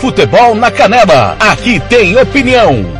Futebol na Canela. Aqui tem opinião.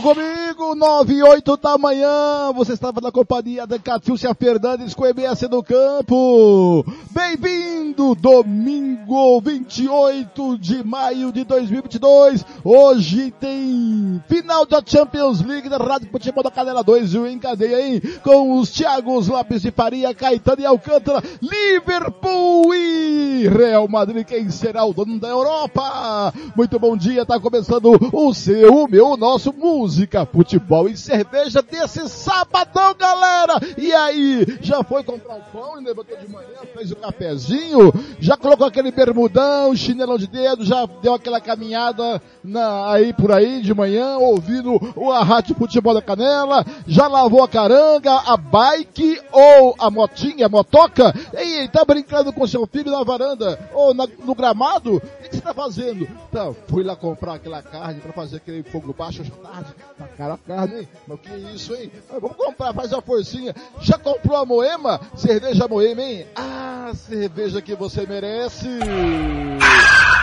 Comigo, 9 e 8 da manhã, você estava na companhia da Catiúcia Fernandes com MS no campo. Bem-vindo, domingo 28 de maio de 2022. Hoje tem final da Champions League da Rádio Futebol da Canela 2 e em cadeia, hein? Com os Thiagos Lopes de Faria, Caetano e Alcântara, Liverpool e Real Madrid. Quem será o dono da Europa? Muito bom dia, tá começando o seu, o meu, o nosso música, futebol e cerveja desse sabadão, galera! E aí, já foi comprar o pão e levantou de manhã, fez o cafezinho, já colocou aquele bermudão, chinelão de dedo, já deu aquela caminhada na, aí por aí de manhã, ouvindo o a rádio futebol da canela, já lavou a caranga, a bike ou a motinha, a motoca, e tá brincando com seu filho na varanda ou na, no gramado? O que você tá fazendo? Tá, fui lá comprar aquela carne para fazer aquele fogo baixo hoje à tarde. Tá cara a carne, hein? Mas que isso, hein? Mas vamos comprar, faz a forcinha. Já comprou a Moema? Cerveja Moema, hein? Ah, cerveja que você merece.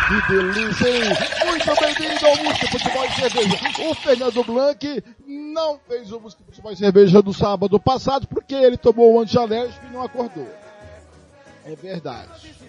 Que delícia, hein? Muito bem-vindo ao Música Futebol e Cerveja. O Fernando Blanc não fez o Música Futebol e Cerveja no sábado passado porque ele tomou o antialérgico e não acordou. É verdade.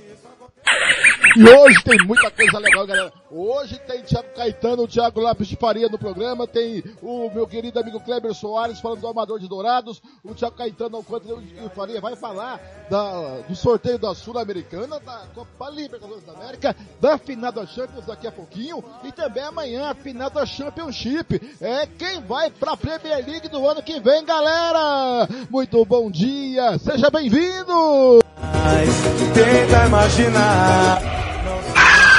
E hoje tem muita coisa legal, galera. Hoje tem Thiago Caetano, o Thiago Lápis de Faria no programa, tem o meu querido amigo Kleber Soares falando do Amador de Dourados, o Thiago Caetano Alcântara e Faria vai falar da, do sorteio da Sul-Americana, da Copa Libertadores da América, da final da Champions daqui a pouquinho e também amanhã a final da Championship. É quem vai pra Premier League do ano que vem, galera! Muito bom dia, seja bem-vindo! Tenta imaginar. Ah!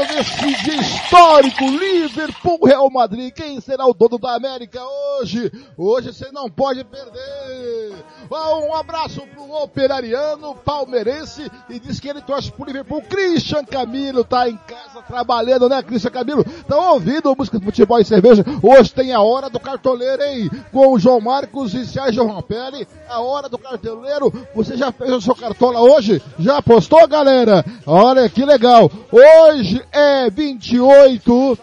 Nesse dia histórico, Liverpool, Real Madrid, quem será o dono da América hoje? Hoje você não pode perder. Um abraço pro operariano palmeirense e diz que ele torce pro Liverpool. Christian Camilo tá em casa trabalhando, né, Christian Camilo? Tá ouvindo música de futebol e cerveja? Hoje tem a hora do cartoleiro, hein? Com o João Marcos e Sérgio Rampelli. A hora do cartoleiro. Você já fez o seu cartola hoje? Já apostou, galera? Olha que legal. Hoje é 28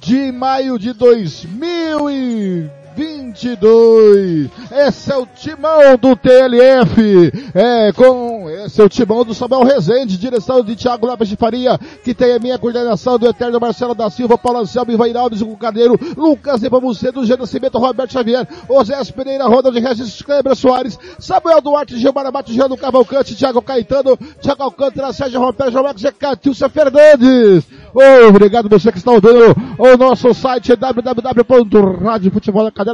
de maio de 2000 e 22. Esse é o timão do TLF. É, com, esse é o timão do Samuel Rezende, direção de Thiago Lopes de Faria, que tem a minha coordenação do Eterno Marcelo da Silva, Paulo Anselmo, Ivairaldo, Zico Cadeiro, Lucas Nepomucedo, Gê Nascimento, Roberto Xavier, Osés Pereira, Ronald Regis, Kleber Soares, Samuel Duarte, Gilmar Abate, Jano Cavalcante, Thiago Caetano, Thiago Alcântara, Sérgio Romero, João Marcos, Catilcia Fernandes. Oh, obrigado você que está ouvindo o nosso site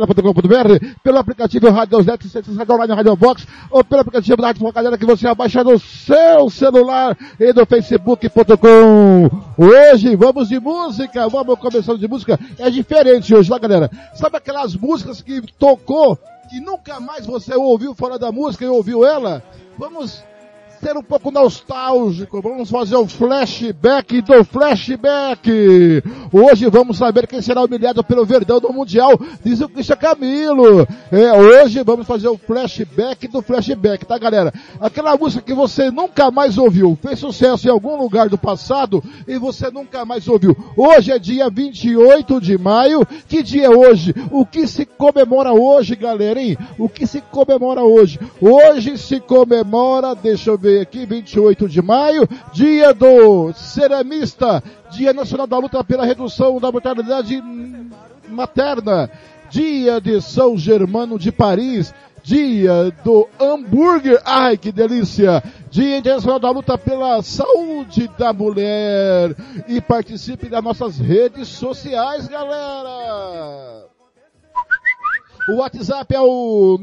www.radiofutebolacadela.com.br pelo aplicativo Rádio Net, Rádio Online, Rádio Box ou pelo aplicativo da Rádio Cadela que você abaixa no seu celular e no facebook.com. Hoje vamos de música, vamos começando de música. É diferente hoje, lá galera? Sabe aquelas músicas que tocou que nunca mais você ouviu fora da música e ouviu ela? Vamos ser um pouco nostálgico. Vamos fazer o flashback do flashback. Hoje vamos saber quem será humilhado pelo Verdão no Mundial, diz o Christian Camilo. É, hoje vamos fazer o flashback do flashback, tá galera? Aquela música que você nunca mais ouviu, fez sucesso em algum lugar do passado e você nunca mais ouviu. Hoje é dia 28 de maio. Que dia é hoje? O que se comemora hoje, galera, hein? O que se comemora hoje? Hoje se comemora, deixa eu ver aqui, 28 de maio, dia do ceramista, dia nacional da luta pela redução da mortalidade materna, dia de São Germano de Paris, dia do hambúrguer, ai que delícia, dia internacional da luta pela saúde da mulher. E participe das nossas redes sociais, galera. O WhatsApp é o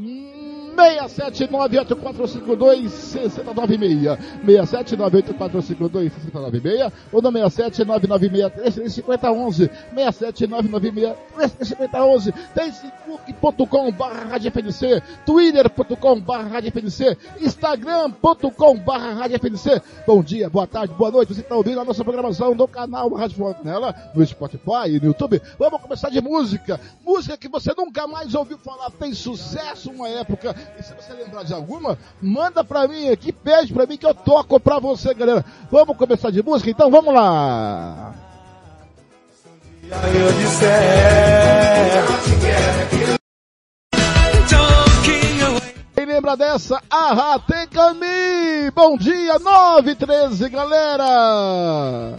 67984526096. 67984526096 ou no 67996335011. 67996335011. facebook.com barra FNC, twitter.com barra FNC, instagram.com barra FNC. Bom dia, boa tarde, boa noite. Você está ouvindo a nossa programação no canal Rádio Nela, no Spotify e no YouTube. Vamos começar de música. Música que você nunca mais ouviu falar, tem sucesso uma época e se você lembrar de alguma, manda pra mim aqui, pede pra mim que eu toco pra você, galera. Vamos começar de música? Então vamos lá! Quem lembra dessa? Ah, tem caminho! Bom dia, 9 13, galera!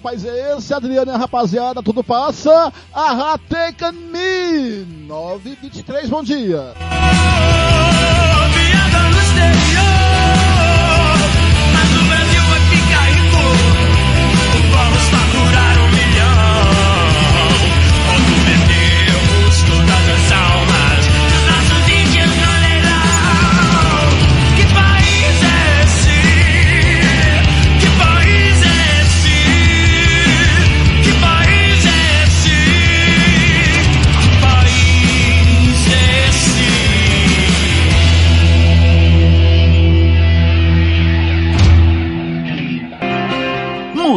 País é esse? Adriana, rapaziada, tudo passa. A Take Me 923, bom dia.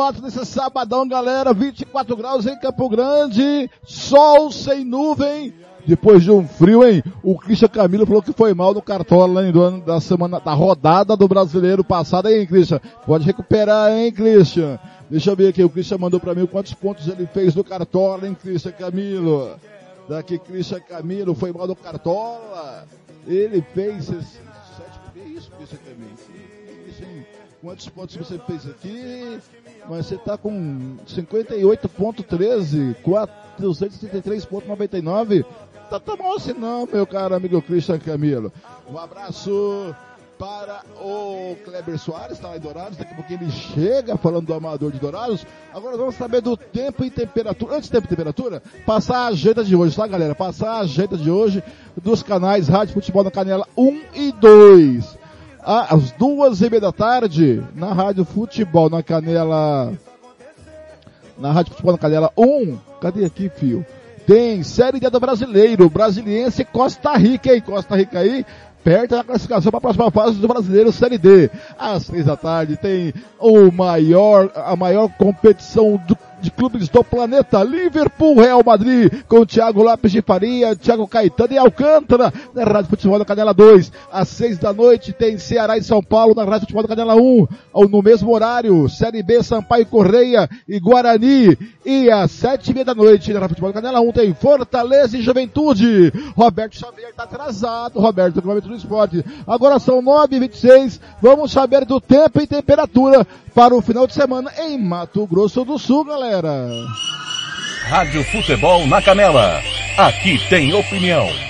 24 nesse sabadão, galera. 24 graus em Campo Grande. Sol sem nuvem. Depois de um frio, hein? O Christian Camilo falou que foi mal no cartola hein, do ano da semana, da rodada do brasileiro passado, hein, Christian? Pode recuperar, hein, Christian? Deixa eu ver aqui, o Christian mandou pra mim quantos pontos ele fez no cartola, hein, Christian Camilo? Daqui, Christian Camilo foi mal no cartola. Ele fez esse, sete, que isso, Christian Camilo? Quantos pontos você fez aqui? Mas você tá com 58.13, 433.99. Tá tão mal assim não, meu caro amigo Christian Camilo. Um abraço para o Kleber Soares, está lá em Dourados. Daqui a pouquinho ele chega falando do amador de Dourados. Agora vamos saber do tempo e temperatura. Antes do tempo e temperatura, passar a agenda de hoje, tá, galera? Passar a agenda de hoje dos canais Rádio Futebol na Canela 1 e 2 às duas e meia da tarde, na Rádio Futebol na Canela. Na Rádio Futebol na Canela 1. Cadê aqui, fio? Tem Série D do Brasileiro, Brasiliense Costa Rica, hein? Costa Rica aí, perto da classificação para a próxima fase do Brasileiro Série D. Às três da tarde tem o maior, a maior competição do de clubes do planeta. Liverpool, Real Madrid, com Thiago Lopes de Faria, Thiago Caetano e Alcântara, na Rádio Futebol da Canela 2. Às 6 da noite tem Ceará e São Paulo na Rádio Futebol da Canela 1. Ou no mesmo horário, Série B, Sampaio Correia e Guarani. E às 7 e meia da noite na Rádio Futebol da Canela 1 tem Fortaleza e Juventude. Roberto Xavier está atrasado, Roberto, do momento do esporte. Agora são 9 e 26 Vamos saber do tempo e temperatura para o final de semana em Mato Grosso do Sul, galera. Rádio Futebol na Canela. Aqui tem opinião.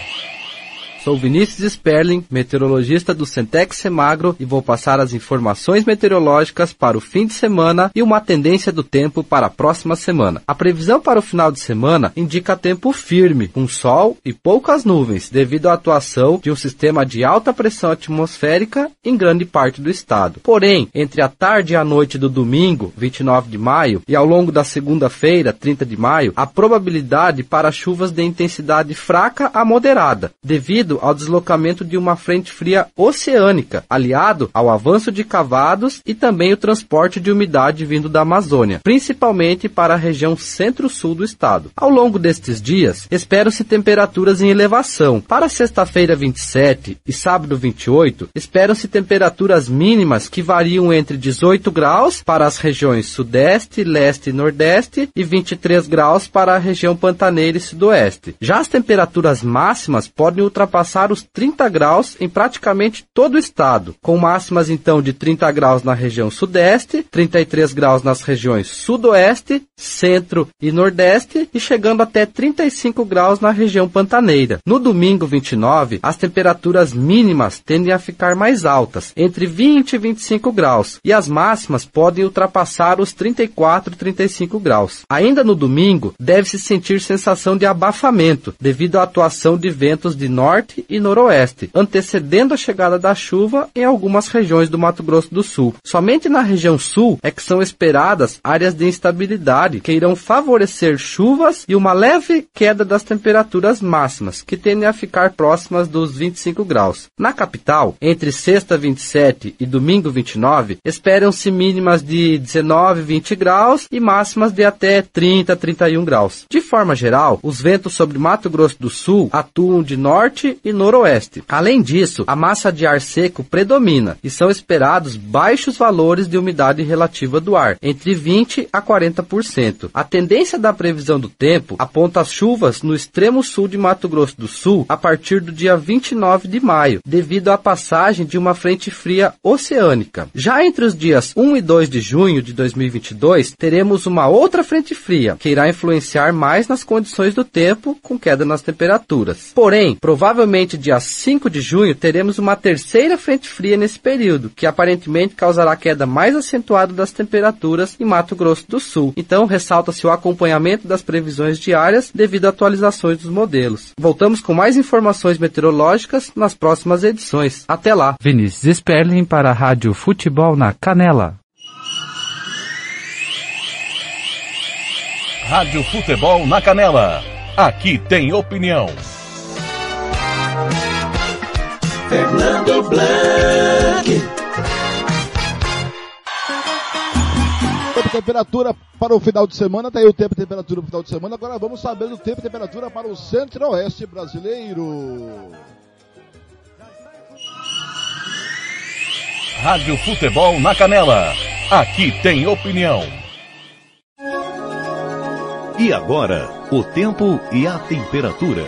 Sou Vinícius Sperling, meteorologista do Centex Semagro e vou passar as informações meteorológicas para o fim de semana e uma tendência do tempo para a próxima semana. A previsão para o final de semana indica tempo firme, com sol e poucas nuvens, devido à atuação de um sistema de alta pressão atmosférica em grande parte do estado. Porém, entre a tarde e a noite do domingo, 29 de maio, e ao longo da segunda-feira, 30 de maio, a probabilidade para chuvas de intensidade fraca a moderada, devido ao deslocamento de uma frente fria oceânica, aliado ao avanço de cavados e também o transporte de umidade vindo da Amazônia, principalmente para a região centro-sul do estado. Ao longo destes dias, esperam-se temperaturas em elevação. Para sexta-feira 27 e sábado 28, esperam-se temperaturas mínimas que variam entre 18 graus para as regiões sudeste, leste e nordeste e 23 graus para a região pantaneira e sudoeste. Já as temperaturas máximas podem ultrapassar ultrapassar os 30 graus em praticamente todo o estado, com máximas então de 30 graus na região sudeste, 33 graus nas regiões sudoeste, centro e nordeste e chegando até 35 graus na região pantaneira. No domingo 29, as temperaturas mínimas tendem a ficar mais altas, entre 20 e 25 graus, e as máximas podem ultrapassar os 34 e 35 graus. Ainda no domingo, deve-se sentir sensação de abafamento devido à atuação de ventos de norte norte e noroeste, antecedendo a chegada da chuva em algumas regiões do Mato Grosso do Sul. Somente na região sul é que são esperadas áreas de instabilidade que irão favorecer chuvas e uma leve queda das temperaturas máximas, que tendem a ficar próximas dos 25 graus. Na capital, entre sexta 27 e domingo 29, esperam-se mínimas de 19, 20 graus e máximas de até 30, 31 graus. De forma geral, os ventos sobre Mato Grosso do Sul atuam de norte e noroeste. Além disso, a massa de ar seco predomina e são esperados baixos valores de umidade relativa do ar, entre 20 a 40%. A tendência da previsão do tempo aponta as chuvas no extremo sul de Mato Grosso do Sul a partir do dia 29 de maio, devido à passagem de uma frente fria oceânica. Já entre os dias 1 e 2 de junho de 2022, teremos uma outra frente fria, que irá influenciar mais nas condições do tempo, com queda nas temperaturas. Porém, provavelmente dia 5 de junho, teremos uma terceira frente fria nesse período, que aparentemente causará queda mais acentuada das temperaturas em Mato Grosso do Sul. Então, ressalta-se o acompanhamento das previsões diárias devido a atualizações dos modelos. Voltamos com mais informações meteorológicas nas próximas edições. Até lá! Vinícius Sperling para a Rádio Futebol na Canela. Rádio Futebol na Canela. Aqui tem opinião. Fernando Blanc. Tempo e temperatura para o final de semana, tá aí o tempo e temperatura para o final de semana. Agora vamos saber do tempo e temperatura para o centro-oeste brasileiro. Rádio Futebol na Canela. Aqui tem opinião. E agora, o tempo e a temperatura.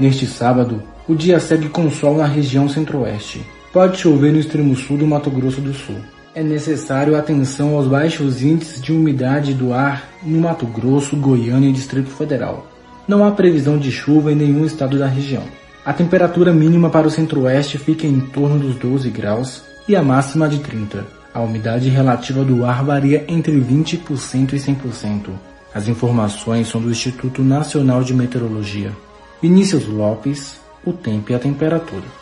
Neste sábado, o dia segue com sol na região centro-oeste. Pode chover no extremo sul do Mato Grosso do Sul. É necessário atenção aos baixos índices de umidade do ar no Mato Grosso, Goiânia e Distrito Federal. Não há previsão de chuva em nenhum estado da região. A temperatura mínima para o centro-oeste fica em torno dos 12 graus e a máxima de 30. A umidade relativa do ar varia entre 20% e 100%. As informações são do Instituto Nacional de Meteorologia. Vinícius Lopes, o tempo e a temperatura.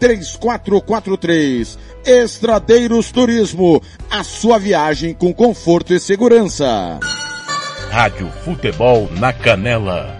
3443. Estradeiros Turismo, a sua viagem com conforto e segurança. Rádio Futebol na Canela.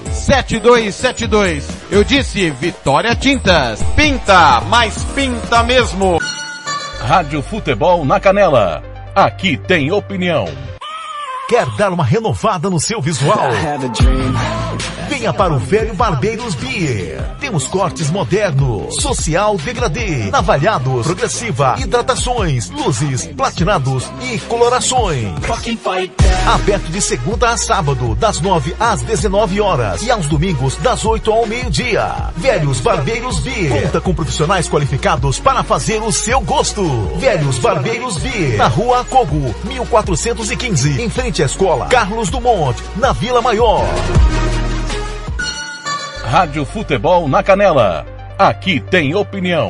7272. Eu disse Vitória Tintas. Pinta, mas pinta mesmo. Rádio Futebol na Canela. Aqui tem opinião. Quer dar uma renovada no seu visual? Venha para o Velho Barbeiros Beer. Temos cortes modernos, social degradê, navalhados, progressiva, hidratações, luzes, platinados e colorações. Aberto de segunda a sábado, das 9 às 19 horas e aos domingos das 8 ao meio-dia. Velhos Barbeiros Beer. Conta com profissionais qualificados para fazer o seu gosto. Velhos Barbeiros Beer. Na rua Cogo, 1415, em frente à escola Carlos Dumont, na Vila Maior. Rádio Futebol na Canela. Aqui tem opinião.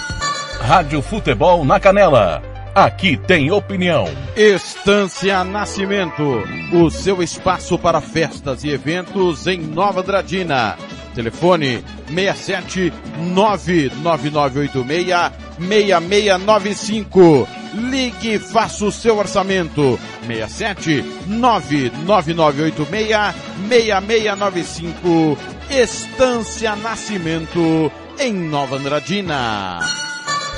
Rádio Futebol na Canela. Aqui tem opinião. Estância Nascimento, o seu espaço para festas e eventos em Nova Dradina. Telefone 67 99986 6695. Ligue e faça o seu orçamento. 67 99986 6695. Estância Nascimento em Nova Andradina.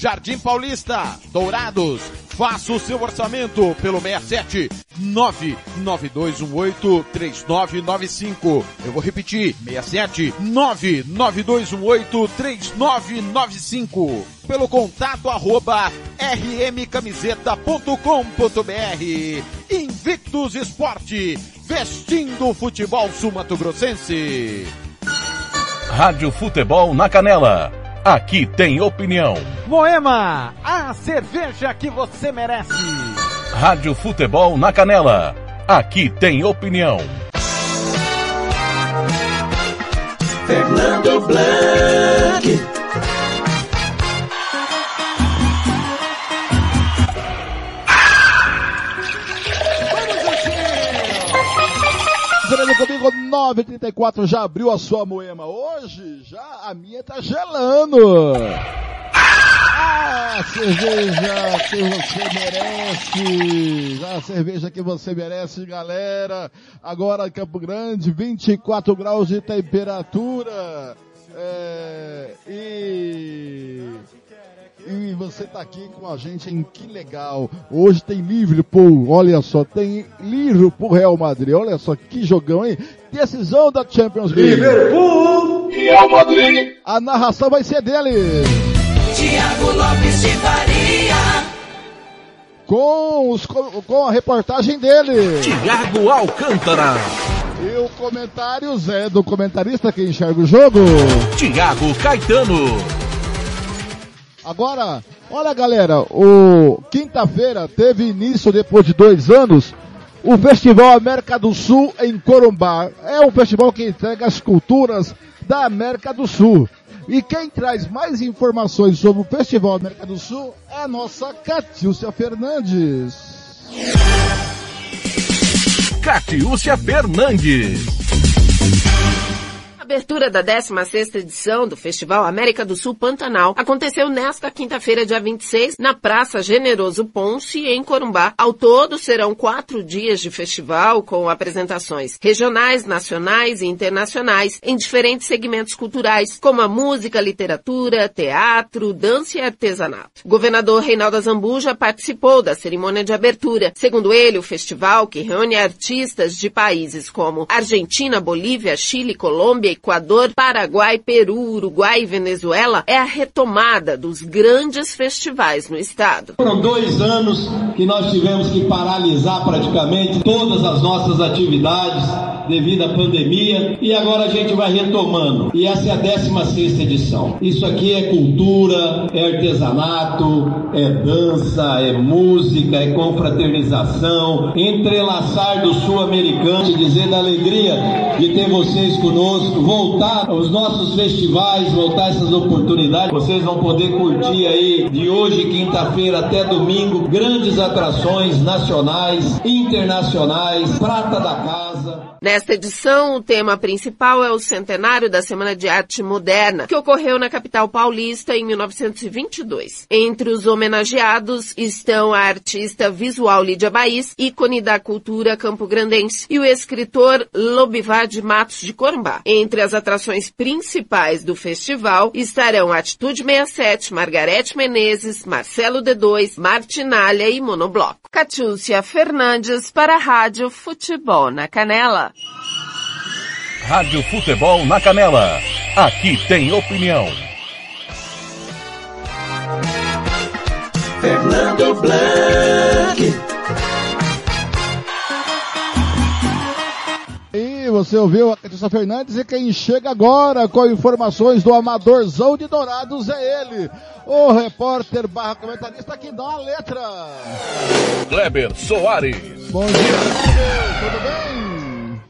Jardim Paulista. Dourados. Faça o seu orçamento pelo 67 99218 3995. Eu vou repetir. 67 99218 3995. Pelo contato arroba rmcamiseta.com.br. Invictus Esporte. Vestindo o futebol sul-mato-grossense. Rádio Futebol na Canela. Aqui tem opinião. Moema, a cerveja que você merece. Rádio Futebol na Canela. Aqui tem opinião. Fernando Blanc. Comigo, 934 já abriu a sua moema. Hoje já a minha tá gelando. Ah, cerveja que você merece. A cerveja que você merece, galera. Agora em Campo Grande, 24 graus de temperatura. É, e e você tá aqui com a gente em que legal. Hoje tem Liverpool, olha só, tem Liverpool Real Madrid, olha só que jogão, hein? Decisão da Champions League. Liverpool, Real Madrid. A narração vai ser dele. Tiago Lopes de Faria. Com, os, com a reportagem dele. Tiago Alcântara. E o comentário Zé do comentarista que enxerga o jogo. Tiago Caetano. Agora, olha galera, o quinta-feira teve início depois de dois anos o Festival América do Sul em Corumbá. É um festival que entrega as culturas da América do Sul. E quem traz mais informações sobre o Festival América do Sul é a nossa Catiúcia Fernandes. Catiúcia Fernandes. Abertura da 16ª edição do Festival América do Sul Pantanal aconteceu nesta quinta-feira, dia 26, na Praça Generoso Ponce, em Corumbá. Ao todo, serão quatro dias de festival com apresentações regionais, nacionais e internacionais em diferentes segmentos culturais, como a música, literatura, teatro, dança e artesanato. O governador Reinaldo Azambuja participou da cerimônia de abertura. Segundo ele, o festival, que reúne artistas de países como Argentina, Bolívia, Chile, Colômbia, Equador, Paraguai, Peru, Uruguai e Venezuela é a retomada dos grandes festivais no estado. Foram dois anos que nós tivemos que paralisar praticamente todas as nossas atividades devido à pandemia e agora a gente vai retomando. E essa é a 16 edição. Isso aqui é cultura, é artesanato, é dança, é música, é confraternização, entrelaçar do sul-americano, dizer da alegria de ter vocês conosco, voltar aos nossos festivais, voltar essas oportunidades. Vocês vão poder curtir aí de hoje, quinta-feira até domingo, grandes atrações nacionais, internacionais, prata da casa. Nesta edição, o tema principal é o centenário da Semana de Arte Moderna, que ocorreu na capital paulista em 1922. Entre os homenageados estão a artista visual Lídia Baís, ícone da cultura campograndense, e o escritor Lobivar de Matos de Corumbá. Entre as atrações principais do festival estarão Atitude 67, Margarete Menezes, Marcelo D2, Martinalha e Monobloco. Catiúcia Fernandes para a Rádio Futebol na Canela. Rádio Futebol na Canela. Aqui tem opinião. Blank. E você ouviu a Catiça Fernandes e quem chega agora com informações do Amadorzão de Dourados é ele, o repórter barra comentarista que dá a letra. Kleber Soares. Bom dia, tudo bem?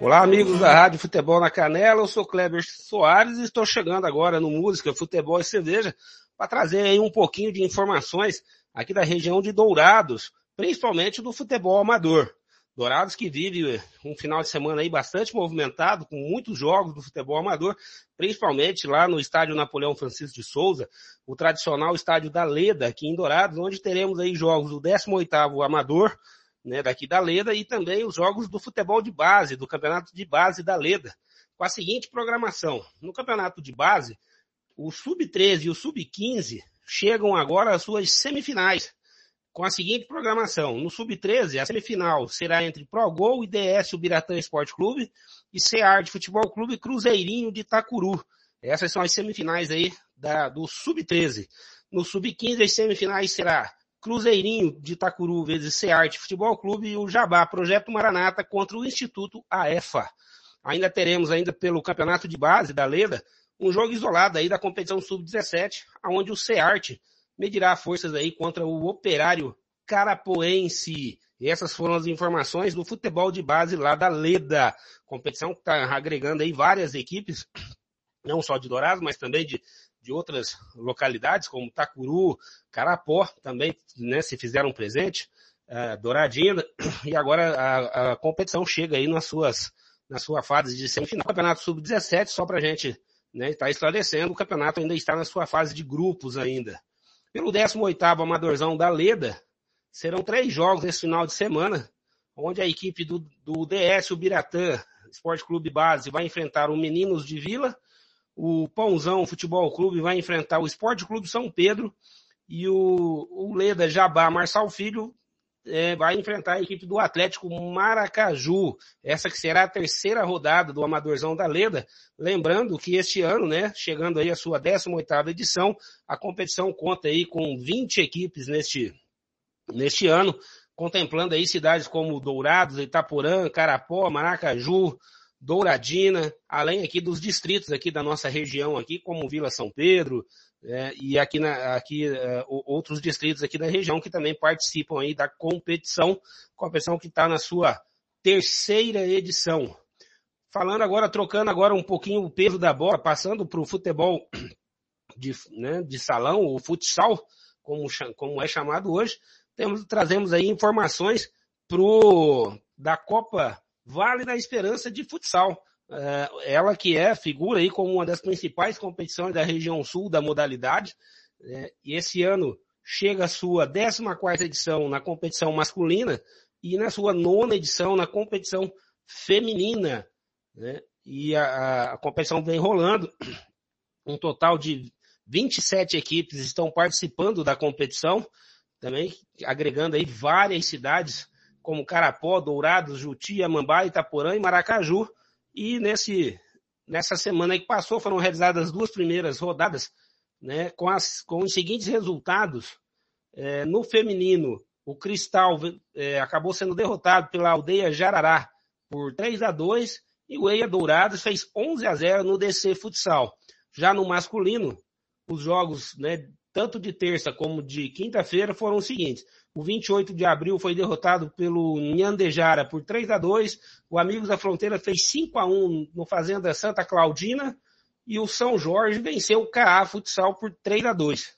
Olá, amigos da Rádio Futebol na Canela. Eu sou Kleber Soares e estou chegando agora no Música, Futebol e Cerveja para trazer aí um pouquinho de informações aqui da região de Dourados, principalmente do futebol amador. Dourados que vive um final de semana aí bastante movimentado, com muitos jogos do futebol amador, principalmente lá no estádio Napoleão Francisco de Souza, o tradicional estádio da Leda, aqui em Dourados, onde teremos aí jogos do 18º Amador, né, daqui da Leda, e também os jogos do futebol de base, do campeonato de base da Leda, com a seguinte programação. No campeonato de base, o Sub-13 e o Sub-15 chegam agora às suas semifinais com a seguinte programação. No Sub-13, a semifinal será entre ProGol e DS Ubiratã Esporte Clube e de Futebol Clube Cruzeirinho de Itacuru. Essas são as semifinais aí da, do Sub-13. No Sub-15, as semifinais será Cruzeirinho de Itacuru vezes de Futebol Clube e o Jabá Projeto Maranata contra o Instituto AEFA. Ainda teremos ainda pelo Campeonato de Base da Leda um jogo isolado aí da competição Sub-17, onde o SEART medirá forças aí contra o Operário Carapoense. E essas foram as informações do futebol de base lá da Leda. Competição que está agregando aí várias equipes, não só de Dourados, mas também de, de outras localidades, como Tacuru, Carapó, também né, se fizeram presente, uh, Douradina, e agora a, a, competição chega aí nas suas, na sua fase de semifinal. Campeonato Sub-17, só para a gente né, estar tá esclarecendo, o campeonato ainda está na sua fase de grupos ainda. Pelo 18º Amadorzão da Leda, serão três jogos esse final de semana, onde a equipe do, do DS, o Biratã, Esporte Clube Base, vai enfrentar o Meninos de Vila, o Pãozão Futebol Clube vai enfrentar o Esporte Clube São Pedro, e o, o Leda Jabá Marçal Filho é, vai enfrentar a equipe do Atlético Maracaju. Essa que será a terceira rodada do Amadorzão da Leda. Lembrando que este ano, né, chegando aí a sua 18ª edição, a competição conta aí com 20 equipes neste, neste ano, contemplando aí cidades como Dourados, Itaporã, Carapó, Maracaju, Douradina, além aqui dos distritos aqui da nossa região aqui, como Vila São Pedro, é, e aqui, na, aqui é, outros distritos aqui da região que também participam aí da competição, competição que está na sua terceira edição. Falando agora, trocando agora um pouquinho o peso da bola, passando para o futebol de, né, de salão, o futsal, como, como é chamado hoje, temos, trazemos aí informações pro, da Copa Vale da Esperança de Futsal. É, ela que é, figura aí como uma das principais competições da região sul da modalidade, né? e esse ano chega a sua 14 edição na competição masculina e na sua nona edição na competição feminina, né? E a, a competição vem rolando, um total de 27 equipes estão participando da competição, também agregando aí várias cidades como Carapó, Dourados, Juti, Amambá, Itaporã e Maracaju, e nesse, nessa semana que passou foram realizadas as duas primeiras rodadas, né, com, as, com os seguintes resultados. É, no feminino, o Cristal é, acabou sendo derrotado pela aldeia Jarará por 3 a 2 e o Eia Dourados fez 11 a 0 no DC Futsal. Já no masculino, os jogos, né, tanto de terça como de quinta-feira foram os seguintes. O 28 de abril foi derrotado pelo Nhandejara por 3 a 2 O Amigos da Fronteira fez 5 a 1 no Fazenda Santa Claudina. E o São Jorge venceu o CA Futsal por 3 a 2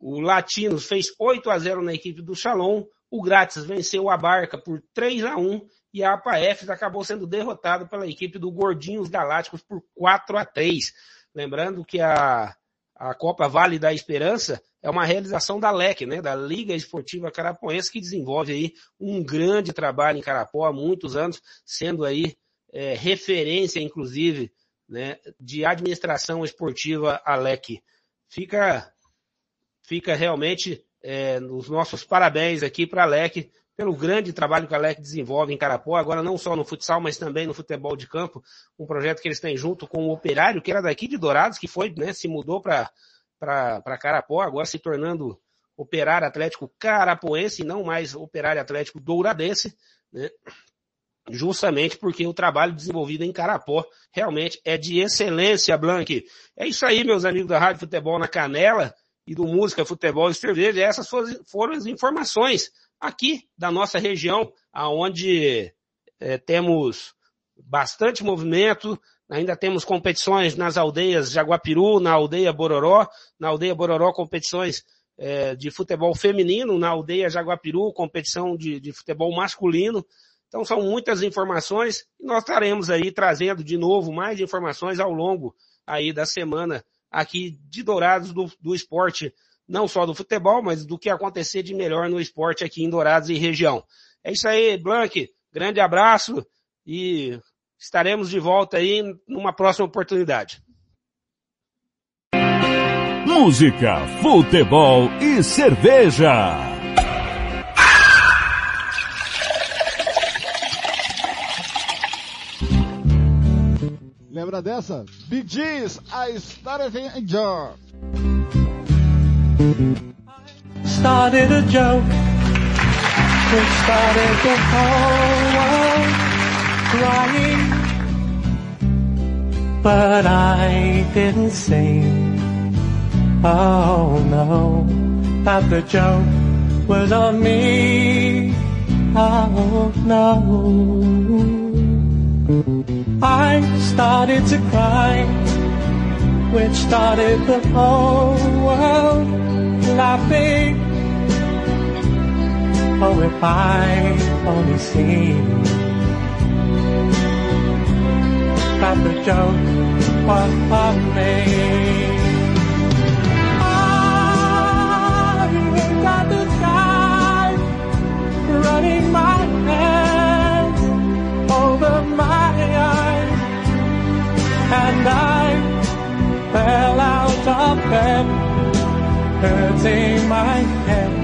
O Latinos fez 8 a 0 na equipe do Shalom. O Grátis venceu a Barca por 3 a 1 e a APAF acabou sendo derrotada pela equipe do Gordinhos Galácticos por 4 a 3 Lembrando que a, a Copa Vale da Esperança é uma realização da LEC, né, da Liga Esportiva Carapoense, que desenvolve aí um grande trabalho em Carapó há muitos anos, sendo aí é, referência, inclusive, né, de administração esportiva a LEC. Fica, fica realmente é, os nossos parabéns aqui para a LEC pelo grande trabalho que a LEC desenvolve em Carapó, agora não só no futsal, mas também no futebol de campo, um projeto que eles têm junto com o Operário, que era daqui de Dourados, que foi, né, se mudou para Carapó, agora se tornando Operário Atlético Carapoense e não mais Operário Atlético Douradense, né? justamente porque o trabalho desenvolvido em Carapó realmente é de excelência, Blank. É isso aí, meus amigos da Rádio Futebol na Canela e do Música, Futebol e Cerveja. Essas foram as informações aqui da nossa região, aonde é, temos bastante movimento, ainda temos competições nas aldeias Jaguapiru, na aldeia Bororó, na aldeia Bororó competições é, de futebol feminino, na aldeia Jaguapiru competição de, de futebol masculino. Então são muitas informações e nós estaremos aí trazendo de novo mais informações ao longo aí da semana aqui de Dourados do, do esporte, não só do futebol, mas do que acontecer de melhor no esporte aqui em Dourados e região. É isso aí, Blank. Grande abraço e estaremos de volta aí numa próxima oportunidade. Música, futebol e cerveja. Lembra dessa? Bee Gees, I started in a. Started a joke, which started the whole world crying. But I didn't sing. Oh no, that the joke was on me. Oh no. I started to cry, which started the whole world laughing. Oh, if I only seen that the joke was. I got the running my hands over my eyes and I fell out of bed hurting my head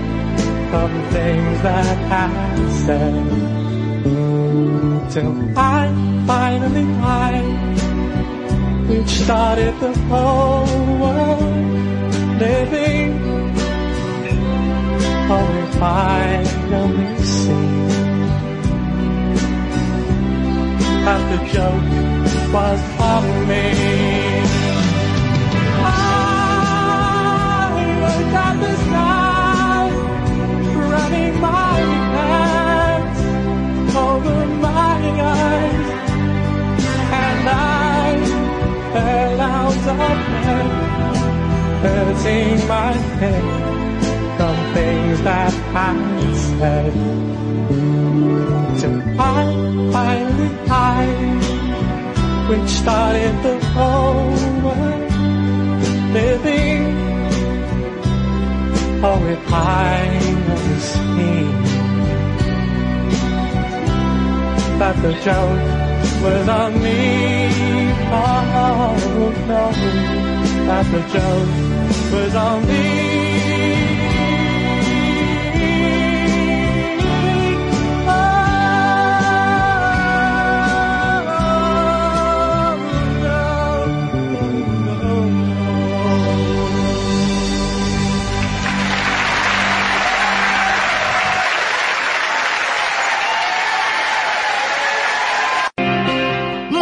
from things that I said. Till I finally died which started the whole world living. Oh I only see that the joke was on me. Over my eyes, and I fell out of bed, hurting my head from things that I said. Till I finally died, which started the whole world living. Oh, if I only seen that the joke was on me. Oh no, that the joke was on me.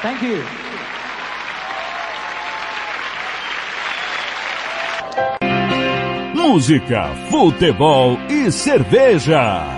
Thank you. Música, futebol e cerveja.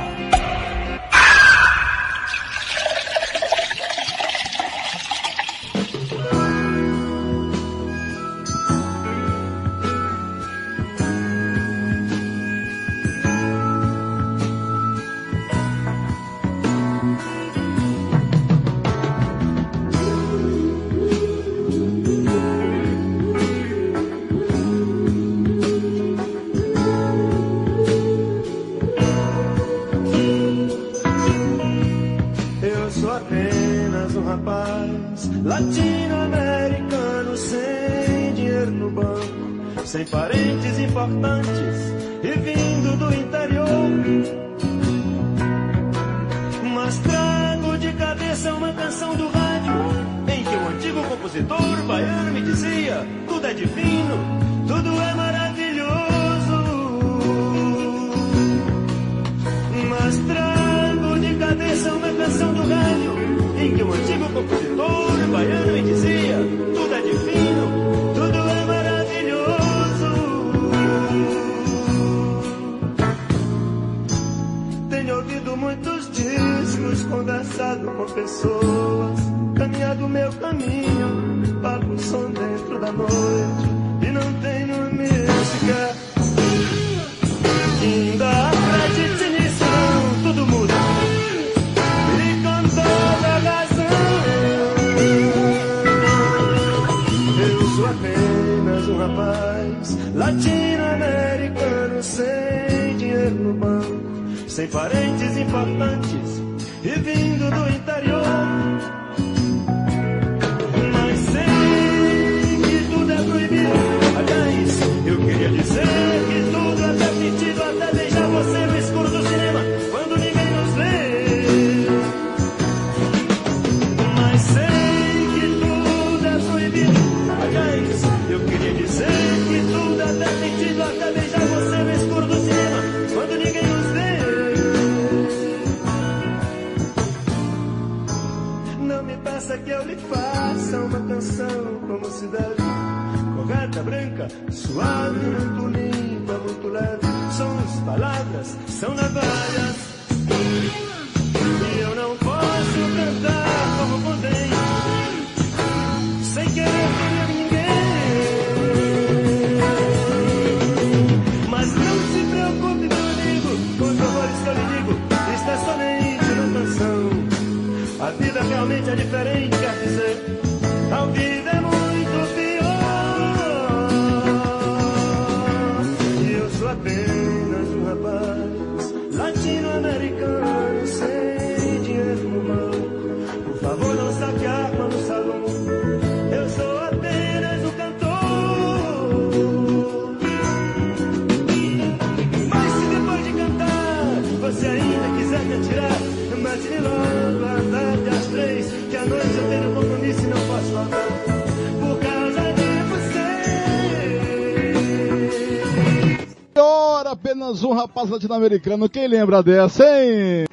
Apenas um rapaz latino-americano. Quem lembra dessa, hein?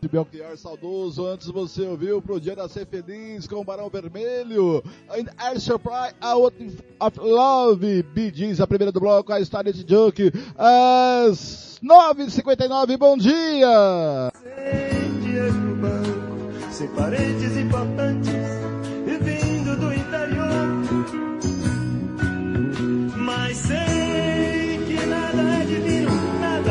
De Belchior saudoso, antes você ouviu pro dia da ser feliz com o Barão Vermelho. And Air Supply Out of Love. Gees, a primeira do bloco, a Starlet Junk. Às 9h59, bom dia! Sem dinheiro no banco, sem parentes importantes e vindo do interior. Mas sei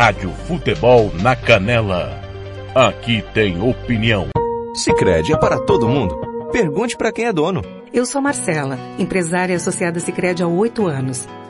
Rádio Futebol na Canela. Aqui tem opinião. Sicredi é para todo mundo. Pergunte para quem é dono. Eu sou Marcela, empresária associada Sicredi há oito anos.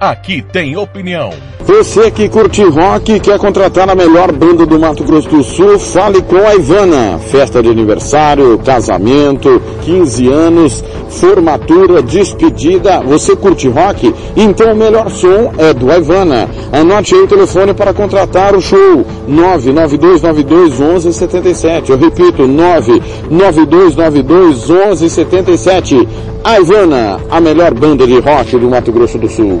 Aqui tem opinião. Você que curte rock e quer contratar a melhor banda do Mato Grosso do Sul, fale com a Ivana. Festa de aniversário, casamento, 15 anos, formatura, despedida. Você curte rock? Então o melhor som é do Ivana. Anote aí o telefone para contratar o show. 992921177. Eu repito, 992921177. A Ivana, a melhor banda de rock do Mato Grosso do Sul.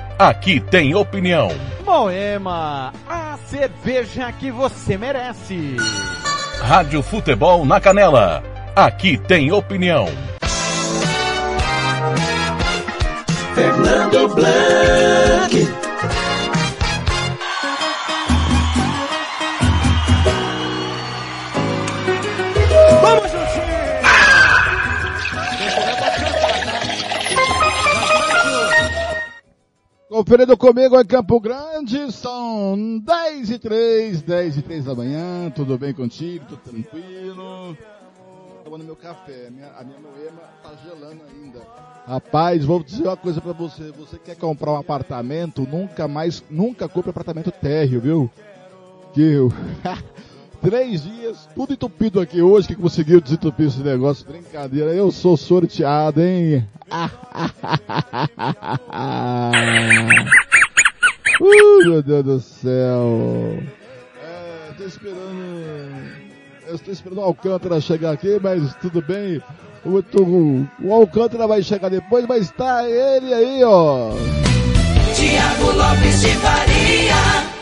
Aqui tem opinião. Moema, a cerveja que você merece. Rádio Futebol na Canela. Aqui tem opinião. Fernando Blanc. Conferindo comigo em Campo Grande, são 10 e 3, 10 e 3 da manhã, tudo bem contigo, tudo tranquilo? tomando meu café. Minha, a minha moema tá gelando ainda. Rapaz, vou dizer uma coisa pra você. Você quer comprar um apartamento, nunca mais, nunca compre apartamento térreo, viu? Que eu... Três dias, tudo entupido aqui hoje, que conseguiu desentupir esse negócio. Brincadeira, eu sou sorteado, hein? uh, meu Deus do céu. É, tô esperando. Estou esperando o Alcântara chegar aqui, mas tudo bem. O, o, o Alcântara vai chegar depois, mas tá ele aí, ó. Tiago Lopes de Faria.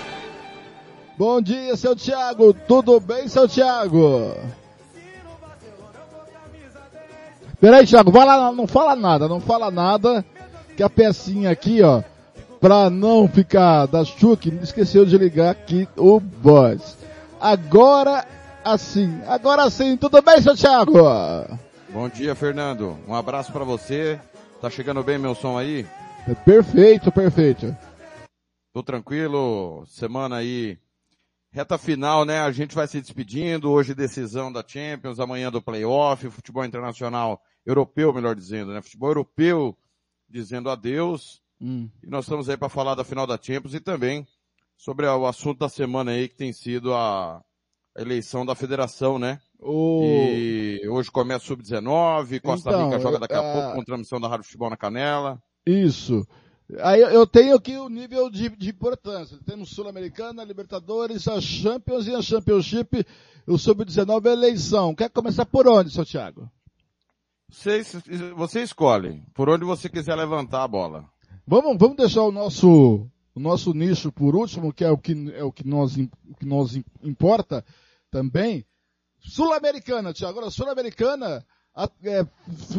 Bom dia, seu Tiago. Tudo bem, seu Tiago? Peraí, Tiago, vai lá, não fala nada, não fala nada, que a pecinha aqui, ó, pra não ficar da Chuck, esqueceu de ligar aqui o voz. Agora assim, agora sim, tudo bem, seu Tiago? Bom dia, Fernando. Um abraço para você. Tá chegando bem meu som aí? É perfeito, perfeito. Tô tranquilo, semana aí Reta final, né? A gente vai se despedindo. Hoje decisão da Champions, amanhã do playoff, futebol internacional europeu, melhor dizendo, né? Futebol europeu dizendo adeus. Hum. E nós estamos aí para falar da final da Champions e também sobre o assunto da semana aí que tem sido a eleição da federação, né? O... E hoje começa o Sub-19, Costa Então, Rica joga daqui a a- pouco com transmissão da Rádio Futebol na Canela. Isso. Aí eu tenho aqui o nível de, de importância. Temos Sul-Americana, Libertadores, a Champions e a Championship, o Sub-19 é eleição. Quer começar por onde, seu Thiago? Você, você escolhe por onde você quiser levantar a bola. Vamos, vamos deixar o nosso, o nosso nicho por último, que é o que, é o que nós, o que nós im- importa também. Sul-Americana, Thiago. Agora, Sul-Americana, é,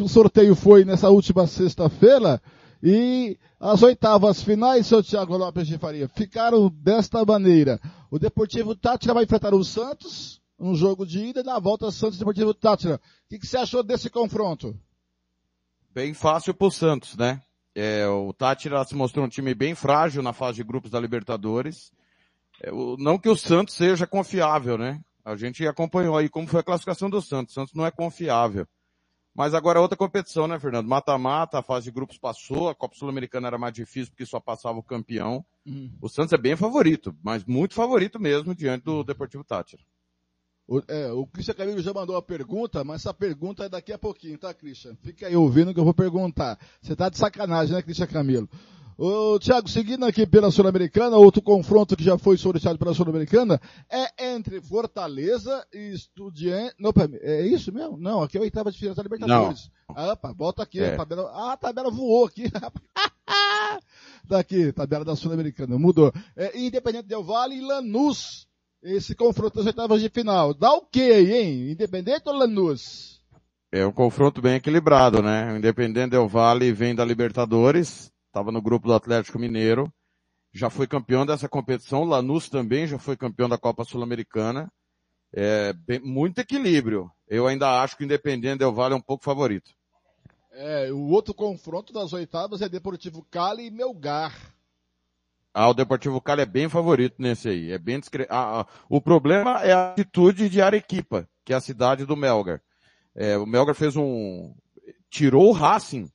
o sorteio foi nessa última sexta-feira e as oitavas finais, seu Thiago Lopes de Faria, ficaram desta maneira. O Deportivo Tátira vai enfrentar o Santos, um jogo de ida, e na volta Santos Deportivo Tátira. O que, que você achou desse confronto? Bem fácil pro Santos, né? É, o Tátira se mostrou um time bem frágil na fase de grupos da Libertadores. É, o- não que o Santos seja confiável, né? A gente acompanhou aí como foi a classificação do Santos. O Santos não é confiável. Mas agora é outra competição, né, Fernando? Mata-mata, a fase de grupos passou, a Copa Sul-Americana era mais difícil porque só passava o campeão. O Santos é bem favorito, mas muito favorito mesmo diante do Deportivo Tátira. O, é, o Christian Camilo já mandou a pergunta, mas essa pergunta é daqui a pouquinho, tá, Christian? Fica aí ouvindo que eu vou perguntar. Você tá de sacanagem, né, Christian Camilo? Ô, Thiago, seguindo aqui pela Sul-Americana, outro confronto que já foi sorteado pela Sul-Americana é entre Fortaleza e Estudiantes. Não, é isso mesmo? Não, aqui é a oitava de final da Libertadores. Ah, opa, volta aqui, É. a tabela. Ah, a tabela voou aqui. Daqui, tabela da Sul-Americana, mudou. É, Independente Del Vale e Lanús. Esse confronto das oitavas de final. Dá o quê aí, hein? Independente ou Lanús? É um confronto bem equilibrado, né? O Independente Del Vale vem da Libertadores, estava no grupo do Atlético Mineiro, já foi campeão dessa competição, Lanús também já foi campeão da Copa Sul-Americana. É bem- muito equilíbrio. Eu ainda acho que o Independente Del Vale é um pouco favorito. É, o outro confronto das oitavas é Deportivo Cali e Melgar. Ah, o Deportivo Cali é bem favorito nesse aí. É bem discre... ah, ah, o problema é a atitude de Arequipa, que é a cidade do Melgar. É, o Melgar fez um, tirou o Racing.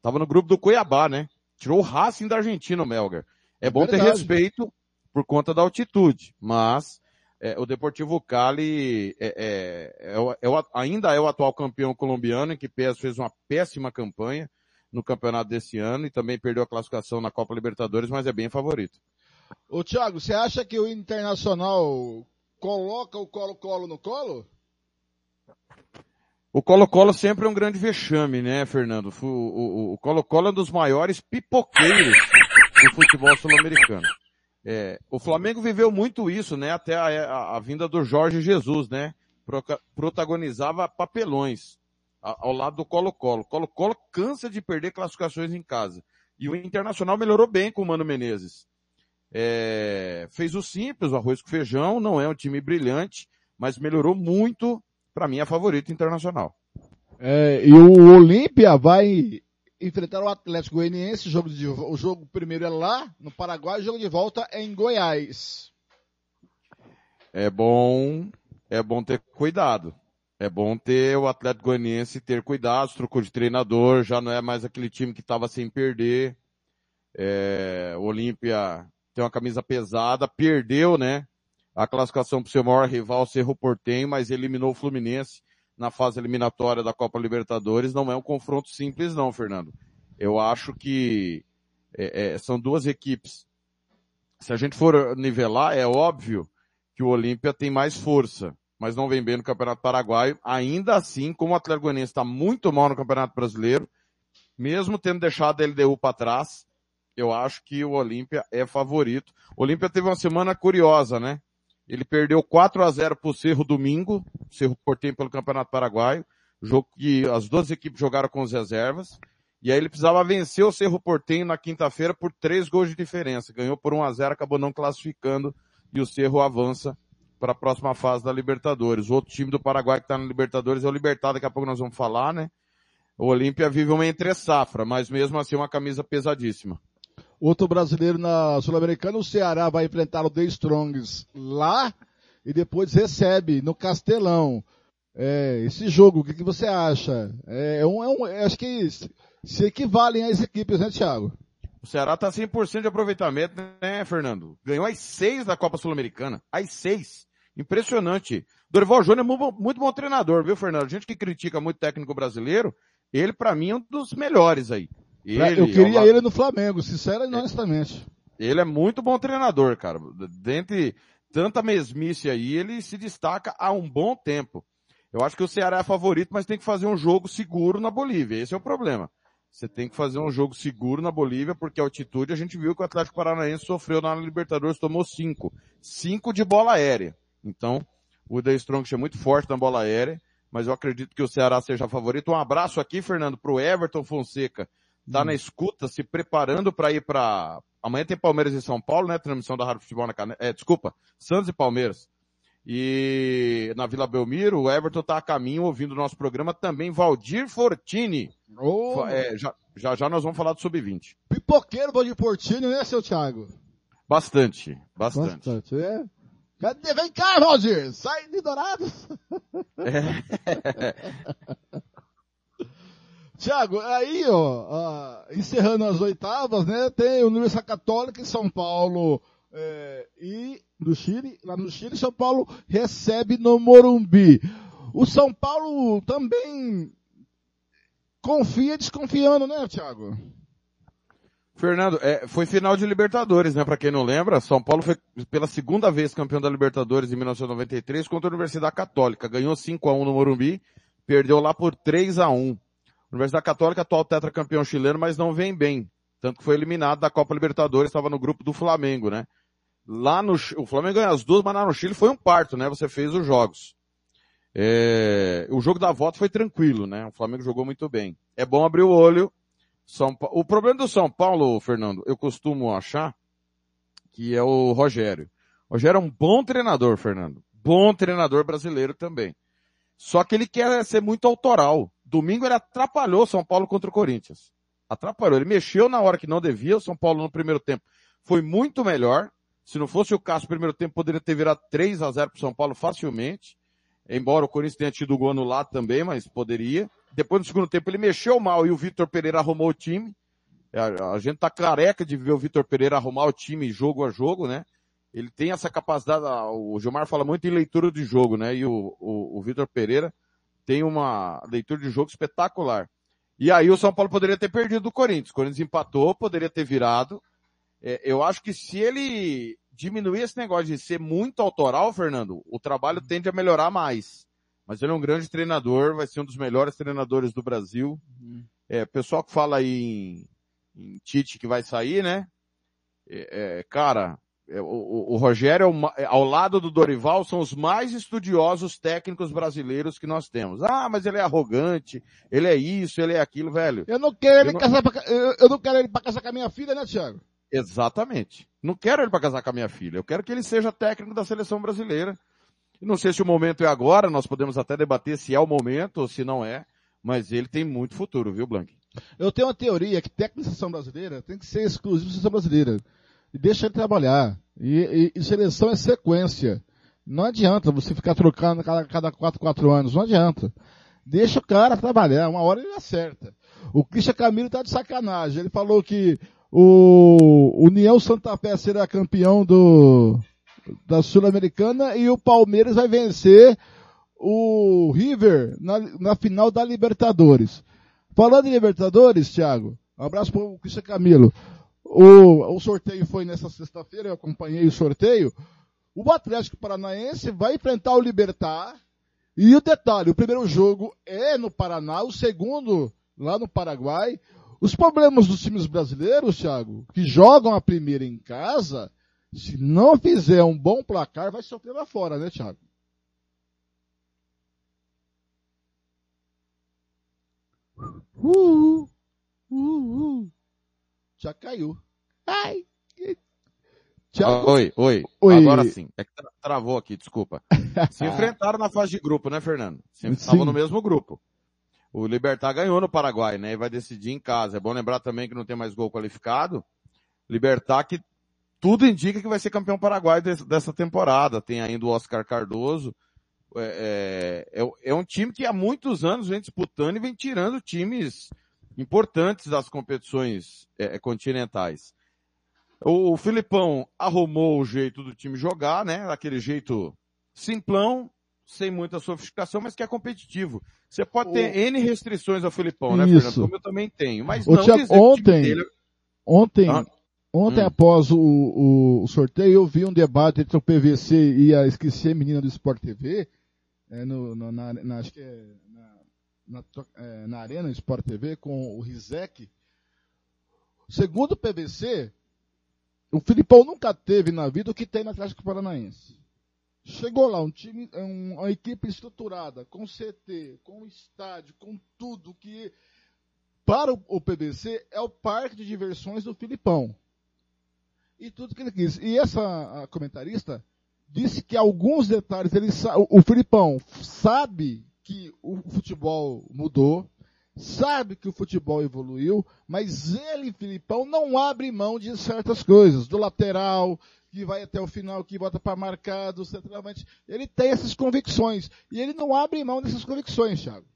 Tava no grupo do Cuiabá, né? Tirou o Racing da Argentina, o Melgar. É bom ter respeito por conta da altitude, mas é, o Deportivo Cali é, é- é é o- ainda é o atual campeão colombiano, em que PS fez uma péssima campanha no campeonato desse ano e também perdeu a classificação na Copa Libertadores, mas é bem favorito. Ô Thiago, você acha que o Internacional coloca o Colo-Colo no colo? O Colo-Colo sempre é um grande vexame, né, Fernando? O Colo-Colo é um dos maiores pipoqueiros do futebol sul-americano. É, o Flamengo viveu muito isso, né, até a, a- a vinda do Jorge Jesus, né? Protagonizava papelões ao lado do Colo-Colo. Colo-Colo cansa de perder classificações em casa. E o Internacional melhorou bem com o Mano Menezes. É, fez o simples, o arroz com feijão, não é um time brilhante, mas melhorou muito, para mim é favorito internacional. É, e o Olímpia vai enfrentar o Atlético Goianiense, o jogo, de, o jogo primeiro é lá, no Paraguai, o jogo de volta é em Goiás. É bom, é bom ter cuidado. É bom ter o Atlético Goianiense ter cuidado, trocou de treinador, já não é mais aquele time que estava sem perder. É, o Olímpia tem uma camisa pesada, perdeu, né? A classificação para o seu maior rival, Cerro Portenho, mas eliminou o Fluminense na fase eliminatória da Copa Libertadores. Não é um confronto simples não, Fernando. Eu acho que é, é, são duas equipes. Se a gente for nivelar, é óbvio que o Olímpia tem mais força, mas não vem bem no Campeonato Paraguaio. Ainda assim, como o Atlético Goianiense está muito mal no Campeonato Brasileiro, mesmo tendo deixado a LDU para trás, eu acho que o Olímpia é favorito. O Olímpia teve uma semana curiosa, né? Ele perdeu 4 a 0 para o Cerro domingo, Cerro Portenho pelo Campeonato Paraguaio, jogo que as duas equipes jogaram com as reservas. E aí ele precisava vencer o Cerro Portenho na quinta-feira por três gols de diferença. Ganhou por 1 a 0 acabou não classificando e o Cerro avança para a próxima fase da Libertadores. O outro time do Paraguai que está na Libertadores é o Libertad, daqui a pouco nós vamos falar, né? O Olímpia vive uma entre-safra, mas mesmo assim uma camisa pesadíssima. Outro brasileiro na Sul-Americana, o Ceará vai enfrentar o The Strongs lá e depois recebe no Castelão. É, esse jogo, o que, que você acha? É, é um, é um, acho que se equivalem às equipes, né, Thiago? O Ceará tá 100% de aproveitamento, né, Fernando? Ganhou as seis da Copa Sul-Americana. As seis. Impressionante. Dorival Júnior é muito, bom treinador, viu, Fernando? Gente que critica muito técnico brasileiro, ele para mim é um dos melhores aí. Ele, eu queria ele no Flamengo, sincero e honestamente. Ele é muito bom treinador, cara. Dentre tanta mesmice aí, ele se destaca há um bom tempo. Eu acho que o Ceará é favorito, mas tem que fazer um jogo seguro na Bolívia. Esse é o problema. Você tem que fazer um jogo seguro na Bolívia, porque a altitude a gente viu que o Atlético Paranaense sofreu na Libertadores, tomou cinco. Cinco de bola aérea. Então, o The Strong é muito forte na bola aérea, mas eu acredito que o Ceará seja favorito. Um abraço aqui, Fernando, pro Everton Fonseca. Tá hum. na escuta, se preparando para ir para Amanhã tem Palmeiras e São Paulo, né? Transmissão da Rádio Futebol na Canela. É, desculpa, Santos e Palmeiras. E na Vila Belmiro, o Everton tá a caminho ouvindo o nosso programa também, Valdir Fortini. Oh. É, já, já já nós vamos falar do Sub-20. Pipoqueiro Valdir Fortini, né, seu Thiago? Bastante, bastante. Bastante, é. Cadê? Vem cá, Valdir! Sai de Dourados! É. Tiago, aí, ó, encerrando as oitavas, né, tem Universidade Católica em São Paulo é, e do Chile, lá no Chile, São Paulo recebe no Morumbi. O São Paulo também confia desconfiando, né, Thiago? Fernando, é, foi final de Libertadores, né? Para quem não lembra, São Paulo foi pela segunda vez campeão da Libertadores em 1993 contra a Universidade Católica. Ganhou 5 a 1 no Morumbi, perdeu lá por 3 a 1. Universidade Católica, atual tetracampeão chileno, mas não vem bem. Tanto que foi eliminado da Copa Libertadores, estava no grupo do Flamengo, né? Lá no, o Flamengo ganhou as duas, mas lá no Chile foi um parto, né? Você fez os jogos. É, o jogo da volta foi tranquilo, né? O Flamengo jogou muito bem. É bom abrir o olho. São o problema do São Paulo, Fernando, eu costumo achar que é o Rogério. O Rogério é um bom treinador, Fernando. Bom treinador brasileiro também. Só que ele quer ser muito autoral. Domingo ele atrapalhou São Paulo contra o Corinthians. Atrapalhou. Ele mexeu na hora que não devia. O São Paulo no primeiro tempo foi muito melhor. Se não fosse o caso, no primeiro tempo poderia ter virado 3 a 0 para o São Paulo facilmente. Embora o Corinthians tenha tido o gol anulado também, mas poderia. Depois no segundo tempo ele mexeu mal e o Vitor Pereira arrumou o time. A, a gente tá careca de ver o Vitor Pereira arrumar o time jogo a jogo, né? Ele tem essa capacidade, o Gilmar fala muito em leitura de jogo, né? E o, o, o Vitor Pereira tem uma leitura de jogo espetacular. E aí o São Paulo poderia ter perdido do Corinthians. O Corinthians empatou, poderia ter virado. É, eu acho que se ele diminuir esse negócio de ser muito autoral, Fernando, o trabalho tende a melhorar mais. Mas ele é um grande treinador, vai ser um dos melhores treinadores do Brasil. É, pessoal que fala aí em, em Tite que vai sair, né? É, é, cara, o, o, Rogério, é, ao lado do Dorival, são os mais estudiosos técnicos brasileiros que nós temos. Ah, mas ele é arrogante, ele é isso, ele é aquilo, velho. Eu não quero ele, não... Casar pra, eu, eu, não quero ele para casar com a minha filha, né, Thiago? Exatamente. Não quero ele para casar com a minha filha. Eu quero que ele seja técnico da seleção brasileira. Não sei se o momento é agora, nós podemos até debater se é o momento ou se não é, mas ele tem muito futuro, viu, Blank? Eu tenho uma teoria que técnico da seleção brasileira tem que ser exclusivo da seleção brasileira deixa ele trabalhar. E, e, e, seleção é sequência. Não adianta você ficar trocando cada, cada quatro, quatro anos, não adianta. Deixa o cara trabalhar, uma hora ele acerta. O Christian Camilo tá de sacanagem. Ele falou que o União Santa Fé será campeão do, da Sul-Americana e o Palmeiras vai vencer o River na, na final da Libertadores. Falando em Libertadores, Thiago, um abraço para o Cristian Camilo. O, o sorteio foi nessa sexta-feira, eu acompanhei o sorteio. O Atlético Paranaense vai enfrentar o Libertar. E o detalhe, o primeiro jogo é no Paraná, o segundo lá no Paraguai. Os problemas dos times brasileiros, Thiago, que jogam a primeira em casa, se não fizer um bom placar, vai sofrer lá fora, né, Thiago? Uh, uh, uh. Já caiu. Ai. Thiago... Oi, oi, oi. Agora sim. É que travou aqui, desculpa. Se enfrentaram na fase de grupo, né, Fernando? Se estavam no mesmo grupo. O Libertar ganhou no Paraguai, né? E vai decidir em casa. É bom lembrar também que não tem mais gol qualificado. Libertar que tudo indica que vai ser campeão paraguai dessa temporada. Tem ainda o Oscar Cardoso. É, é, é, é, um time que há muitos anos vem disputando e vem tirando times importantes das competições é, continentais. O, o Filipão arrumou o jeito do time jogar, né? Aquele jeito simplão, sem muita sofisticação, mas que é competitivo. Você pode ter o... N restrições ao Filipão, né, Fernando? Como eu também tenho. Mas o não Thiago, ontem, dele... ontem, ah. Ontem, Hum. após o, o- o sorteio, eu vi um debate entre o PVC e a, esqueci a menina do Sport TV, é, no, no- na, na- acho que é na, na, é, na Arena Sport TV, com o Rizek. Segundo o PVC, o Filipão nunca teve na vida o que tem no Atlético Paranaense. Chegou lá, um time, um- uma equipe estruturada, com CT, com estádio, com tudo que para o, o PVC é o parque de diversões do Filipão. E tudo que ele quis. E essa comentarista disse que alguns detalhes, ele o, o Filipão sabe que o futebol mudou, sabe que o futebol evoluiu, mas ele, Filipão, não abre mão de certas coisas, do lateral, que vai até o final, que bota para marcar, do centroavante. Ele tem essas convicções. E ele não abre mão dessas convicções, Thiago.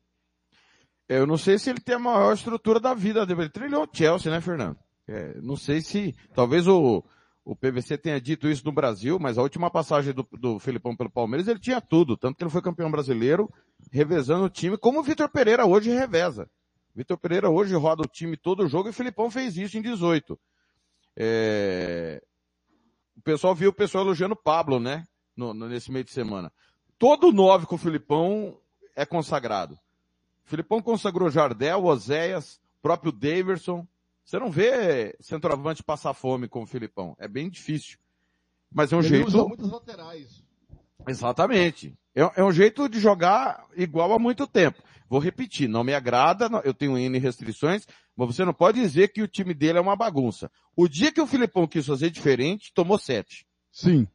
Eu não sei se ele tem a maior estrutura da vida. Ele trilhou o Chelsea, né, Fernando? É, não sei se, talvez o, o PVC tenha dito isso no Brasil, mas a última passagem do, do Filipão pelo Palmeiras, ele tinha tudo. Tanto que ele foi campeão brasileiro, revezando o time, como o Vitor Pereira hoje reveza. Vitor Pereira hoje roda o time todo o jogo e o Filipão fez isso em 18. É, O pessoal viu o pessoal elogiando o Pablo, né? No, no- nesse meio de semana. Todo nove com o Filipão é consagrado. O Filipão consagrou Jardel, Oséias, próprio Daverson. Você não vê centroavante passar fome com o Filipão. É bem difícil. Mas é um ele jeito. usa muitas laterais. Exatamente. É, é um jeito de jogar igual há muito tempo. Vou repetir, não me agrada, eu tenho N restrições, mas você não pode dizer que o time dele é uma bagunça. O dia que o Filipão quis fazer diferente, tomou sete. Sim.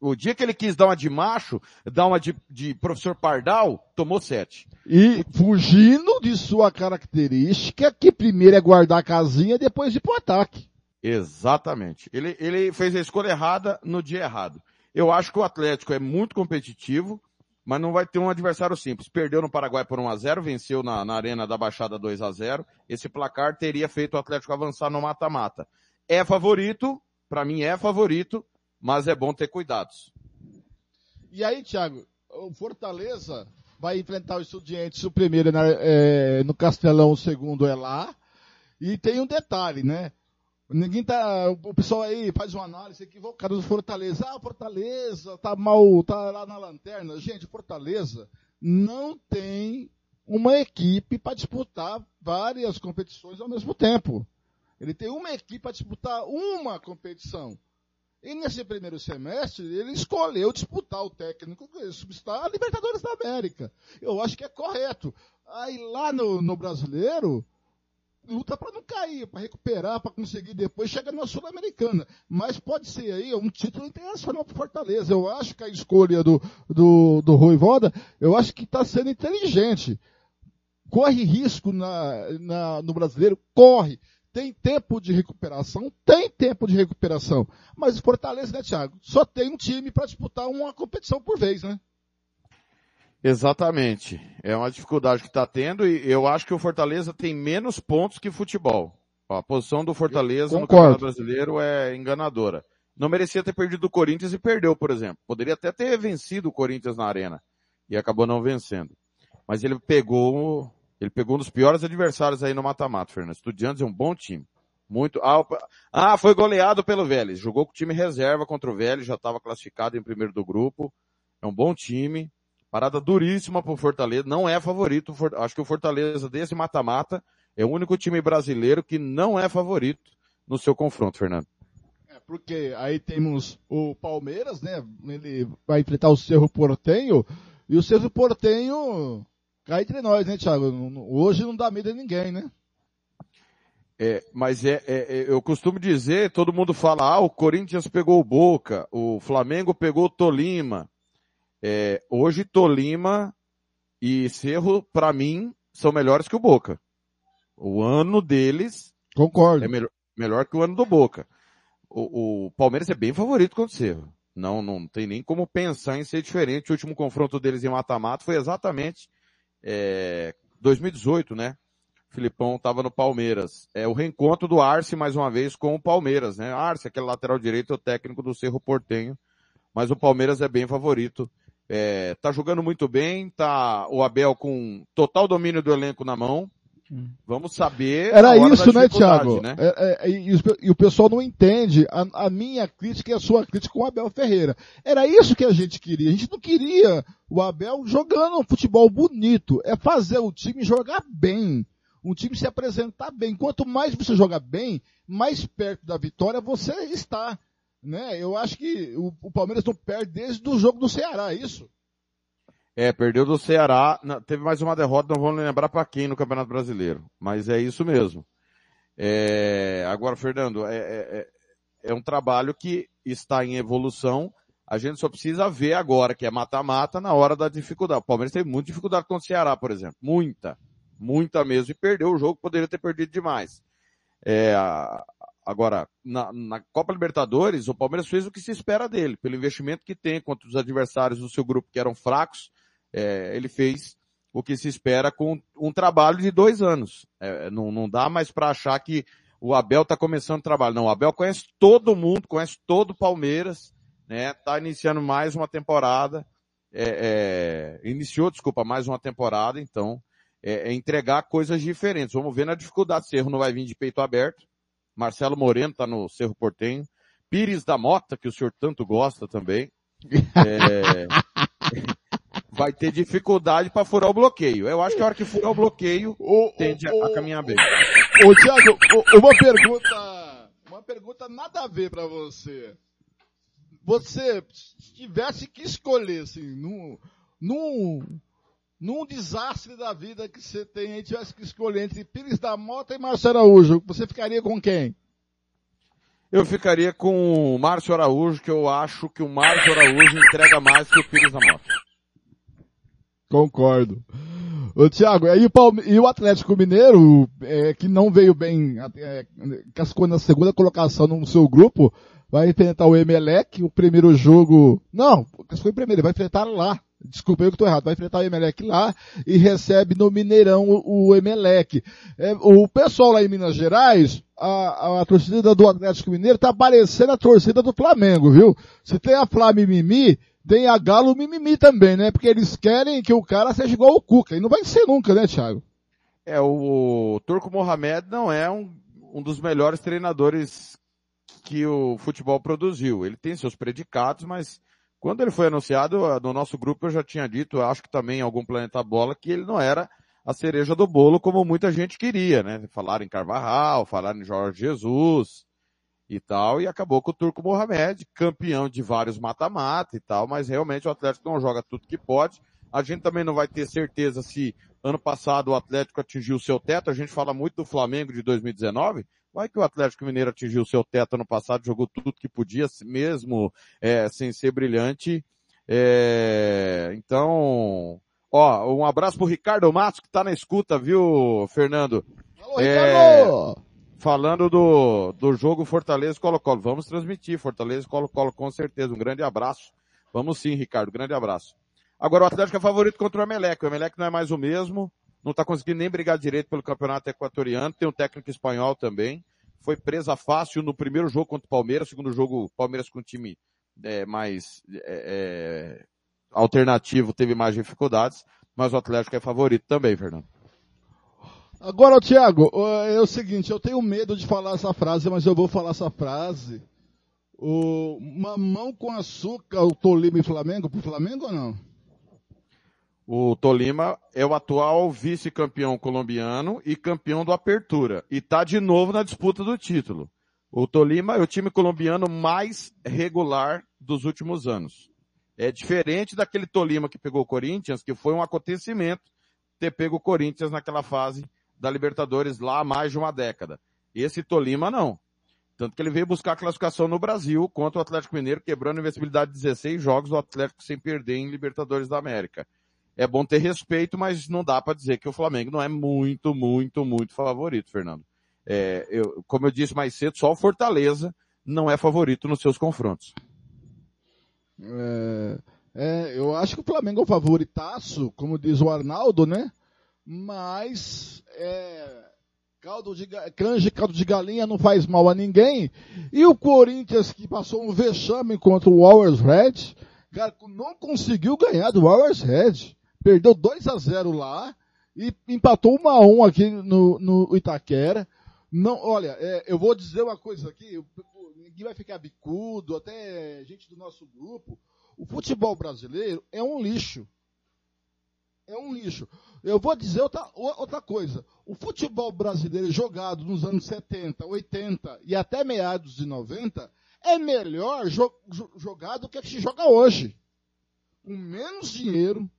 O dia que ele quis dar uma de macho, dar uma de, de professor Pardal, tomou sete. E fugindo de sua característica, que primeiro é guardar a casinha, depois ir pro ataque. Exatamente. Ele, ele fez a escolha errada no dia errado. Eu acho que o Atlético é muito competitivo, mas não vai ter um adversário simples. Perdeu no Paraguai por 1 a 0 venceu na, na Arena da Baixada 2 a 0 Esse placar teria feito o Atlético avançar no mata-mata. É favorito, para mim é favorito, mas é bom ter cuidados. E aí, Thiago, o Fortaleza vai enfrentar o Estudiantes, o primeiro é no Castelão, o segundo é lá. E tem um detalhe, né? Ninguém tá, o pessoal aí faz uma análise equivocada do Fortaleza. Ah, Fortaleza tá mal, tá lá na lanterna. Gente, Fortaleza não tem uma equipe para disputar várias competições ao mesmo tempo. Ele tem uma equipe para disputar uma competição. E nesse primeiro semestre, ele escolheu disputar o técnico que substar a Libertadores da América. Eu acho que é correto. Aí lá no, no brasileiro, luta para não cair, para recuperar, para conseguir depois chegar na Sul-Americana. Mas pode ser aí um título internacional para Fortaleza. Eu acho que a escolha do, do, do Rui Voda, eu acho que está sendo inteligente. Corre risco na, na, no brasileiro? Corre. Tem tempo de recuperação? Tem tempo de recuperação. Mas o Fortaleza, né, Thiago? Só tem um time para disputar uma competição por vez, né? Exatamente. É uma dificuldade que está tendo e eu acho que o Fortaleza tem menos pontos que futebol. A posição do Fortaleza no Campeonato Brasileiro é enganadora. Não merecia ter perdido o Corinthians e perdeu, por exemplo. Poderia até ter vencido o Corinthians na arena e acabou não vencendo. Mas ele pegou, ele pegou um dos piores adversários aí no mata-mata, Fernando. Estudiantes é um bom time. Muito. Ah, ah, foi goleado pelo Vélez. Jogou com o time reserva contra o Vélez, já estava classificado em primeiro do grupo. É um bom time. Parada duríssima pro Fortaleza. Não é favorito. Acho que o Fortaleza desse mata-mata é o único time brasileiro que não é favorito no seu confronto, Fernando. É, porque aí temos o Palmeiras, né? Ele vai enfrentar o Cerro Portenho. E o Cerro Portenho cai entre nós, né, Thiago? Hoje não dá medo a ninguém, né? É, mas é, é, é, eu costumo dizer, todo mundo fala, ah, o Corinthians pegou o Boca, o Flamengo pegou o Tolima. É, hoje Tolima e Cerro, para mim, são melhores que o Boca. O ano deles Concordo. é melhor, melhor que o ano do Boca. O, o Palmeiras é bem favorito contra o Cerro. Não, não tem nem como pensar em ser diferente. O último confronto deles em mata-mata foi exatamente é, 2018, né? O Filipão estava no Palmeiras. É o reencontro do Arce mais uma vez com o Palmeiras, né? Arce, aquele lateral direito, é o técnico do Cerro Portenho. Mas o Palmeiras é bem favorito é, tá jogando muito bem, tá o Abel com total domínio do elenco na mão. Vamos saber. Era isso, né, Thiago? Né? É, é, e, e, o pessoal não entende a, a, minha crítica e a sua crítica com o Abel Ferreira. Era isso que a gente queria. A gente não queria o Abel jogando um futebol bonito. É fazer o time jogar bem. Um time se apresentar bem. Quanto mais você joga bem, mais perto da vitória você está né? Eu acho que o, o Palmeiras não perde desde o jogo do Ceará, é isso? É, perdeu do Ceará, teve mais uma derrota, não vamos lembrar para quem no Campeonato Brasileiro, mas é isso mesmo. É, agora, Fernando, é, é, é, é um trabalho que está em evolução, a gente só precisa ver agora, que é mata-mata, na hora da dificuldade. O Palmeiras teve muita dificuldade com o Ceará, por exemplo. Muita. Muita mesmo. E perdeu o jogo, poderia ter perdido demais. É, Agora, na, na, Copa Libertadores, o Palmeiras fez o que se espera dele, pelo investimento que tem contra os adversários do seu grupo que eram fracos, é, ele fez o que se espera com um trabalho de dois anos. É, não, não dá mais para achar que o Abel está começando o trabalho. Não, o Abel conhece todo mundo, conhece todo o Palmeiras, né? Tá iniciando mais uma temporada, é, é, iniciou, desculpa, mais uma temporada, então é, é entregar coisas diferentes. Vamos ver na dificuldade. Se erro não vai vir de peito aberto, Marcelo Moreno está no Cerro Portenho. Pires da Mota, que o senhor tanto gosta também. É, vai ter dificuldade para furar o bloqueio. Eu acho que a hora que furar o bloqueio, o, tende o, a, a caminhar bem. Ô, Thiago, uma pergunta, uma pergunta nada a ver para você. Você tivesse que escolher, assim, num, num, num desastre da vida que você tem e tivesse que escolher entre Pires da Mota e Márcio Araújo, você ficaria com quem? Eu ficaria com o Márcio Araújo, que eu acho que o Márcio Araújo entrega mais que o Pires da Mota. Concordo. Ô, Thiago, e o, Palme... e o Atlético Mineiro, é, que não veio bem, é, cascou na segunda colocação no seu grupo, vai enfrentar o Emelec, o primeiro jogo, não, foi o primeiro, vai enfrentar lá, Desculpa, eu que estou errado. Vai enfrentar o Emelec lá e recebe no Mineirão o, Emelec. É, o pessoal lá em Minas Gerais, a, a, a torcida do Atlético Mineiro está parecendo a torcida do Flamengo, viu? Se tem a Flamimimi, tem a Galo Mimimi também, né? Porque eles querem que o cara seja igual o Cuca. E não vai ser nunca, né, Thiago? É, o, o Turco Mohamed não é um, um dos melhores treinadores que o futebol produziu. Ele tem seus predicados, mas quando ele foi anunciado, no nosso grupo eu já tinha dito, acho que também em algum Planeta Bola, que ele não era a cereja do bolo como muita gente queria, né? Falaram em Carvajal, falaram em Jorge Jesus e tal, e acabou com o Turco Mohamed, campeão de vários mata-mata e tal, mas realmente o Atlético não joga tudo que pode. A gente também não vai ter certeza se ano passado o Atlético atingiu o seu teto, a gente fala muito do Flamengo de 2019, Vai que o Atlético Mineiro atingiu o seu teto no passado, jogou tudo que podia, mesmo é, sem ser brilhante. É, então, ó, um abraço pro Ricardo Matos que tá na escuta, viu, Fernando? Alô, é, Ricardo! falando do, do jogo Fortaleza Colo-Colo. Vamos transmitir Fortaleza Colo-Colo com certeza. Um grande abraço. Vamos sim, Ricardo. Grande abraço. Agora o Atlético é favorito contra o Emelec. O Emelec não é mais o mesmo. Não está conseguindo nem brigar direito pelo campeonato equatoriano. Tem um técnico espanhol também. Foi presa fácil no primeiro jogo contra o Palmeiras. Segundo jogo, Palmeiras com um time é, mais é, é, alternativo teve mais dificuldades. Mas o Atlético é favorito também, Fernando. Agora, Thiago, é o seguinte, eu tenho medo de falar essa frase, mas eu vou falar essa frase. O mamão com açúcar, o Tolima e Flamengo, pro Flamengo ou não? O Tolima é o atual vice-campeão colombiano e campeão do Apertura. E tá de novo na disputa do título. O Tolima é o time colombiano mais regular dos últimos anos. É diferente daquele Tolima que pegou o Corinthians, que foi um acontecimento ter pego o Corinthians naquela fase da Libertadores lá há mais de uma década. Esse Tolima não. Tanto que ele veio buscar classificação no Brasil contra o Atlético Mineiro, quebrando a invencibilidade de 16 jogos do Atlético sem perder em Libertadores da América. É bom ter respeito, mas não dá para dizer que o Flamengo não é muito, muito, muito favorito, Fernando. É, eu, como eu disse mais cedo, só o Fortaleza não é favorito nos seus confrontos. É, é, eu acho que o Flamengo é o favoritaço, como diz o Arnaldo, né? Mas é, caldo de, canja caldo de galinha não faz mal a ninguém. E o Corinthians, que passou um vexame contra o Warriors Red, cara, não conseguiu ganhar do Warriors Red. Perdeu 2 a 0 lá e empatou 1 a 1 aqui no, no Itaquera. Não, olha, é, eu vou dizer uma coisa aqui, ninguém vai ficar bicudo, até gente do nosso grupo. O futebol brasileiro é um lixo. É um lixo. Eu vou dizer outra, outra coisa. O futebol brasileiro jogado nos anos 70, 80 e até meados de 90 é melhor jo jogado do que se joga hoje. Com menos dinheiro,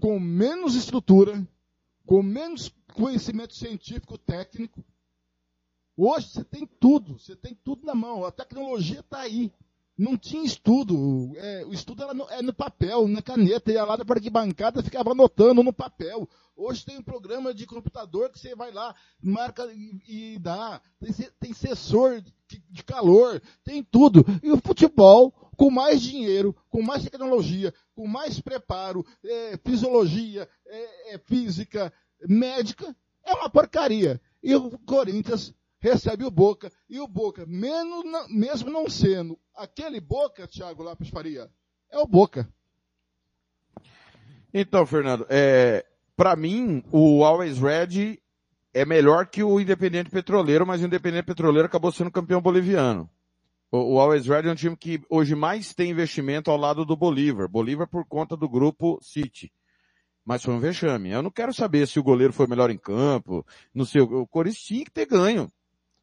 com menos estrutura, com menos conhecimento científico, técnico. Hoje você tem tudo, você tem tudo na mão. A tecnologia está aí não tinha estudo. É, o estudo era no, é no papel, na caneta. Ia lá que bancada ficava anotando no papel. Hoje tem um programa de computador que você vai lá, marca e, e dá. Tem, tem sensor de, de, calor, tem tudo. E o futebol, com mais dinheiro, com mais tecnologia, com mais preparo, é, fisiologia, é, é física, médica, é uma porcaria. E o Corinthians recebe o Boca, e o Boca, menos, mesmo não sendo aquele Boca, Thiago Lopes Faria, é o Boca. Então, Fernando, é, para mim, o Always Red é melhor que o Independente Petroleiro, mas o Independente Petroleiro acabou sendo campeão boliviano. O, Always Red é um time que hoje mais tem investimento ao lado do Bolívar. Bolívar por conta do grupo City. Mas foi um vexame. Eu não quero saber se o goleiro foi melhor em campo, não sei, o Corinthians tinha que ter ganho.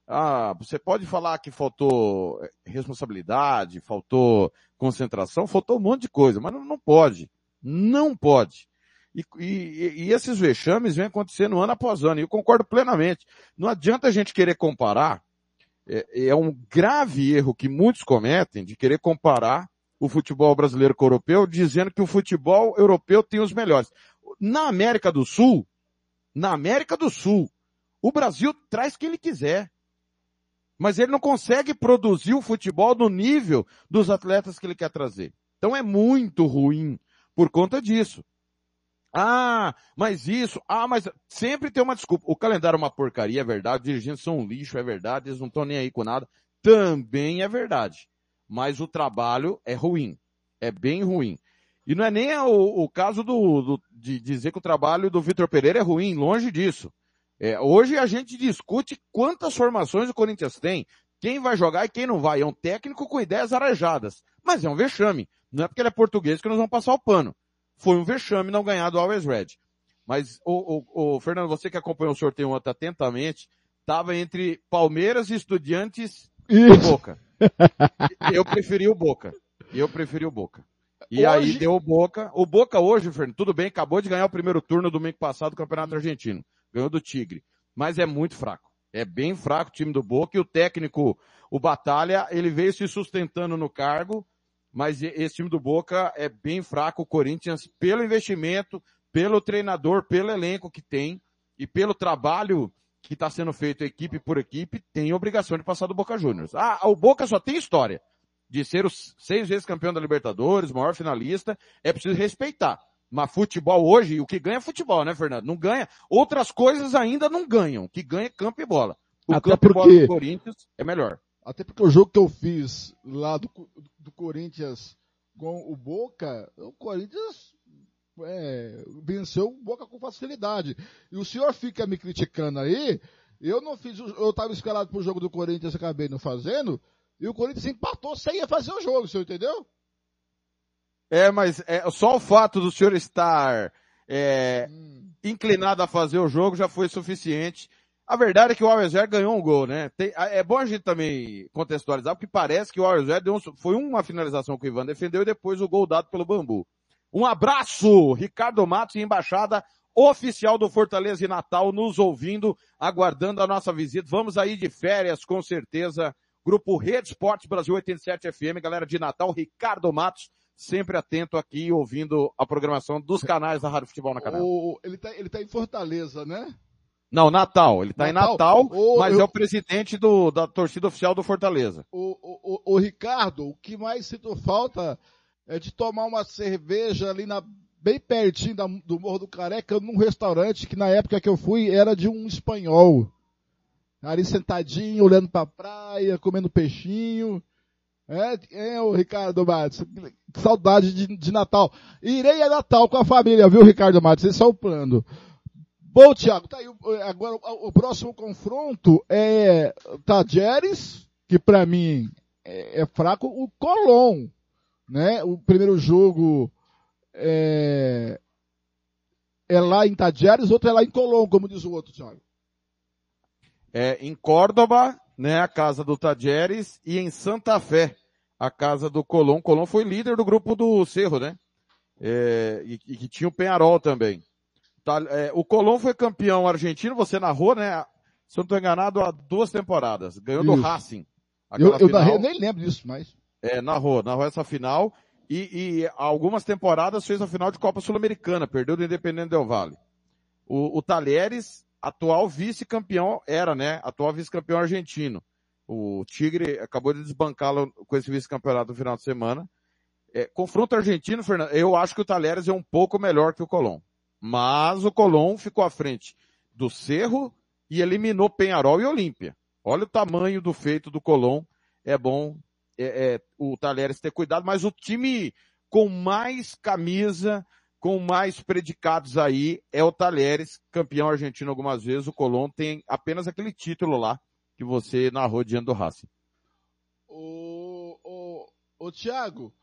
Ah, você pode falar que faltou eh, responsabilidade, faltou concentração, faltou um monte de coisa, mas não, não pode. Não pode. E, e, e, esses vexames vêm acontecendo ano após ano, e eu concordo plenamente. Não adianta a gente querer comparar, é, é um grave erro que muitos cometem de querer comparar o futebol brasileiro com o europeu, dizendo que o futebol europeu tem os melhores. Na América do Sul, na América do Sul, o Brasil traz quem ele quiser mas ele não consegue produzir o futebol no nível dos atletas que ele quer trazer. Então é muito ruim por conta disso. Ah, mas isso, ah, mas sempre tem uma desculpa. O calendário é uma porcaria, é verdade. Os dirigentes são um lixo, é verdade. Eles não estão nem aí com nada. Também é verdade. Mas o trabalho é ruim. É bem ruim. E não é nem o, o caso do, do, de dizer que o trabalho do Vitor Pereira é ruim, longe disso. É, hoje a gente discute quantas formações o Corinthians tem, quem vai jogar e quem não vai. É um técnico com ideias arejadas. Mas é um vexame. Não é porque ele é português que nós vamos passar o pano. Foi um vexame não ganhar do Always Red. Mas, o, o, o Fernando, você que acompanhou o sorteio ontem atentamente, estava entre Palmeiras e Estudiantes e Boca. Eu preferi o Boca. Eu preferi o Boca. E hoje... aí deu o Boca. O Boca hoje, Fernando, tudo bem, acabou de ganhar o primeiro turno domingo passado do Campeonato Argentino ganhou do Tigre. Mas é muito fraco. É bem fraco o time do Boca e o técnico, o Batalha, ele veio se sustentando no cargo, mas esse time do Boca é bem fraco. O Corinthians, pelo investimento, pelo treinador, pelo elenco que tem e pelo trabalho que está sendo feito equipe por equipe, tem obrigação de passar do Boca Juniors. Ah, o Boca só tem história de ser os seis vezes campeão da Libertadores, maior finalista, é preciso respeitar. Mas futebol hoje, o que ganha é futebol, né, Fernando? Não ganha. Outras coisas ainda não ganham. O que ganha é campo e bola. O Até campo e bola porque- do Corinthians é melhor. Até porque o jogo que eu fiz lá do, do Corinthians com o Boca, o Corinthians é, venceu o Boca com facilidade. E o senhor fica me criticando aí, eu não fiz, o- eu estava escalado pro jogo do Corinthians, acabei não fazendo, e o Corinthians empatou sem ia fazer o jogo, o senhor entendeu? É, mas é, só o fato do senhor estar é, inclinado a fazer o jogo já foi suficiente. A verdade é que o Alves ganhou um gol, né? Tem- é bom a gente também contextualizar, porque parece que o deu um, foi uma finalização que o Ivan defendeu e depois o gol dado pelo Bambu. Um abraço, Ricardo Matos, embaixada oficial do Fortaleza e Natal, nos ouvindo, aguardando a nossa visita. Vamos aí de férias, com certeza. Grupo Rede Esportes Brasil 87 FM, galera de Natal, Ricardo Matos, sempre atento aqui, ouvindo a programação dos canais da Rádio Futebol na Canal. Ele, tá, ele tá em Fortaleza, né? Não, Natal. Ele tá em Natal? Natal, Ô, mas eu- é o presidente do, da torcida oficial do Fortaleza. O, o, o, o Ricardo, o que mais sinto falta é de tomar uma cerveja ali na, bem pertinho da- do Morro do Careca, num restaurante que na época que eu fui era de um espanhol. Ali sentadinho, olhando pra praia, comendo peixinho. É, é o Ricardo Matos. Que Saudade de, de Natal. Irei a Natal com a família, viu, Ricardo Matos? Esse é o plano. Bom, Thiago, tá aí. o- Agora, o, próximo confronto é Tajeres, que pra mim é, é fraco, o Colom, né? O primeiro jogo é, é lá em Tajeres, outro é lá em Colom, como diz o outro, Thiago. É, em Córdoba, né, a casa do Tajeres, e em Santa Fé, a casa do Colom. Colom foi líder do grupo do Cerro, né? É, e, e que tinha o Penharol também. Tá, é, o Colom foi campeão argentino, você narrou, né? Se eu não estou enganado, há duas temporadas. Ganhou do Isso. Racing. Eu, eu, final. narrei- eu nem lembro disso, mas. É, narrou, narrou essa final. E, e algumas temporadas fez a final de Copa Sul-Americana, perdeu do Independente Del Valle. O, o Talheres, atual vice-campeão, era, né? Atual vice-campeão argentino. O Tigre acabou de desbancá-lo com esse vice-campeonato no final de semana. É, confronto argentino, Fernando, eu acho que o Talheres é um pouco melhor que o Colom. Mas o Colom ficou à frente do Cerro e eliminou Penharol e Olímpia. Olha o tamanho do feito do Colom. É bom é, é, o Talheres ter cuidado, mas o time com mais camisa, com mais predicados aí é o Talheres, campeão argentino algumas vezes. O Colom tem apenas aquele título lá que você narrou diante do Racing. Ô, ô, ô Thiago,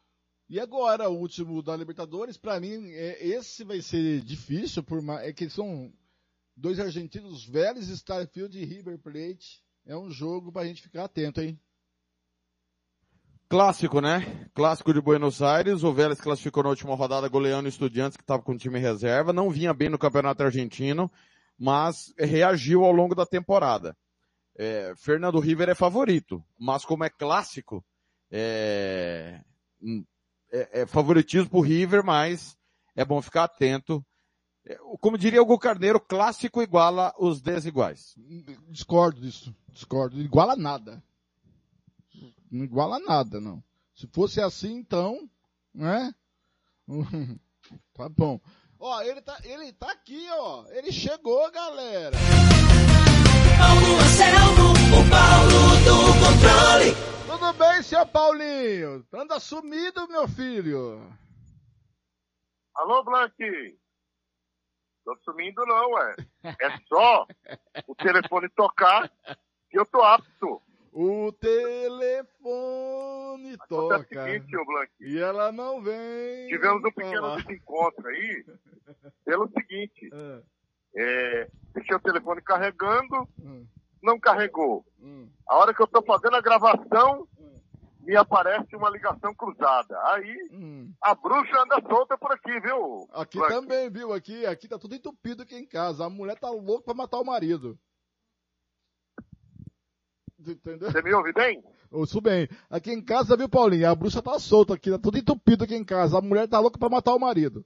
e agora o último da Libertadores? Pra mim, é, esse vai ser difícil, por ma- é que são dois argentinos velhos, Starfield e River Plate. É um jogo pra gente ficar atento, hein? Clássico, né? Clássico de Buenos Aires. O Vélez classificou na última rodada goleando Estudiantes, que estava com o time reserva. Não vinha bem no Campeonato Argentino, mas reagiu ao longo da temporada. É, Fernando River é favorito, mas como é clássico, é, é, é favoritismo pro River, mas é bom ficar atento. É, Como diria o Hugo Carneiro, clássico iguala os desiguais. Discordo disso. Discordo. Iguala nada. Não iguala nada, não. Se fosse assim, então, né? tá bom. Ó, ele tá, ele tá aqui, ó. Ele chegou, galera. Paulo Anselmo, o Paulo do controle. Tudo bem, seu Paulinho? Anda sumido, meu filho. Alô, Blank? Tô sumindo não, ué. É só o telefone tocar que eu tô apto. O telefone É o toca. seguinte, Blank. E ela não vem. Tivemos um pequeno falar. desencontro aí pelo seguinte. Ah, É, deixei o telefone carregando, hum, não carregou. hum. A hora que eu tô fazendo a gravação, me aparece uma ligação cruzada. Aí, a bruxa anda solta por aqui, viu? Aqui Blank? também, viu? Aqui, aqui tá tudo entupido aqui em casa. A mulher tá louca pra matar o marido. Entendeu? Você me ouve bem? Ouço bem. Aqui em casa, viu, Paulinho? A bruxa tá solta aqui, tá tudo entupido aqui em casa. A mulher tá louca pra matar o marido.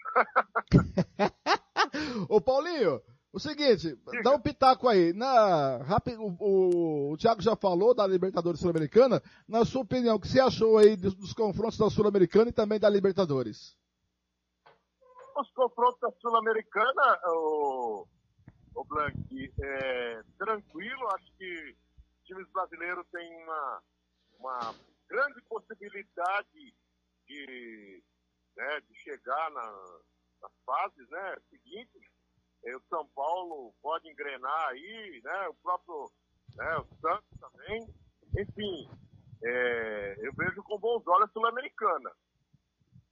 Ô, Paulinho, O seguinte, dá um pitaco aí. Na, rápido, o, o, o Thiago já falou da Libertadores Sul-Americana. Na sua opinião, o que você achou aí dos, dos confrontos da Sul-Americana e também da Libertadores? Os confrontos da Sul-Americana, o, o Blanc, é tranquilo. Acho que os times brasileiros têm uma, uma grande possibilidade de, né, de chegar na, nas fases né, seguintes. É, o São Paulo pode engrenar aí, né? O próprio né, o Santos também. Enfim, é, eu vejo com bons olhos a Sul-Americana.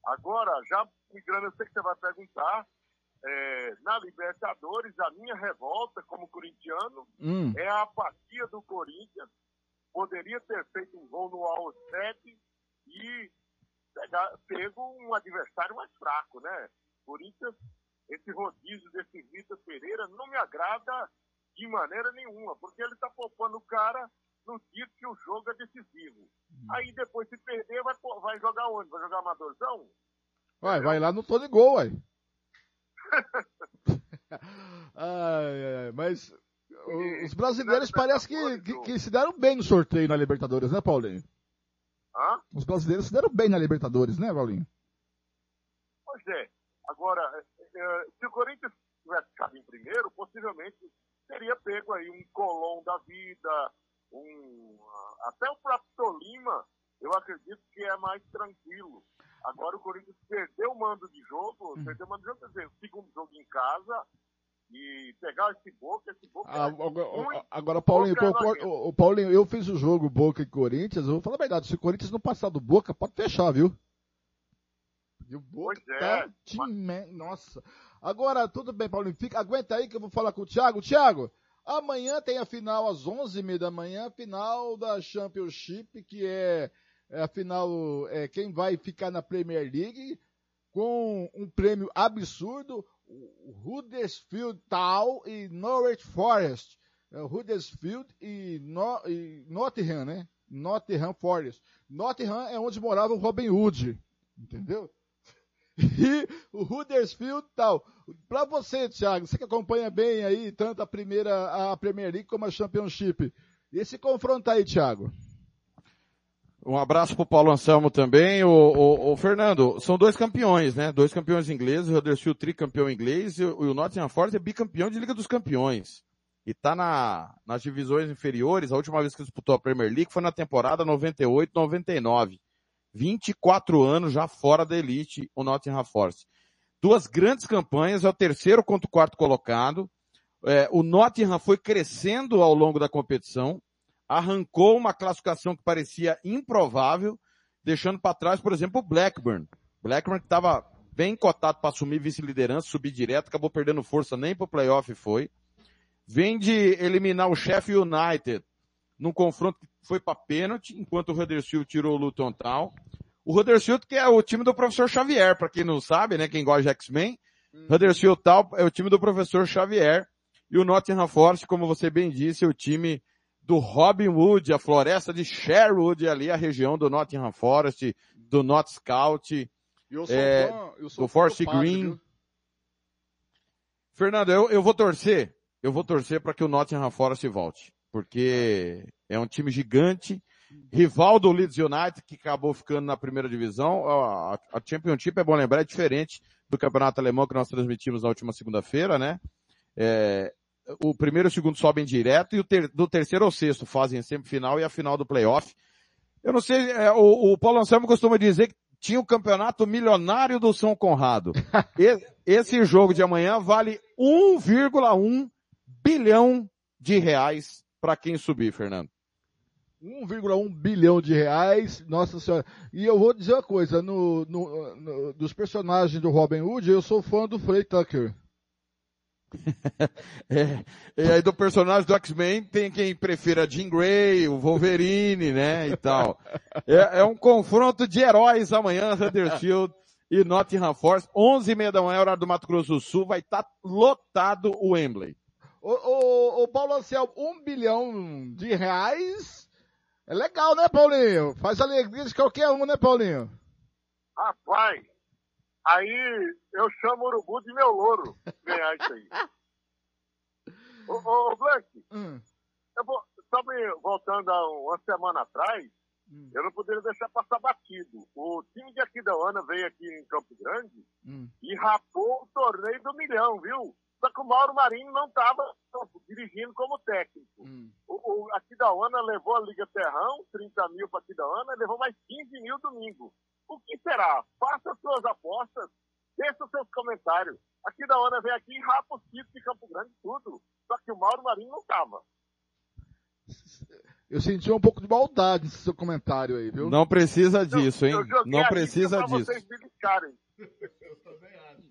Agora, já migrando, eu sei que você vai perguntar, é, na Libertadores, a minha revolta como corintiano Hum. é a apatia do Corinthians. Poderia ter feito um gol no All 7 e pegar, pego um adversário mais fraco, né? Corinthians, esse rodízio desse Vitor Pereira não me agrada de maneira nenhuma, porque ele está poupando o cara no dia que o jogo é decisivo. Aí depois, se perder, vai, vai jogar onde? Vai jogar amadorzão? Vai, vai lá no de gol, uai. ai, ai, mas os brasileiros parece que, que, que se deram bem no sorteio na Libertadores, né, Paulinho? Hã? Os brasileiros se deram bem na Libertadores, né, Paulinho? Pois é. Agora, eh, eh, se o Corinthians tivesse ficado em primeiro, possivelmente teria pego aí um Colom da vida, um ah, até o próprio Tolima, eu acredito que é mais tranquilo. Agora o Corinthians perdeu o mando de jogo, perdeu o mando de jogo, quer dizer, o segundo jogo em casa, e pegar esse Boca, esse Boca Ah, é agora, agora, Paulinho, Boca é ô, ô, Paulinho, eu fiz o jogo Boca e Corinthians, eu vou falar a verdade, se o Corinthians não passar do Boca, pode fechar, viu? E o Boca Pois é. tá time, nossa. Agora, tudo bem, Paulinho, fica, aguenta aí que eu vou falar com o Thiago. Thiago, amanhã tem a final às 11h30 da manhã, final da Championship, que é, é a final, é, quem vai ficar na Premier League, com um prêmio absurdo, Huddersfield Town e Norwich Forest. É, Huddersfield e, no, e Nottingham, né? Nottingham Forest. Nottingham é onde morava o Robin Hood, entendeu? E o Huddersfield tal. Pra você, Thiago, você que acompanha bem aí tanto a primeira, a Premier League como a Championship. Esse confronto aí, Thiago. Um abraço pro Paulo Anselmo também. O, o, o Fernando, são dois campeões, né? Dois campeões ingleses, o Huddersfield tricampeão inglês e o, o Nottingham Forest é bicampeão de Liga dos Campeões. E tá na, nas divisões inferiores, a última vez que disputou a Premier League foi na temporada 98-99. 24 anos já fora da elite, o Nottingham Forest. Duas grandes campanhas, é o terceiro contra o quarto colocado. É, o Nottingham foi crescendo ao longo da competição, arrancou uma classificação que parecia improvável, deixando para trás, por exemplo, o Blackburn. Blackburn que estava bem cotado para assumir vice-liderança, subir direto, acabou perdendo força, nem para o playoff foi. Vem de eliminar o Sheffield United num confronto que foi para pênalti, enquanto o Huddersfield tirou o Luton Town. O Huddersfield que é o time do professor Xavier, para quem não sabe, né, quem gosta de X-Men. Huddersfield Town é o time do professor Xavier. E o Nottingham Forest, como você bem disse, é o time do Robin Hood, a floresta de Sherwood, ali a região do Nottingham Forest, do Not Scout, é, do Forest Green. viu? Fernando, eu, eu vou torcer, eu vou torcer para que o Nottingham Forest volte, porque é um time gigante, rival do Leeds United, que acabou ficando na primeira divisão. A, Championship, é bom lembrar, é diferente do campeonato alemão que nós transmitimos na última segunda-feira, né? É, o primeiro e o segundo sobem direto e o ter- do terceiro ao sexto fazem a semifinal e a final do playoff. Eu não sei, é, o, o Paulo Anselmo costuma dizer que tinha o campeonato milionário do São Conrado. Esse jogo de amanhã vale 1,1 bilhão de reais para quem subir, Fernando. 1,1 bilhão de reais, nossa senhora. E eu vou dizer uma coisa, no, no- no- dos personagens do Robin Hood, eu sou fã do Frey Tucker. É, e aí do personagem do X-Men tem quem prefira Jean Grey, o Wolverine, né, e tal. É, é um confronto de heróis amanhã, Huddersfield e Nottingham Forest, 11 e meia da manhã, horário do Mato Grosso do Sul, vai estar lotado o Wembley. Ô, Paulo Anselmo, um bilhão de reais é legal, né, Paulinho? Faz alegria de qualquer um, né, Paulinho? Rapaz, aí eu chamo o urubu de meu louro ganhar isso aí. Ô, ô, ô Blank, Hum. eu vou, sabe, voltando a uma semana atrás, Hum. eu não poderia deixar passar batido. O time de Aquidauana veio aqui em Campo Grande Hum. e rapou o torneio do milhão, viu? Só que o Mauro Marinho não estava dirigindo como técnico. O, o Aquidauana levou a Liga Terrão, 30 mil para Aquidauana, e levou mais 15 mil domingo. O que será? Faça suas apostas, deixa os seus comentários. Aquidauana veio aqui e rapa os títulos de Campo Grande, tudo. Só que o Mauro Marinho não estava. Eu senti um pouco de maldade nesse seu comentário aí, viu? Não precisa disso, hein? Eu joguei Não a precisa disso. vocês beliscarem. Eu também acho,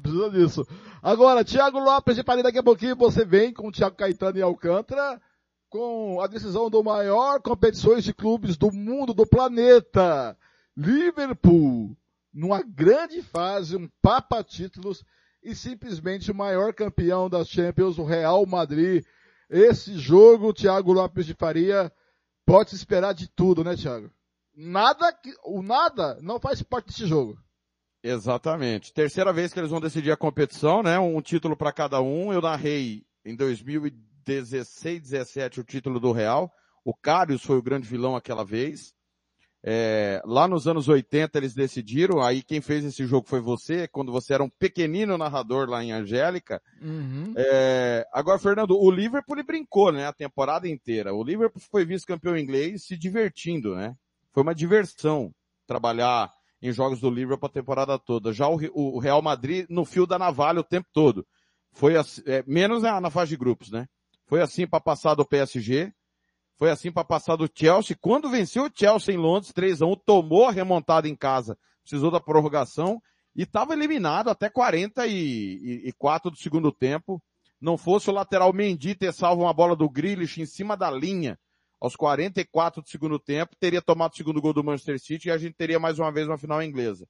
precisa disso. Agora, Thiago Lopes de Paris, daqui a pouquinho você vem com o Thiago Caetano e Alcântara com a decisão do maior competições de clubes do mundo, do planeta. Liverpool, numa grande fase, um papa títulos e simplesmente o maior campeão das Champions, o Real Madrid. Esse jogo, Thiago Lopes de Faria, pode se esperar de tudo, né, Thiago? Nada, que, o nada não faz parte desse jogo. Exatamente. Terceira vez que eles vão decidir a competição, né? Um título para cada um. Eu narrei em 2016, 17 o título do Real. O Cários foi o grande vilão aquela vez. É, lá nos anos 80 eles decidiram, aí quem fez esse jogo foi você, quando você era um pequenino narrador lá em Angélica. Uhum. É, agora, Fernando, o Liverpool ele brincou, né, a temporada inteira. O Liverpool foi vice-campeão inglês se divertindo, né? Foi uma diversão trabalhar em jogos do Liverpool a temporada toda. Já o, Re- o Real Madrid no fio da navalha o tempo todo. Foi assim, é, menos na, na fase de grupos, né? Foi assim para passar do PSG, foi assim para passar do Chelsea. Quando venceu o Chelsea em Londres 3 a 1, tomou a remontada em casa, precisou da prorrogação e estava eliminado até 44 do segundo tempo. Não fosse o lateral Mendy ter salvo uma bola do Grealish em cima da linha aos 44 do segundo tempo, teria tomado o segundo gol do Manchester City e a gente teria mais uma vez uma final inglesa.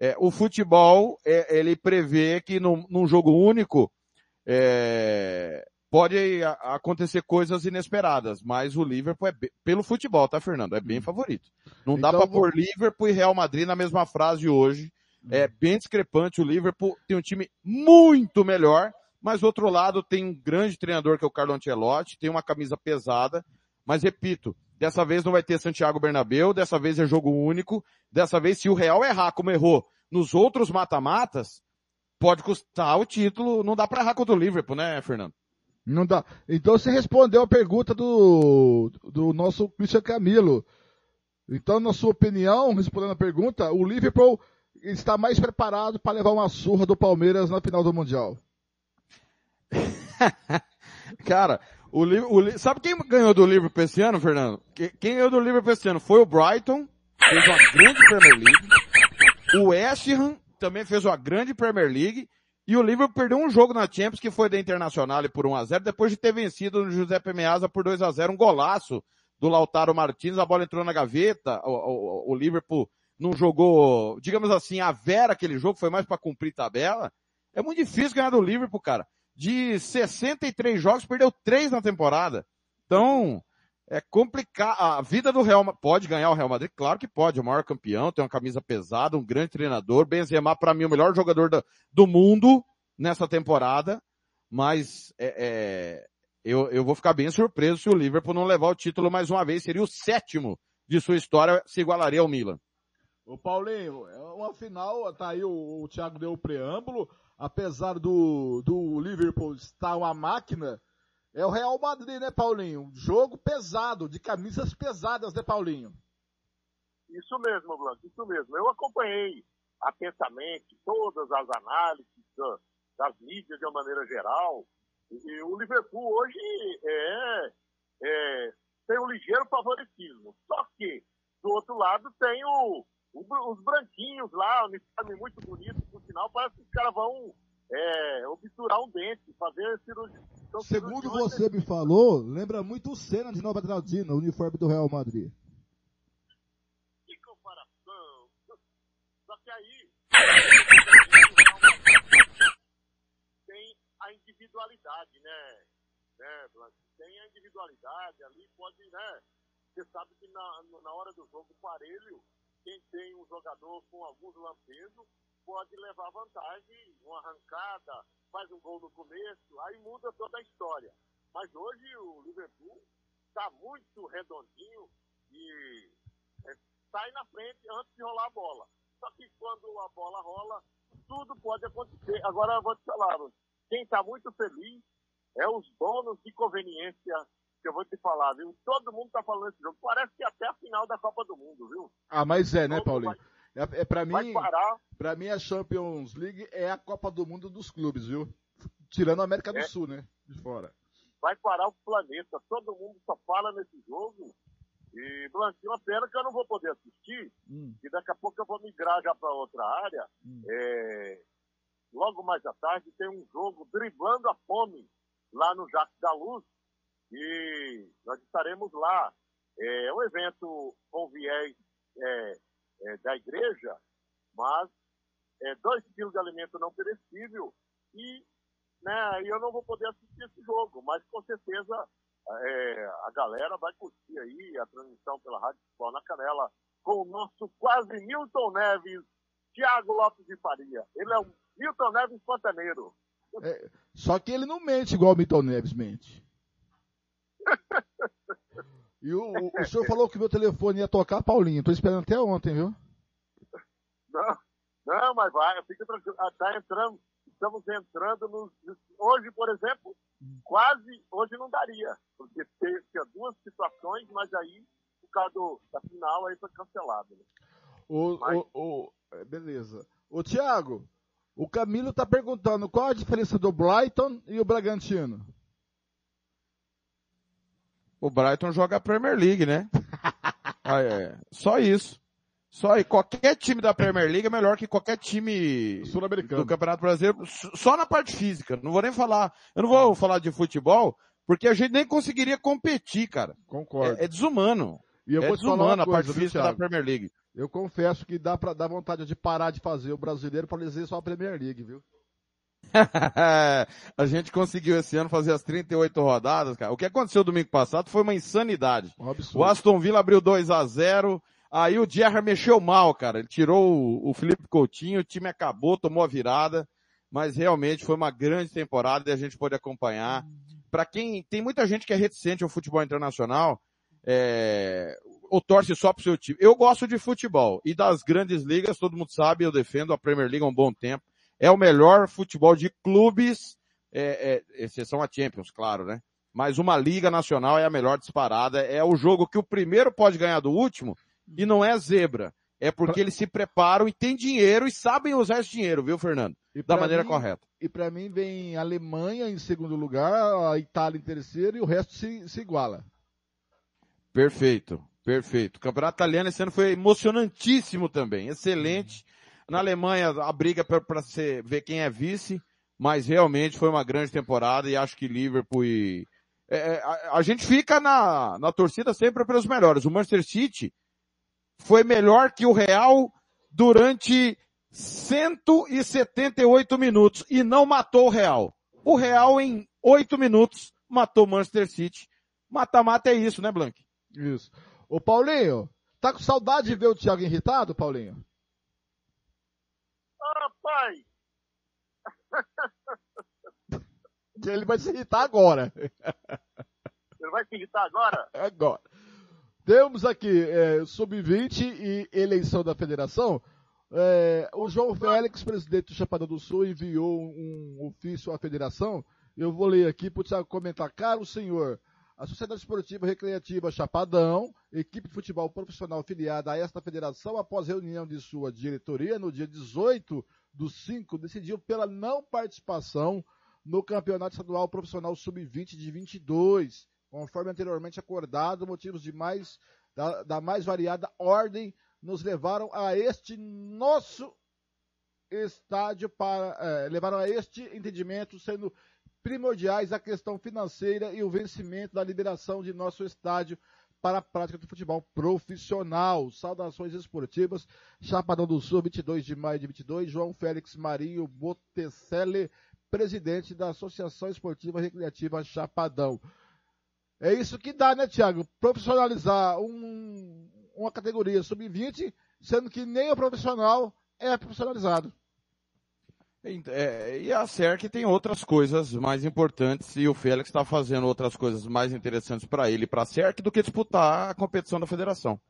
É, o futebol, é, ele prevê que num, num jogo único, é, pode acontecer coisas inesperadas, mas o Liverpool é pelo futebol, tá, Fernando? É bem favorito. Não dá Então, pra vou- pôr Liverpool e Real Madrid na mesma frase hoje. É bem discrepante. O Liverpool tem um time muito melhor, mas do outro lado tem um grande treinador que é o Carlo Ancelotti, tem uma camisa pesada, mas repito, dessa vez não vai ter Santiago Bernabéu, dessa vez é jogo único, dessa vez se o Real errar como errou nos outros mata-matas, pode custar o título, não dá pra errar contra o Liverpool, né, Fernando? Não dá. Então você respondeu a pergunta do, do nosso Christian Camilo. Então, na sua opinião, respondendo a pergunta, o Liverpool está mais preparado para levar uma surra do Palmeiras na final do Mundial. Cara, o, Li- o sabe quem ganhou do Liverpool esse ano, Fernando? Que- Quem ganhou do Liverpool esse ano foi o Brighton, fez uma grande Premier League. O West Ham também fez uma grande Premier League. E o Liverpool perdeu um jogo na Champions que foi da Internacional por 1x0, depois de ter vencido o Giuseppe Meazza por 2x0, um golaço do Lautaro Martins, a bola entrou na gaveta, o, o- o Liverpool não jogou, digamos assim, a vera aquele jogo, foi mais para cumprir tabela. É muito difícil ganhar do Liverpool, cara. De 63 jogos, perdeu 3 na temporada. Então, é complicado. A vida do Real pode ganhar o Real Madrid? Claro que pode. É o maior campeão, tem uma camisa pesada, um grande treinador. Benzema, para mim, o melhor jogador da- do mundo nessa temporada. Mas é, é, eu, eu vou ficar bem surpreso se o Liverpool não levar o título mais uma vez. Seria o sétimo de sua história, se igualaria ao Milan. Ô Paulinho, é uma final, tá aí o, o Thiago deu o preâmbulo, apesar do, do Liverpool estar uma máquina, é o Real Madrid, né, Paulinho? Jogo pesado, de camisas pesadas, né, Paulinho? Isso mesmo, Blanco, isso mesmo. Eu acompanhei atentamente todas as análises da- das mídias de uma maneira geral. E o Liverpool hoje é, é, tem um ligeiro favoritismo. Só que, do outro lado, tem o, o- os branquinhos lá, um uniforme muito bonito, por sinal, parece que os caras vão é, obturar um dente, fazer cirurgia. Então, Segundo cirurgiões- você me falou, lembra muito o Senna de Nova Traldina, o uniforme do Real Madrid. Que comparação! Só que aí tem a individualidade, né? né tem a individualidade ali, pode, né? Você sabe que na, na hora do jogo parelho, quem tem um jogador com alguns lampejos pode levar vantagem, uma arrancada, faz um gol no começo, aí muda toda a história. Mas hoje o Liverpool está muito redondinho e é, sai na frente antes de rolar a bola. Só que quando a bola rola, tudo pode acontecer. Agora eu vou te falar, quem está muito feliz é os donos de conveniência que eu vou te falar, viu? Todo mundo tá falando desse jogo. Parece que até a final da Copa do Mundo, viu? Ah, mas é, né, Paulinho? É, é pra Vai mim, parar. pra mim a Champions League é a Copa do Mundo dos clubes, viu? Tirando a América do É. Sul, né? De fora. Vai parar o planeta. Todo mundo só fala nesse jogo. E, Blanquinho, uma pena que eu não vou poder assistir. Hum. E daqui a pouco eu vou migrar já para outra área. É, logo mais à tarde tem um jogo driblando a fome lá no Jacques da Luz. E nós estaremos lá. É um evento com viés é, é, da igreja, mas é, dois quilos de alimento não perecível e né, eu não vou poder assistir esse jogo, mas com certeza é, a galera vai curtir aí a transmissão pela Rádio Futebol na Canela com o nosso quase Milton Neves, Thiago Lopes de Faria. Ele é o Milton Neves Pantaneiro. É, só que ele não mente igual o Milton Neves mente. E o, o, o senhor falou que meu telefone ia tocar, Paulinho. Tô esperando até ontem, viu? Não, não, mas vai, fica tranquilo. Ah, Tá entrando, estamos entrando nos. Hoje, por exemplo, quase, hoje não daria, porque tinha duas situações, mas aí, por causa do, da final, aí foi cancelado. Né? O, o, o- é, beleza. Ô, Thiago, o Camilo tá perguntando qual a diferença do Brighton e o Bragantino. O Brighton joga a Premier League, né? Ah, é. Só isso. Só aí. Qualquer time da Premier League é melhor que qualquer time do Campeonato Brasileiro, só na parte física. Não vou nem falar. Eu não vou falar de futebol, porque a gente nem conseguiria competir, cara. Concordo. É, é desumano. E eu é vou desumano uma a parte coisa, física da Thiago? Premier League. Eu confesso que dá pra dar vontade de parar de fazer o brasileiro pra dizer só a Premier League, viu? a gente conseguiu esse ano fazer as 38 rodadas, cara. O que aconteceu domingo passado foi uma insanidade. o Aston Villa abriu 2 a 0 aí o Gerrard mexeu mal, cara. Ele tirou o, o Felipe Coutinho, o time acabou, tomou a virada, mas realmente foi uma grande temporada e a gente pôde acompanhar. Pra quem, tem muita gente que é reticente ao futebol internacional, é, ou torce só pro seu time. Eu gosto de futebol e das grandes ligas, todo mundo sabe, eu defendo a Premier League há um bom tempo. É o melhor futebol de clubes, é, é, exceção a Champions, claro, né? Mas uma liga nacional é a melhor disparada. É o jogo que o primeiro pode ganhar do último e não é zebra. É porque eles se preparam e têm dinheiro e sabem usar esse dinheiro, viu, Fernando? da maneira mim- correta. E pra mim vem a Alemanha em segundo lugar, a Itália em terceiro e o resto se, se iguala. Perfeito, perfeito. O campeonato italiano esse ano foi emocionantíssimo também, excelente. Na Alemanha a briga para ver quem é vice, mas realmente foi uma grande temporada e acho que Liverpool e é, é, a, a gente fica na, na torcida sempre pelos melhores. O Manchester City foi melhor que o Real durante 178 minutos e não matou o Real. O Real em 8 minutos matou o Manchester City. Mata-mata é isso, né, Blank? Isso. Ô Paulinho, tá com saudade de ver o Thiago irritado, Paulinho? Pai! Ele vai se irritar agora. Ele vai se irritar agora? Agora. Temos aqui é, sub-20 e eleição da federação. É, o João Félix, presidente do Chapadão do Sul, enviou um ofício à federação. Eu vou ler aqui para comentar. Caro senhor, a Sociedade Esportiva Recreativa Chapadão, equipe de futebol profissional filiada a esta federação, após reunião de sua diretoria no dia 18 do 5, decidiu pela não participação no Campeonato Estadual Profissional Sub-20 de 22, conforme anteriormente acordado, motivos de mais, da, da mais variada ordem nos levaram a este nosso estádio para, eh, levaram a este entendimento, sendo primordiais a questão financeira e o vencimento da liberação de nosso estádio para a prática do futebol profissional. Saudações esportivas, Chapadão do Sul, 22 de maio de 22, João Félix Marinho Botticelli, presidente da Associação Esportiva Recreativa Chapadão. É isso que dá, né, Tiago? Profissionalizar um, uma categoria sub-20, sendo que nem o profissional é profissionalizado. É, e a SERC tem outras coisas mais importantes e o Félix está fazendo outras coisas mais interessantes para ele e para a SERC do que disputar a competição da federação.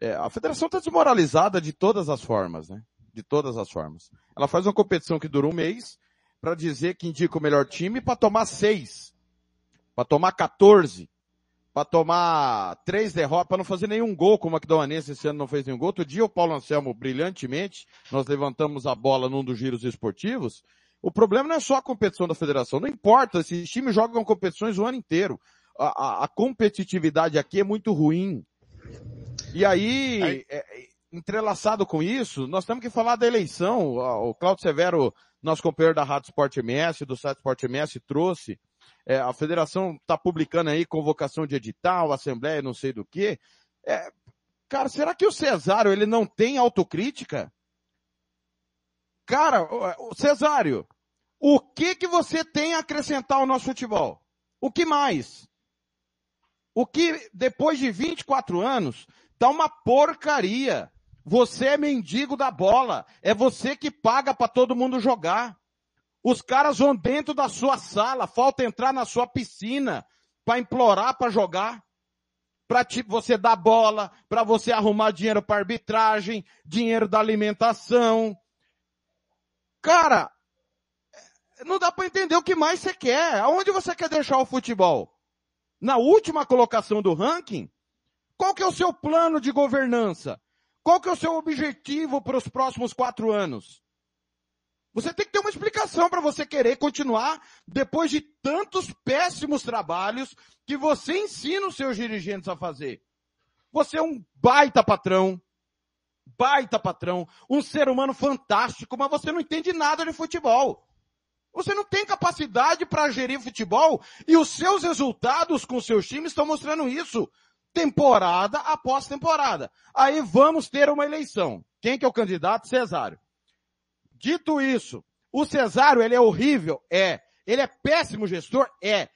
É, a federação está desmoralizada de todas as formas, né? De todas as formas. Ela faz uma competição que dura um mês para dizer que indica o melhor time para tomar seis, para tomar 14, para tomar três derrotas, para não fazer nenhum gol, como a Aquidauanense esse ano não fez nenhum gol. Outro dia o Paulo Anselmo, brilhantemente, nós levantamos a bola num dos giros esportivos. O problema não é só a competição da federação, não importa, esses times jogam competições o ano inteiro. A, a, a competitividade aqui é muito ruim. E aí, é, entrelaçado com isso, nós temos que falar da eleição. O Claudio Severo, nosso companheiro da Rádio Sport MS, do site Sport MS, trouxe é, a federação está publicando aí convocação de edital, assembleia, não sei do que. É, cara, será que o Cesário ele não tem autocrítica? Cara, o Cesário, o que que você tem a acrescentar ao nosso futebol? O que mais? O que, depois de 24 anos, tá uma porcaria. Você é mendigo da bola. É você que paga para todo mundo jogar. Os caras vão dentro da sua sala, falta entrar na sua piscina para implorar para jogar, para você dar bola, para você arrumar dinheiro para arbitragem, dinheiro da alimentação. Cara, não dá para entender o que mais você quer. Aonde você quer deixar o futebol? Na última colocação do ranking? Qual que é o seu plano de governança? Qual que é o seu objetivo para os próximos quatro anos? Você tem que ter uma explicação para você querer continuar depois de tantos péssimos trabalhos que você ensina os seus dirigentes a fazer. Você é um baita patrão, baita patrão, um ser humano fantástico, mas você não entende nada de futebol. Você não tem capacidade para gerir futebol e os seus resultados com seus times estão mostrando isso. Temporada após temporada. Aí vamos ter uma eleição. Quem que é o candidato? Cesário. Dito isso, o Cesário, ele é horrível? É. Ele é péssimo gestor? É.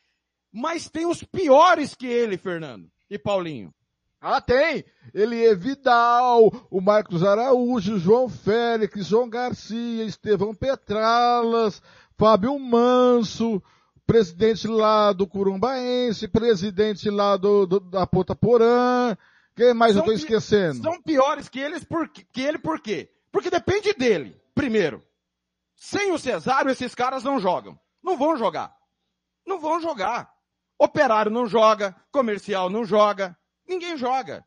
Mas tem os piores que ele, Fernando e Paulinho. Ah, tem! Ele é Vidal, o Marcos Araújo, João Félix, João Garcia, Estevão Petralas, Fábio Manso, presidente lá do Curumbaense, presidente lá do, do da Ponta Porã. Quem mais são eu tô esquecendo? São piores que eles por, que ele por quê? Porque depende dele. Primeiro, sem o Cesário, esses caras não jogam. Não vão jogar. Não vão jogar. Operário não joga, comercial não joga, ninguém joga.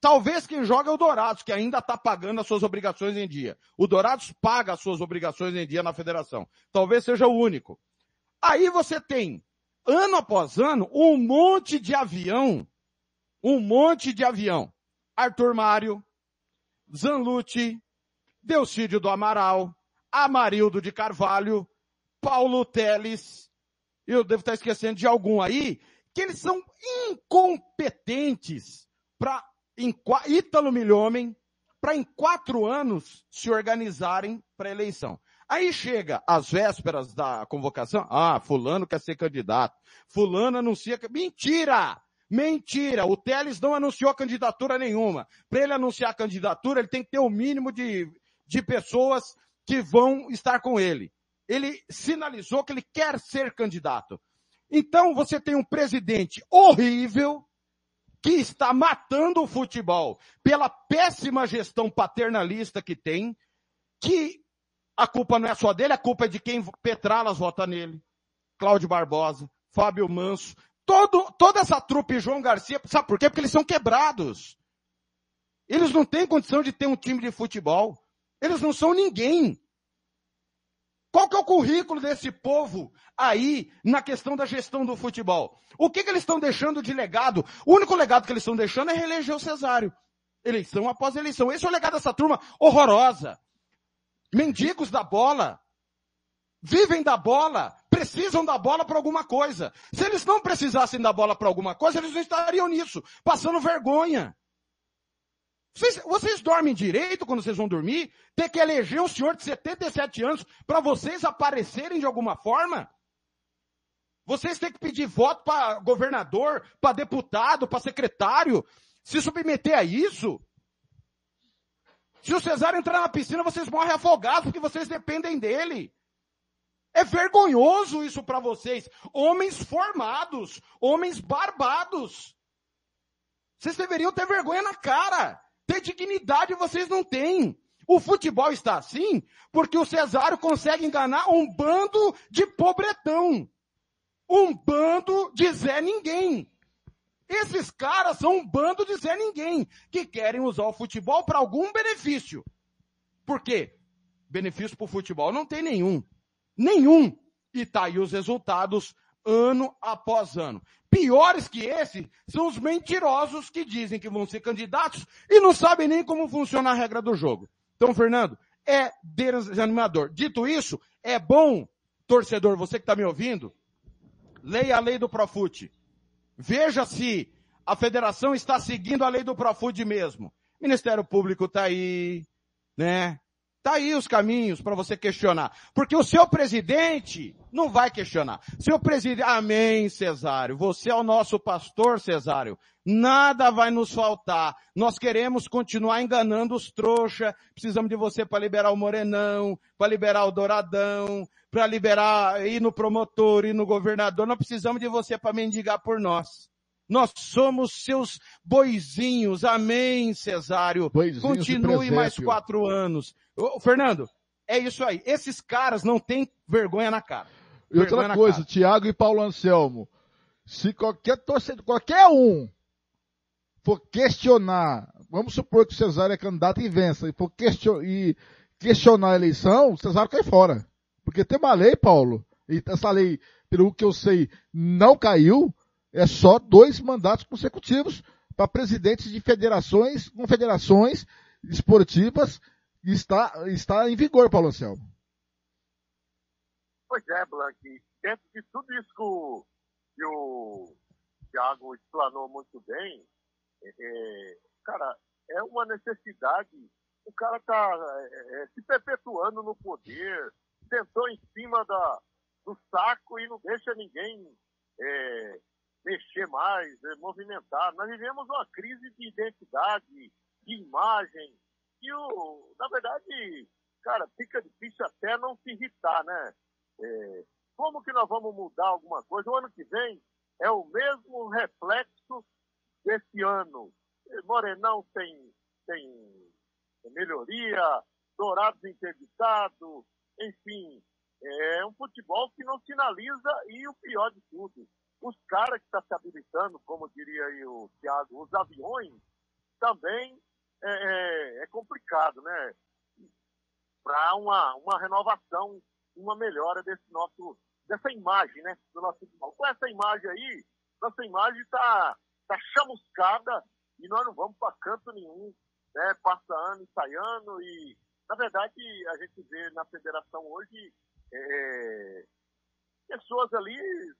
Talvez quem joga é o Dourados, que ainda está pagando as suas obrigações em dia. O Dourados paga as suas obrigações em dia na federação. Talvez seja o único. Aí você tem, ano após ano, um monte de avião. Um monte de avião. Arthur Mário, Zanlucci, Delcídio do Amaral, Amarildo de Carvalho, Paulo Teles, eu devo estar esquecendo de algum aí, que eles são incompetentes para, Ítalo Milhomem, para em quatro anos se organizarem para eleição. Aí chega às vésperas da convocação, ah, fulano quer ser candidato, fulano anuncia que... Mentira! Mentira! O Teles não anunciou candidatura nenhuma. Para ele anunciar candidatura, ele tem que ter o mínimo de de pessoas que vão estar com ele. Ele sinalizou que ele quer ser candidato. Então você tem um presidente horrível que está matando o futebol pela péssima gestão paternalista que tem, que a culpa não é só dele, a culpa é de quem Petralas vota nele. Cláudio Barbosa, Fábio Manso, todo, toda essa trupe João Garcia, sabe por quê? Porque eles são quebrados. Eles não têm condição de ter um time de futebol. Eles não são ninguém. Qual que é o currículo desse povo aí na questão da gestão do futebol? O que, que eles estão deixando de legado? O único legado que eles estão deixando é reeleger o Cesário. Eleição após eleição. Esse é o legado dessa turma horrorosa. Mendigos da bola. Vivem da bola. Precisam da bola para alguma coisa. Se eles não precisassem da bola para alguma coisa, eles não estariam nisso, passando vergonha. Vocês, vocês, dormem direito quando vocês vão dormir? Ter que eleger um senhor de 77 anos para vocês aparecerem de alguma forma? Vocês têm que pedir voto para governador, para deputado, para secretário, se submeter a isso? Se o Cesário entrar na piscina, vocês morrem afogados porque vocês dependem dele. É vergonhoso isso para vocês. Homens formados, homens barbados. Vocês deveriam ter vergonha na cara. Ter dignidade vocês não têm. O futebol está assim porque o Cesário consegue enganar um bando de pobretão. Um bando de Zé Ninguém. Esses caras são um bando de Zé Ninguém que querem usar o futebol para algum benefício. Por quê? Benefício para o futebol não tem nenhum. Nenhum. E tá aí os resultados ano após ano. Piores que esse são os mentirosos que dizem que vão ser candidatos e não sabem nem como funciona a regra do jogo. Então, Fernando, é desanimador. Dito isso, é bom, torcedor, você que está me ouvindo, leia a lei do Profute. Veja se a federação está seguindo a lei do Profute mesmo. Ministério Público está aí, né? Tá aí os caminhos para você questionar. Porque o seu presidente não vai questionar. Seu presidente, amém, Cesário. Você é o nosso pastor, Cesário. Nada vai nos faltar. Nós queremos continuar enganando os trouxa. Precisamos de você para liberar o Morenão, para liberar o Douradão, para liberar, ir no promotor, ir no governador. Nós precisamos de você para mendigar por nós. Nós somos seus boizinhos. Amém, Cesário. Boizinhos Continue mais quatro anos. Ô, Fernando, é isso aí. Esses caras não têm vergonha na cara. E Vergonha outra coisa. Thiago e Paulo Anselmo, se qualquer torcedor, qualquer um for questionar, vamos supor que o Cesário é candidato e vença, e for question, e questionar a eleição, o Cesário cai fora. Porque tem uma lei, Paulo, e essa lei, pelo que eu sei, não caiu, é só dois mandatos consecutivos para presidentes de federações, confederações esportivas, está, está em vigor, Paulo Anselmo. Pois é, Blank. Dentro de tudo isso que o, Thiago explanou muito bem, é, é, cara, é uma necessidade. O cara está se perpetuando no poder, sentou em cima da, do saco e não deixa ninguém é, mexer mais, é, movimentar. Nós vivemos uma crise de identidade, de imagem, e o, na verdade, cara, fica difícil até não se irritar, né? É, como que nós vamos mudar alguma coisa? O ano que vem é o mesmo reflexo desse ano. Morenão tem, tem melhoria, Dourados interditado, enfim, é um futebol que não sinaliza e o pior de tudo, os caras que estão se habilitando, como diria aí o Thiago, os aviões, também é, é- é complicado, né? Para uma, uma renovação, uma melhora desse nosso, dessa imagem, né? Do nosso futebol. Com essa imagem aí, nossa imagem está tá chamuscada e nós não vamos para canto nenhum, né? Passa ano e sai ano e, na verdade, a gente vê na federação hoje é, pessoas ali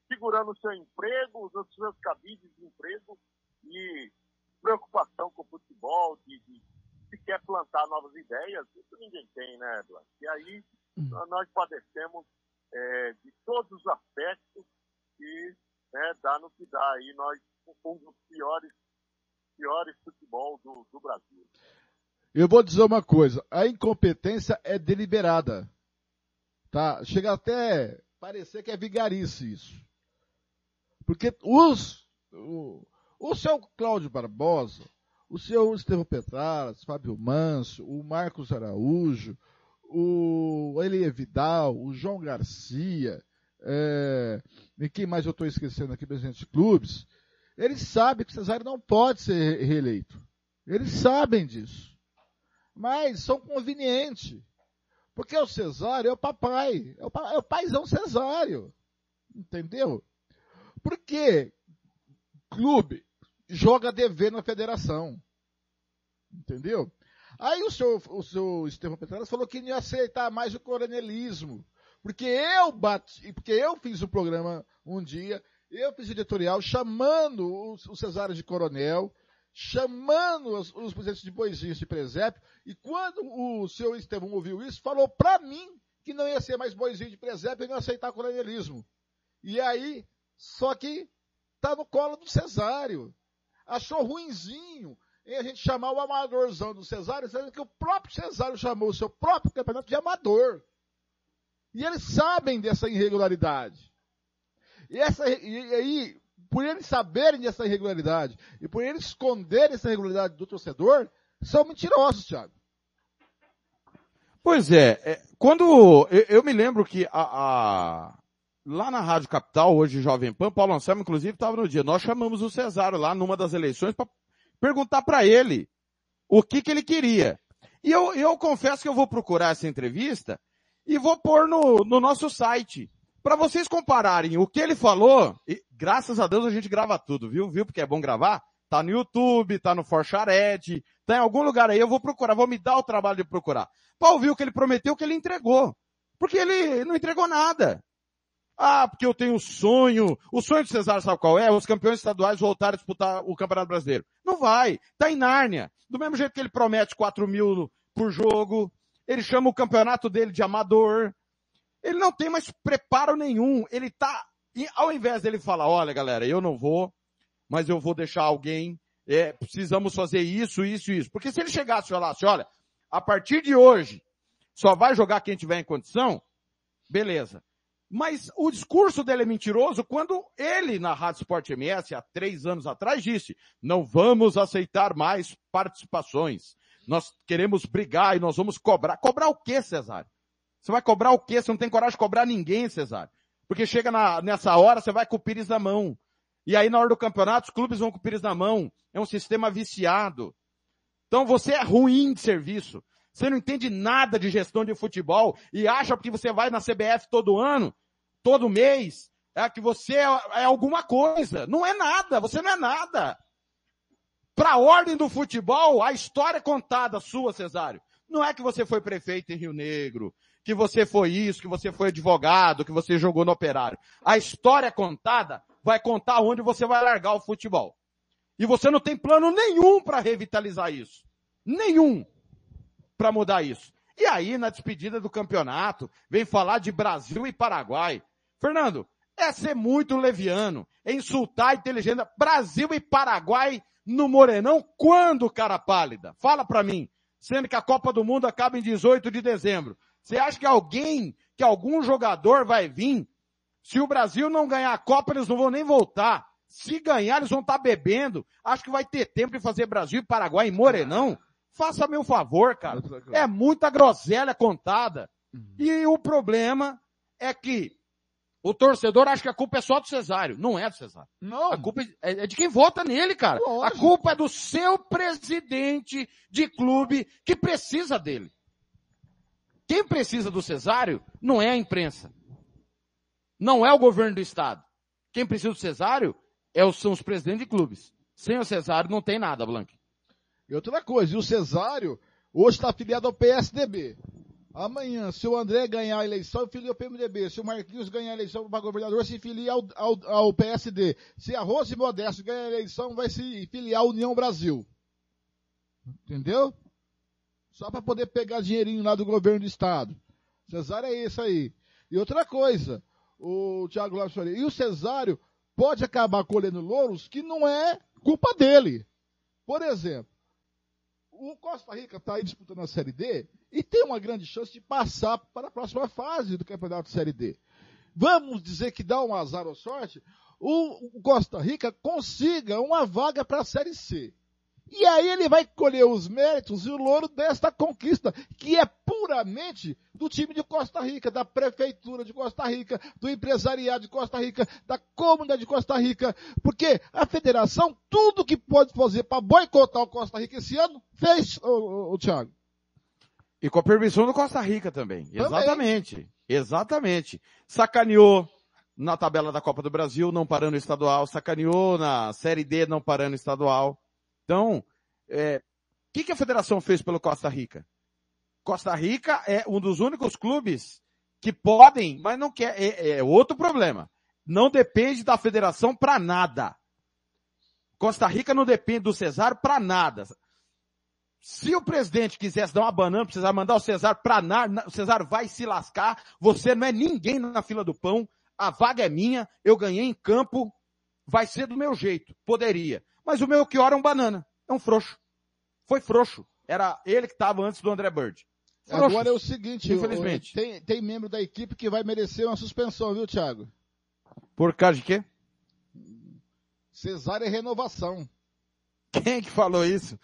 segurando o seu emprego, os seus cabides de emprego e preocupação com o futebol, de, de se quer plantar novas ideias, isso ninguém tem, né, Blanc? E aí nós padecemos é, de todos os aspectos e né, dá no que dá aí, nós um dos piores, piores futebol do, do Brasil. Eu vou dizer uma coisa, a incompetência é deliberada. Tá? Chega até parecer que é vigarice isso. Porque os, o, o seu Cláudio Barbosa, o seu Estevão Petraras, Fábio Manso, o Marcos Araújo, o Elie Vidal, o João Garcia, é, e quem mais eu estou esquecendo aqui, presidente de clubes, eles sabem que Cesário não pode ser re- reeleito. Eles sabem disso. Mas são convenientes. Porque o Cesário é o papai, é o, pa- é o paizão Cesário. Entendeu? Porque clube joga dever na federação. Entendeu? Aí o seu, o seu Estevão Petraras falou que não ia aceitar mais o coronelismo. Porque eu bati, porque eu fiz o programa um dia, eu fiz editorial chamando o, Cesário de coronel, chamando os, os presidentes de boizinhos de presépio, e quando o seu Estevão ouviu isso, falou pra mim que não ia ser mais boizinho de presépio e não ia aceitar coronelismo. E aí, só que tá no colo do Cesário. Achou ruinzinho em a gente chamar o amadorzão do Cesário, sendo que o próprio Cesário chamou o seu próprio campeonato de amador. E eles sabem dessa irregularidade. E, essa, e aí, por eles saberem dessa irregularidade e por eles esconderem essa irregularidade do torcedor, são mentirosos, Thiago. Pois é, é quando eu, eu, me lembro que a, a, lá na Rádio Capital, hoje Jovem Pan, Paulo Anselmo inclusive estava no dia, nós chamamos o Cesário lá numa das eleições para perguntar para ele o que que ele queria. E eu, eu confesso que eu vou procurar essa entrevista e vou pôr no, no nosso site. Para vocês compararem o que ele falou, e graças a Deus a gente grava tudo, viu? Viu? Porque é bom gravar. Tá no YouTube, tá no Forchared, tá em algum lugar aí, eu vou procurar, vou me dar o trabalho de procurar. Pra ouvir o que ele prometeu, o que ele entregou. Porque ele não entregou nada. Ah, porque eu tenho sonho. O sonho de Cesar sabe qual é? Os campeões estaduais voltarem a disputar o Campeonato Brasileiro. Não vai. Tá em Nárnia. Do mesmo jeito que ele promete 4 mil por jogo. Ele chama o campeonato dele de amador. Ele não tem mais preparo nenhum. Ele tá, ao invés dele falar, olha galera, eu não vou, mas eu vou deixar alguém, é, precisamos fazer isso, isso, isso. Porque se ele chegasse e falasse, olha, a partir de hoje, só vai jogar quem tiver em condição, beleza. Mas o discurso dele é mentiroso quando ele, na Rádio Sport MS, há três anos atrás, disse, não vamos aceitar mais participações. Nós queremos brigar e nós vamos cobrar. Cobrar o quê, Cesário? Você vai cobrar o quê? Você não tem coragem de cobrar ninguém, Cesário. Porque chega na, nessa hora, você vai com o pires na mão. E aí, na hora do campeonato, os clubes vão com o pires na mão. É um sistema viciado. Então você é ruim de serviço. Você não entende nada de gestão de futebol e acha que você vai na CBF todo ano, todo mês, é que você é, é alguma coisa. Não é nada, você não é nada. Para a ordem do futebol, a história contada sua, Cesário, não é que você foi prefeito em Rio Negro, que você foi isso, que você foi advogado, que você jogou no operário. A história contada vai contar onde você vai largar o futebol. E você não tem plano nenhum para revitalizar isso. Nenhum para mudar isso. E aí, na despedida do campeonato, vem falar de Brasil e Paraguai. Fernando, é ser muito leviano, é insultar a inteligência. Brasil e Paraguai no Morenão, quando, cara pálida? Fala para mim. Sendo que a Copa do Mundo acaba em 18 de dezembro. Você acha que alguém, que algum jogador vai vir? Se o Brasil não ganhar a Copa, eles não vão nem voltar. Se ganhar, eles vão estar tá bebendo. Acho que vai ter tempo de fazer Brasil e Paraguai em Morenão. Faça meu favor, cara. É muita groselha contada. E o problema é que o torcedor acha que a culpa é só do Cesário. Não é do Cesário. Não. A culpa é, é de quem vota nele, cara. Lógico. A culpa é do seu presidente de clube que precisa dele. Quem precisa do Cesário não é a imprensa. Não é o governo do estado. Quem precisa do Cesário é são os presidentes de clubes. Sem o Cesário não tem nada, Blank. E outra coisa, e o Cesário hoje está afiliado ao PSDB. Amanhã, se o André ganhar a eleição, filia ao PMDB. Se o Marquinhos ganhar a eleição para governador, se filia ao, ao, ao, PSD. Se a Rose Modesto ganhar a eleição, vai se filiar à União Brasil. Entendeu? Só para poder pegar dinheirinho lá do governo do estado. Cesário é isso aí. E outra coisa, o Thiago Lopes e o Cesário pode acabar colhendo louros que não é culpa dele. Por exemplo, o Costa Rica está aí disputando a Série D e tem uma grande chance de passar para a próxima fase do Campeonato Série D. Vamos dizer que dá um azar ou sorte, o Costa Rica consiga uma vaga para a Série C. E aí ele vai colher os méritos e o louro desta conquista, que é puramente do time de Costa Rica, da prefeitura de Costa Rica, do empresariado de Costa Rica, da comunidade de Costa Rica, porque a federação, tudo que pode fazer para boicotar o Costa Rica esse ano, fez, o, o, o Thiago. E com a permissão do Costa Rica também. também. Exatamente. Exatamente. Sacaneou na tabela da Copa do Brasil, não parando estadual, sacaneou na Série D, não parando estadual. Então, o é, que, que a federação fez pelo Costa Rica? Costa Rica é um dos únicos clubes que podem, mas não quer, é, é outro problema. Não depende da federação para nada. Costa Rica não depende do Cesar para nada. Se o presidente quisesse dar uma banana, precisar mandar o Cesar para nada, o Cesar vai se lascar. Você não é ninguém na fila do pão. A vaga é minha. Eu ganhei em campo. Vai ser do meu jeito. Poderia. Mas o meu que é um banana. É um frouxo. Foi frouxo. Era ele que estava antes do André Bird. frouxos. Agora é o seguinte, Infelizmente. Tem, tem membro da equipe que vai merecer uma suspensão, viu, Thiago? Por causa de quê? Cesárea e renovação. Quem que falou isso?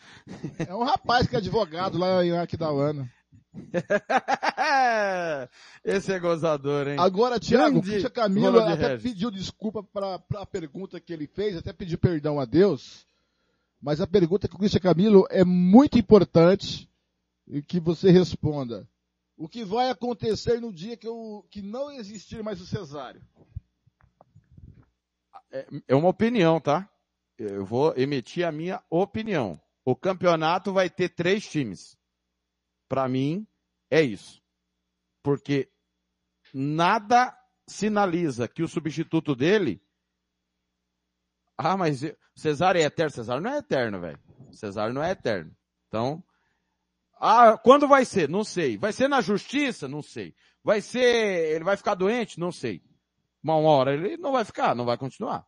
É um rapaz que é advogado lá em Aquidauana. Esse é gozador, hein? Agora, Thiago, Grande Christian Camilo até Regis. pediu desculpa para a pergunta que ele fez, até pediu perdão a Deus, mas a pergunta que o Christian Camilo é muito importante e que você responda. O que vai acontecer no dia que, eu, que não existir mais o cesário? É, é uma opinião, tá? Eu vou emitir a minha opinião. O campeonato vai ter três times. Para mim, é isso. Porque nada sinaliza que o substituto dele. Ah, mas Cesário é eterno. Cesário não é eterno, velho. Cesário não é eterno. Então. Ah, quando vai ser? Não sei. Vai ser na justiça? Não sei. Vai ser. Ele vai ficar doente? Não sei. Uma hora ele não vai ficar, não vai continuar.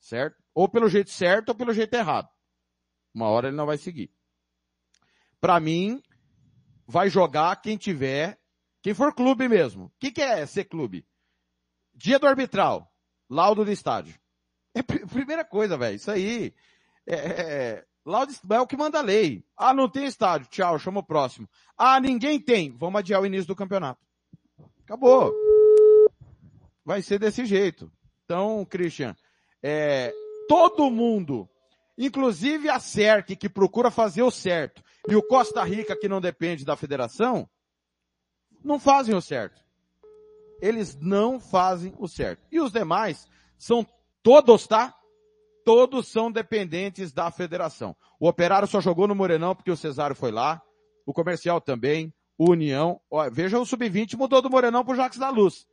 Certo? Ou pelo jeito certo ou pelo jeito errado. Uma hora ele não vai seguir. Para mim, vai jogar quem tiver, quem for clube mesmo. O que, que é ser clube? Dia do arbitral, laudo do estádio. É a pri- primeira coisa, velho. Isso aí é, é, laudo é o que manda a lei. Ah, não tem estádio. Tchau, chama o próximo. Ah, ninguém tem. Vamos adiar o início do campeonato. Acabou. Vai ser desse jeito. Então, Christian, é, todo mundo, inclusive a CERC, que procura fazer o certo, e o Costa Rica, que não depende da federação, não fazem o certo. Eles não fazem o certo. E os demais são todos, tá? Todos são dependentes da federação. O Operário só jogou no Morenão porque o Cesário foi lá. O Comercial também. O União. Ó, veja o Sub-20 mudou do Morenão pro Jacques da Luz.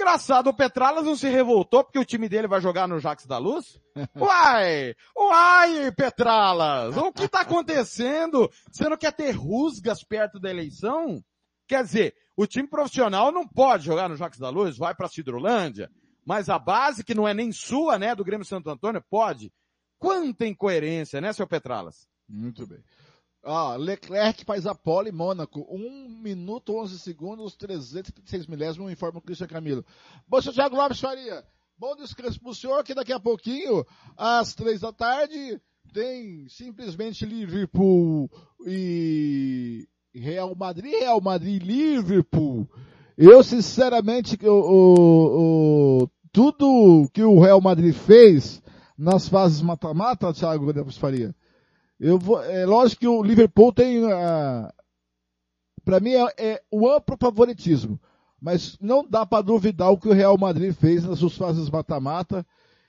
Engraçado, o Petralas não se revoltou porque o time dele vai jogar no Jacques da Luz? Uai! Uai, Petralas! O que tá acontecendo? Você não quer ter rusgas perto da eleição? Quer dizer, o time profissional não pode jogar no Jacques da Luz, vai pra Cidrolândia, mas a base, que não é nem sua, né, do Grêmio Santo Antônio, pode. Quanta incoerência, né, seu Petralas? Muito bem. Ó, Leclerc faz a pole Mônaco. 1 minuto 11 segundos, 336 milésimos, informa o Cristian Camilo. Bom, Thiago Lopes Faria, bom descanso pro senhor, que daqui a pouquinho, às três da tarde, tem simplesmente Liverpool e Real Madrid, Real Madrid Liverpool. Eu, sinceramente, o, o, o- tudo que o Real Madrid fez nas fases mata-mata, Thiago Lopes Faria, eu vou, é lógico que o Liverpool tem, ah, para mim é, é o amplo favoritismo, mas não dá para duvidar o que o Real Madrid fez nas suas fases mata-mata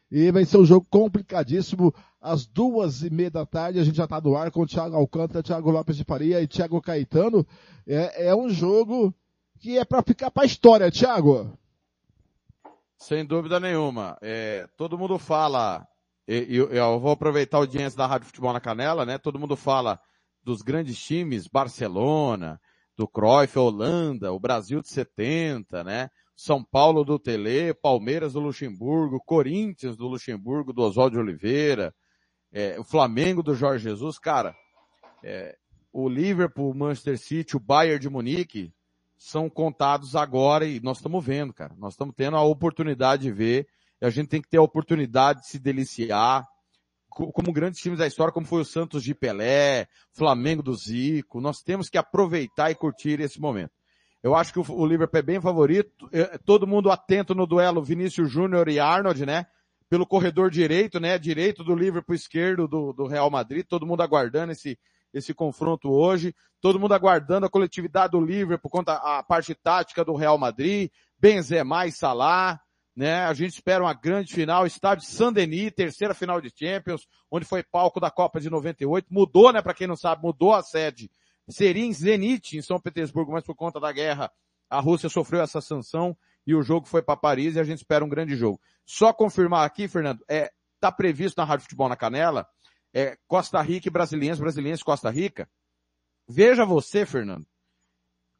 e vai ser um jogo complicadíssimo. Às duas e meia da tarde a gente já está no ar com o Thiago Alcântara, Thiago Lopes de Faria e Thiago Caetano. É, é um jogo que é para ficar para a história, Thiago. Sem dúvida nenhuma. É, todo mundo fala, eu, eu vou aproveitar a audiência da Rádio Futebol na Canela, né? Todo mundo fala dos grandes times, Barcelona, do Cruyff, Holanda, o Brasil de 70, né? São Paulo do Tele, Palmeiras do Luxemburgo, Corinthians do Luxemburgo, do Oswaldo Oliveira, é, o Flamengo do Jorge Jesus, cara, é, o Liverpool, o Manchester City, o Bayern de Munique, são contados agora e nós estamos vendo, cara. Nós estamos tendo a oportunidade de ver a gente tem que ter a oportunidade de se deliciar co- como grandes times da história, como foi o Santos de Pelé, Flamengo do Zico. Nós temos que aproveitar e curtir esse momento. Eu acho que o, o Liverpool é bem favorito. Eh, Todo mundo atento no duelo Vinícius Júnior e Arnold, né? Pelo corredor direito, né? Direito do Liverpool, esquerdo do, do Real Madrid. Todo mundo aguardando esse, esse confronto hoje. Todo mundo aguardando a coletividade do Liverpool contra a parte tática do Real Madrid. Benzema e Salah, né? A gente espera uma grande final. Estádio Saint-Denis, terceira final de Champions, onde foi palco da Copa de 98. Mudou, né? Para quem não sabe, mudou a sede. Seria em Zenit, em São Petersburgo, mas por conta da guerra, a Rússia sofreu essa sanção e o jogo foi para Paris e a gente espera um grande jogo. Só confirmar aqui, Fernando, é, tá previsto na Rádio Futebol na Canela, é, Costa Rica e Brasiliense, Brasiliense e Costa Rica. Veja você, Fernando,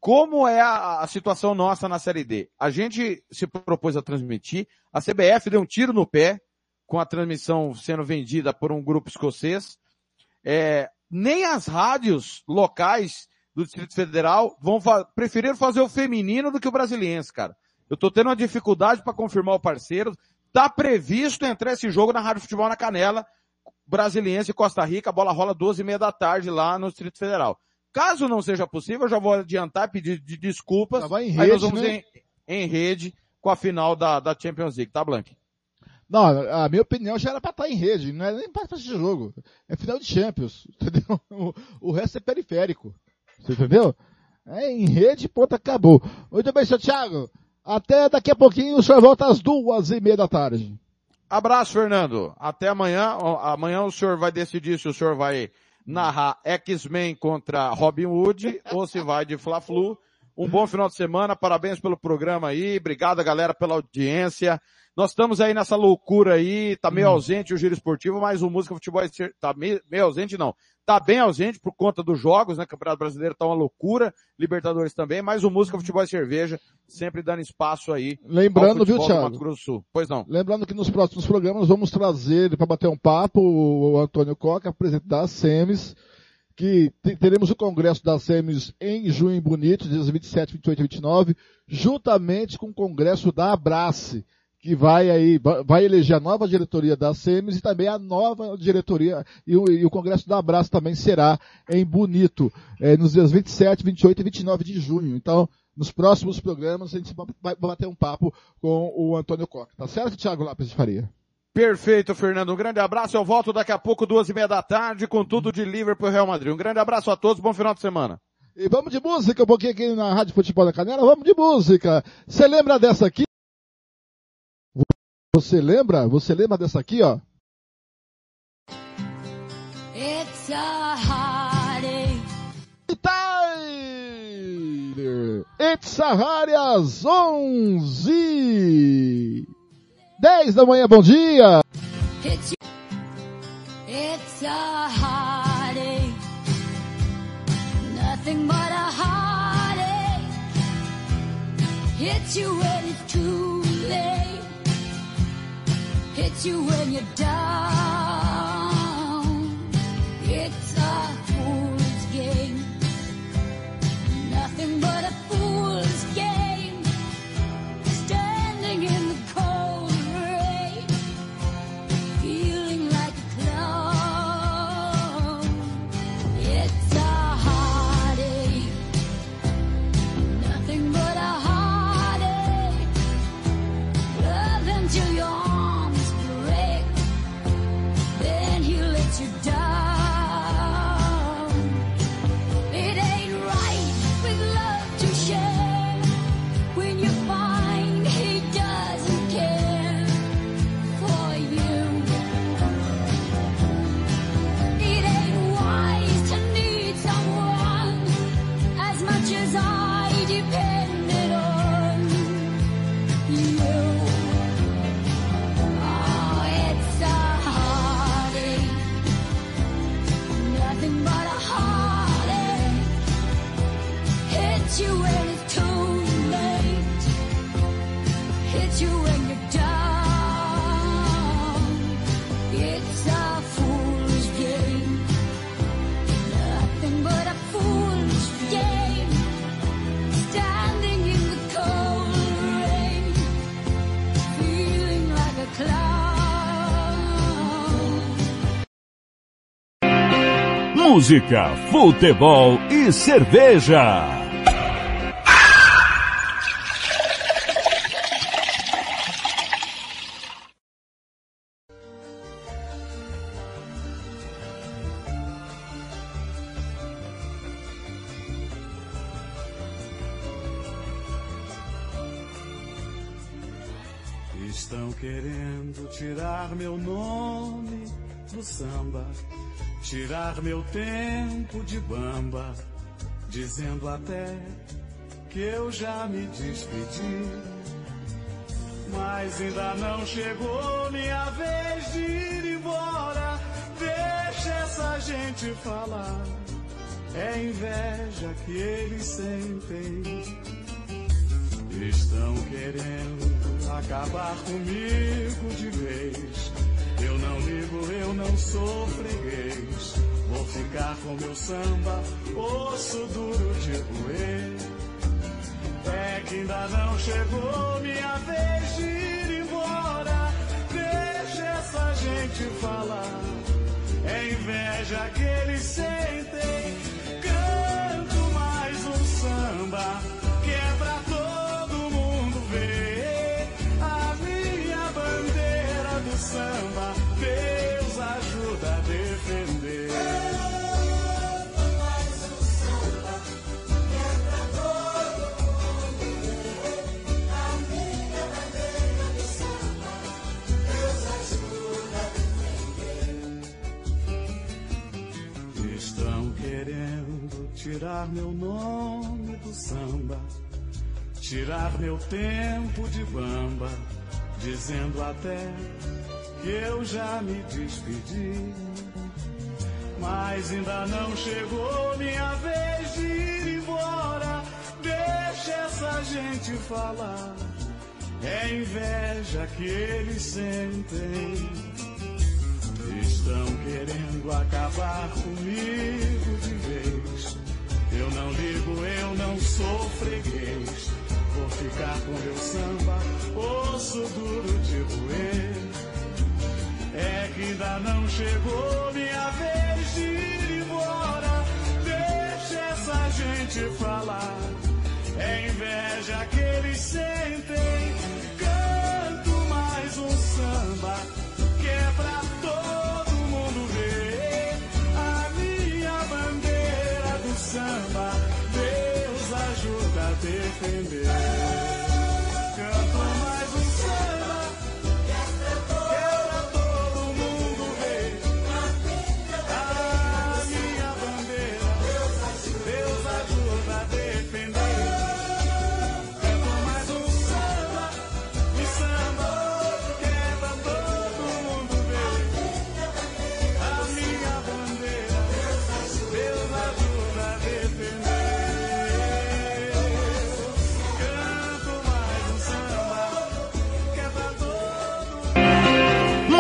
como é a, a situação nossa na Série D. A gente se propôs a transmitir, a CBF deu um tiro no pé com a transmissão sendo vendida por um grupo escocês. É, nem as rádios locais do Distrito Federal vão fa preferir fazer o feminino do que o brasiliense, cara. Eu tô tendo uma dificuldade para confirmar o parceiro. Tá previsto entrar esse jogo na Rádio Futebol na Canela, Brasiliense e Costa Rica, a bola rola 12 e meia da tarde lá no Distrito Federal. Caso não seja possível, eu já vou adiantar e pedir de desculpas. Em Aí nós rede, vamos né? em, em rede com a final da, da Champions League, tá, Blank? Não, a minha opinião já era pra estar em rede, não é nem pra esse jogo. É final de Champions, entendeu? O, o resto é periférico. Você entendeu? É em rede, ponto, acabou. Muito bem, seu Thiago. Até daqui a pouquinho o senhor volta às duas e meia da tarde. Abraço, Fernando. Até amanhã. Amanhã o senhor vai decidir se o senhor vai narrar X-Men contra Robin Hood ou se vai de Fla-Flu. Um bom final de semana. Parabéns pelo programa aí. Obrigado, galera, pela audiência. Nós estamos aí nessa loucura aí. Tá meio ausente o giro esportivo, mas o Música Futebol tá meio, meio ausente, não. Tá bem ausente por conta dos jogos, né? Campeonato Brasileiro tá uma loucura. Libertadores também, mas o Música Futebol e Cerveja sempre dando espaço aí. Lembrando, viu, Thiago? Mato Grosso do Sul. Pois não. Lembrando que nos próximos programas vamos trazer para bater um papo o Antônio Coca, presidente da SEMES, que te- teremos o congresso da SEMES em junho em Bonito, dias 27, 28 e 29, juntamente com o congresso da Abrace, que vai aí, va- vai eleger a nova diretoria da SEMES e também a nova diretoria, e o, e o congresso da Abrace também será em Bonito, eh, nos dias 27, 28 e 29 de junho. Então, nos próximos programas a gente vai vai bater um papo com o Antônio Coca. Tá certo, Thiago Lopes de Faria? Perfeito, Fernando. Um grande abraço. Eu volto daqui a pouco, duas e meia da tarde, com tudo de Liverpool e Real Madrid. Um grande abraço a todos. Bom final de semana. E vamos de música, um pouquinho aqui na Rádio Futebol da Canela. Vamos de música. Você lembra dessa aqui? Você lembra? Você lembra dessa aqui, ó? It's a heartache. Tyler. It's Sahari às 11. 10 da manhã, bom dia. It's, it's a heartache. Nothing but a heartache. Hits you when it's too. Hits you when you're down. Música, futebol e cerveja. Estão querendo tirar meu nome do samba, tirar meu tempo de bamba, dizendo até que eu já me despedi. Mas ainda não chegou minha vez de ir embora. Deixa essa gente falar. É inveja que eles sentem. Estão querendo acabar comigo de vez. Eu não ligo, eu não sou freguês. Vou ficar com meu samba, osso duro de roer. É que ainda não chegou minha vez de ir embora. Deixa essa gente falar. É inveja que eles sentem. Tirar meu nome do samba, tirar meu tempo de bamba, dizendo até que eu já me despedi. Mas ainda não chegou minha vez de ir embora. Deixa essa gente falar. É inveja que eles sentem. Estão querendo acabar comigo de vez. Eu não ligo, eu não sou freguês. Vou ficar com meu samba, osso duro de roer. É que ainda não chegou minha vez de ir embora. Deixa essa gente falar. É inveja que eles sentem.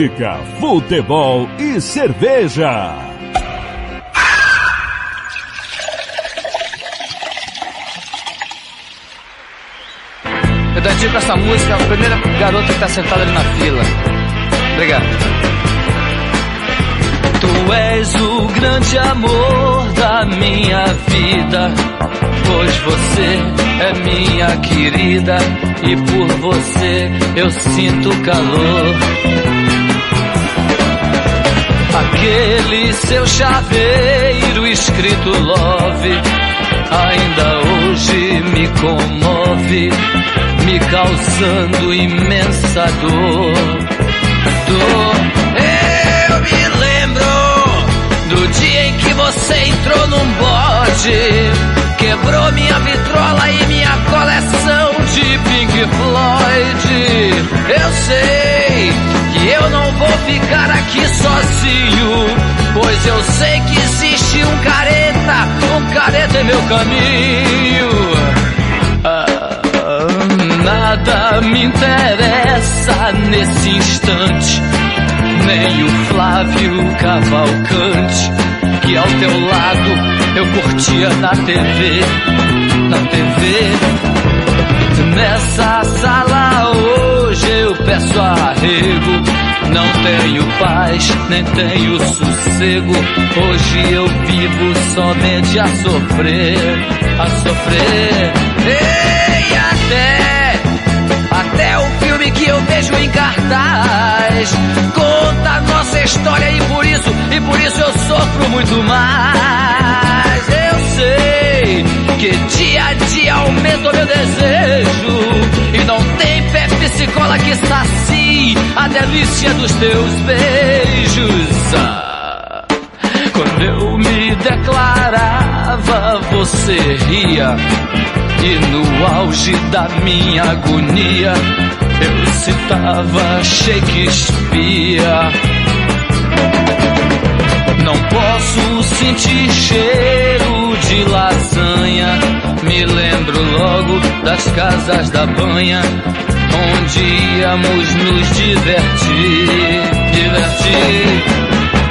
Música, futebol e cerveja. Eu dedico essa música à primeira garota que tá sentada ali na fila. Obrigado. Tu és o grande amor da minha vida, pois você é minha querida e por você eu sinto calor. Aquele seu chaveiro escrito love ainda hoje me comove, me causando imensa dor. Dor. Eu me lembro do dia em que você entrou num bode, quebrou minha vitrola e minha coleção de Pink Floyd. Eu sei não vou ficar aqui sozinho, pois eu sei que existe um careta, um careta em meu caminho. Ah, nada me interessa nesse instante, nem o Flávio Cavalcante, que ao teu lado eu curtia na TV, na TV. Nessa sala hoje eu peço arrego. Não tenho paz, nem tenho sossego. Hoje eu vivo somente a sofrer, a sofrer. Ei, até, até o filme que eu vejo em cartaz conta a nossa história e por isso, e por isso eu sofro muito mais. Eu sei que dia a dia aumenta o meu desejo Cola que sacie a delícia dos teus beijos. Ah, quando eu me declarava, você ria e no auge da minha agonia eu citava Shakespeare. Não posso sentir cheiro de lasanha. Me lembro logo das casas da banha, onde íamos nos divertir, divertir.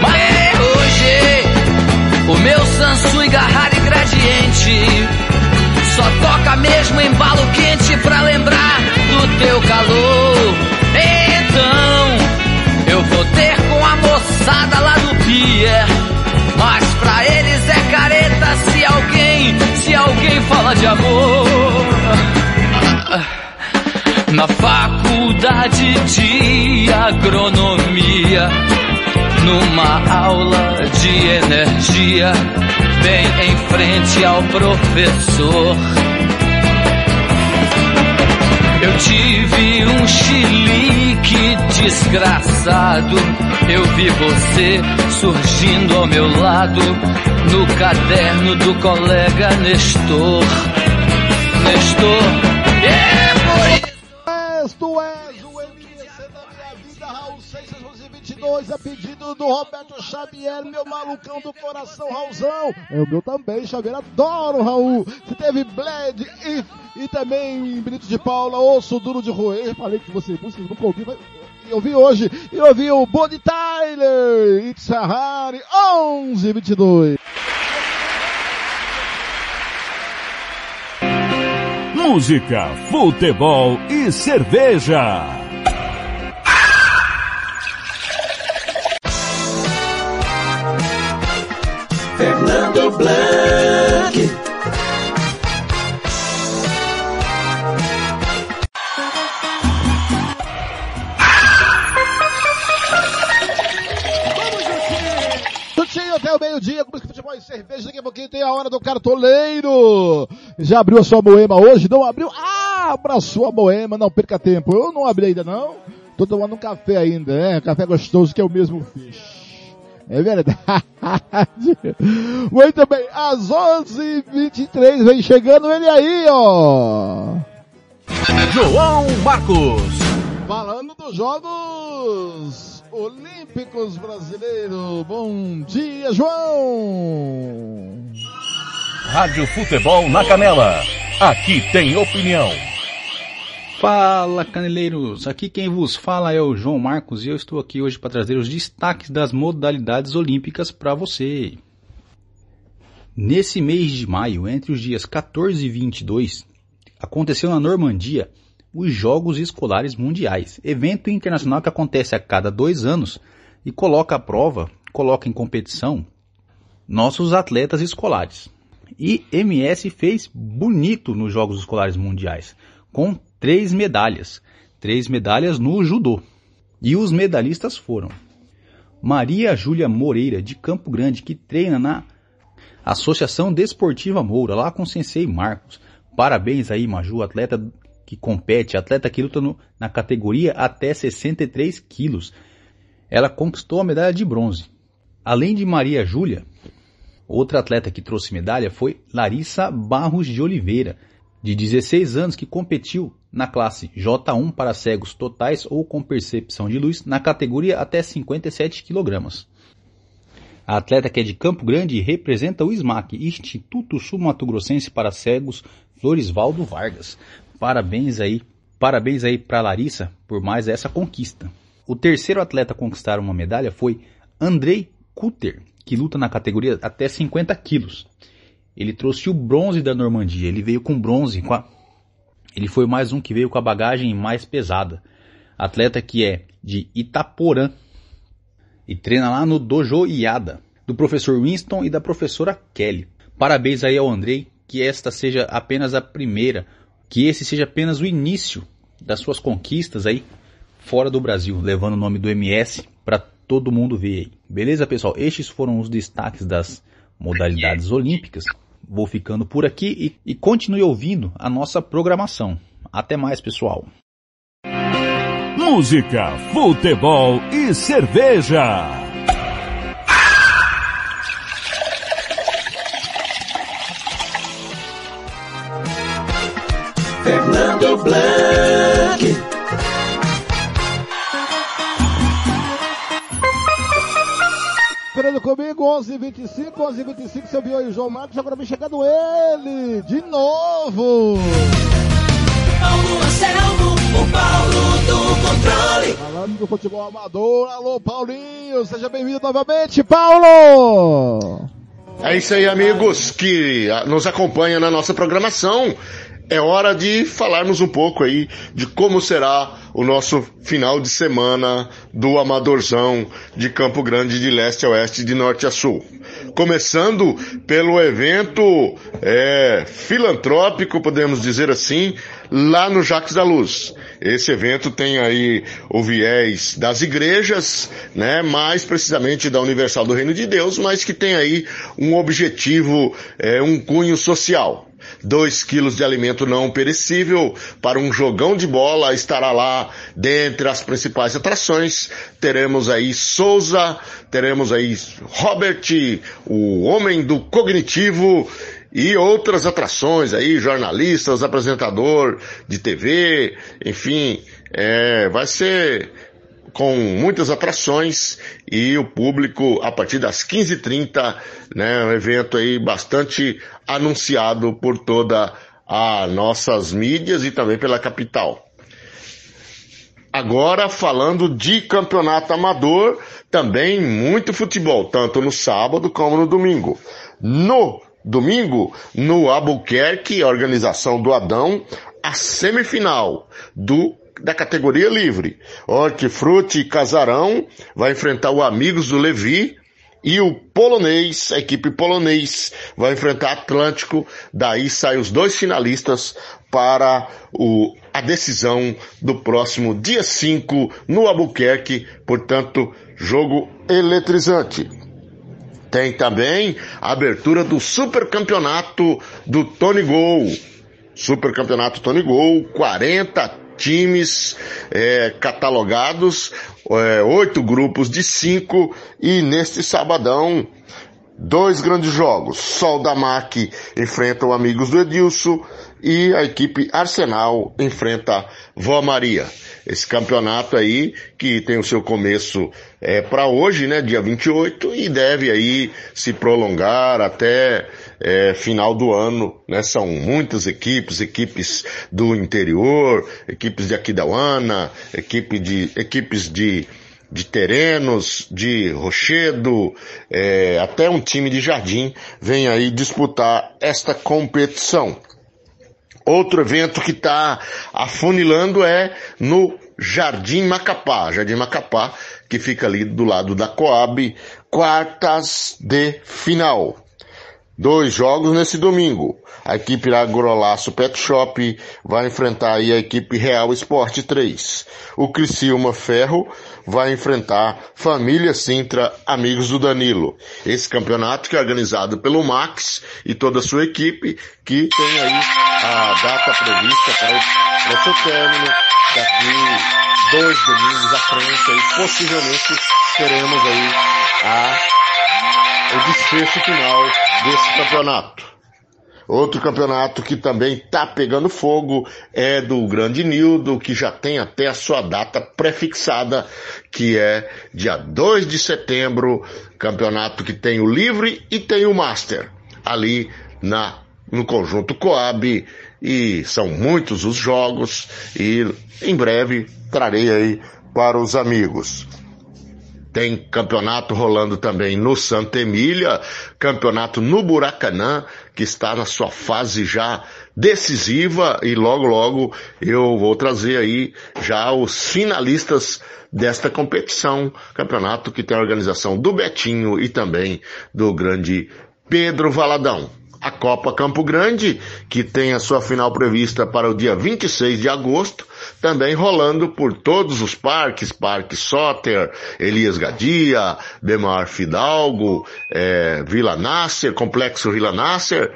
Mas hoje, o meu Samsung Garrari Gradiente só toca mesmo embalo quente pra lembrar do teu calor. Então, eu vou ter com a moçada lá do Pier. Mas pra eles é careta se alguém, se alguém fala de amor. Na faculdade de agronomia, numa aula de energia, bem em frente ao professor. Eu tive um chilique desgraçado. Eu vi você surgindo ao meu lado no caderno do colega Nestor. Nestor, 622, a pedido do Roberto Xavier, meu malucão do coração, Raulzão. É o meu também, Xavier, adoro, Raul. Você teve Bled e, e também Benito de Paula, Osso Duro de Roer, falei que você, vocês nunca ouviram, mas eu vi hoje, e eu vi o Bonnie Tyler, It's Harari, 1122. Música, futebol e cerveja. Fernando Blanc. Até o meio-dia, com música, futebol e cerveja. Daqui a pouquinho tem a hora do cartoleiro. Já abriu a sua moema hoje? Não abriu? Abra a sua moema, não perca tempo. Eu não abri ainda não. Tô tomando um café ainda, né? Café gostoso que eu mesmo fiz. É verdade. Muito bem, às 11h23 vem chegando ele aí, ó. João Marcos. Falando dos Jogos Olímpicos Brasileiros. Bom dia, João. Rádio Futebol na Canela. Aqui tem opinião. Fala caneleiros, aqui quem vos fala é o João Marcos e eu estou aqui hoje para trazer os destaques das modalidades olímpicas para você. Nesse mês de maio, entre os dias 14 e 22, aconteceu na Normandia os Jogos Escolares Mundiais, evento internacional que acontece a cada dois anos e coloca à prova, coloca em competição nossos atletas escolares. E MS fez bonito nos Jogos Escolares Mundiais, com três medalhas, três medalhas no judô. E os medalhistas foram Maria Júlia Moreira, de Campo Grande, que treina na Associação Desportiva Moura, lá com o Sensei Marcos. Parabéns aí, Maju, atleta que compete, atleta que luta no, na categoria até 63 quilos. Ela conquistou a medalha de bronze. Além de Maria Júlia, outra atleta que trouxe medalha foi Larissa Barros de Oliveira, de 16 anos, que competiu na classe J1 para cegos totais ou com percepção de luz na categoria até 57 kg. A atleta que é de Campo Grande representa o SMAC, Instituto Sul-Mato Grossense para Cegos, Floresvaldo Vargas. Parabéns aí, parabéns aí para Larissa por mais essa conquista. O terceiro atleta a conquistar uma medalha foi Andrei Kuter, que luta na categoria até 50 quilos. Ele trouxe o bronze da Normandia, ele veio com bronze, com a... ele foi mais um que veio com a bagagem mais pesada. Atleta que é de Itaporã e treina lá no Dojo Iada, do professor Winston e da professora Kelly. Parabéns aí ao Andrei, que esta seja apenas a primeira, que esse seja apenas o início das suas conquistas aí fora do Brasil, levando o nome do MS para todo mundo ver aí. Beleza, pessoal? Estes foram os destaques das modalidades olímpicas. Vou ficando por aqui e, e continue ouvindo a nossa programação. Até mais, pessoal. Música, futebol e cerveja. Fernando Blanc. Comigo, 11h25, 11h25, você viu aí o João Marcos, agora vem chegando ele, de novo. Paulo Anselmo, o Paulo do controle. Falando do futebol amador, alô Paulinho, seja bem-vindo novamente, Paulo! É isso aí, amigos que ah, nos acompanham na nossa programação. É hora de falarmos um pouco aí de como será o nosso final de semana do Amadorzão de Campo Grande de leste a oeste, de norte a sul. Começando pelo evento é, filantrópico, podemos dizer assim, lá no Jacques da Luz. Esse evento tem aí o viés das igrejas, né, mais precisamente da Universal do Reino de Deus, mas que tem aí um objetivo, é, um cunho social. 2 quilos de alimento não perecível para um jogão de bola estará lá dentre as principais atrações. Teremos aí Souza, teremos aí Robert, o homem do cognitivo e outras atrações aí, jornalistas, apresentador de TV, enfim, é, vai ser com muitas atrações e o público a partir das 15h30, né, um evento aí bastante anunciado por toda as nossas mídias e também pela capital. Agora falando de campeonato amador, também muito futebol, tanto no sábado como no domingo. No domingo, no Albuquerque, organização do Adão, a semifinal do da categoria livre. Hortifruti Casarão vai enfrentar o Amigos do Levi e o polonês, a equipe polonês, vai enfrentar Atlântico. Daí saem os dois finalistas para o, a decisão do próximo dia 5 no Albuquerque. Portanto, jogo eletrizante. Tem também a abertura do Super Campeonato do Tony Gol. Super Campeonato Tony Gol, 40 times é, catalogados, é, oito grupos de cinco, e neste sabadão, dois grandes jogos. Sol da MAC enfrenta o Amigos do Edilson e a equipe Arsenal enfrenta Vó Maria. Esse campeonato aí, que tem o seu começo é, para hoje, né, dia 28, e deve aí se prolongar até é, final do ano, né? São muitas equipes, equipes do interior, equipes de Aquidauana, equipe de, equipes de, de Terenos, de Rochedo, é, até um time de Jardim vem aí disputar esta competição. Outro evento que está afunilando é no Jardim Macapá. Jardim Macapá, que fica ali do lado da Coab, quartas de final. Dois jogos nesse domingo. A equipe Agrolaço Pet Shop vai enfrentar aí a equipe Real Esporte 3. O Criciúma Ferro vai enfrentar Família Sintra, Amigos do Danilo. Esse campeonato que é organizado pelo Max e toda a sua equipe, que tem aí a data prevista para o, seu término daqui dois domingos à frente e possivelmente teremos aí a o desfecho final desse campeonato. Outro campeonato que também está pegando fogo é do Grande Nildo, que já tem até a sua data prefixada, que é dia 2 de setembro, campeonato que tem o Livre e tem o Master, ali na, no conjunto Coab, e são muitos os jogos, e em breve trarei aí para os amigos. Tem campeonato rolando também no Santa Emília, campeonato no Buracanã, que está na sua fase já decisiva e logo logo eu vou trazer aí já os finalistas desta competição, campeonato que tem a organização do Betinho e também do grande Pedro Valadão a Copa Campo Grande, que tem a sua final prevista para o dia 26 de agosto, também rolando por todos os parques, Parque Soter, Elias Gadia, Demar Fidalgo, é, Vila Nasser, Complexo Vila Nasser,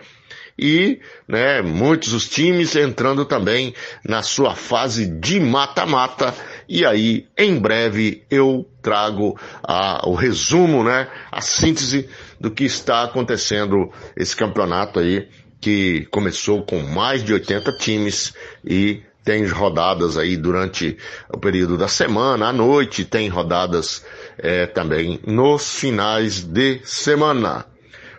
e né, muitos os times entrando também na sua fase de mata-mata e aí em breve eu trago a, o resumo, né, a síntese do que está acontecendo esse campeonato aí que começou com mais de 80 times e tem rodadas aí durante o período da semana, à noite, tem rodadas é, também nos finais de semana.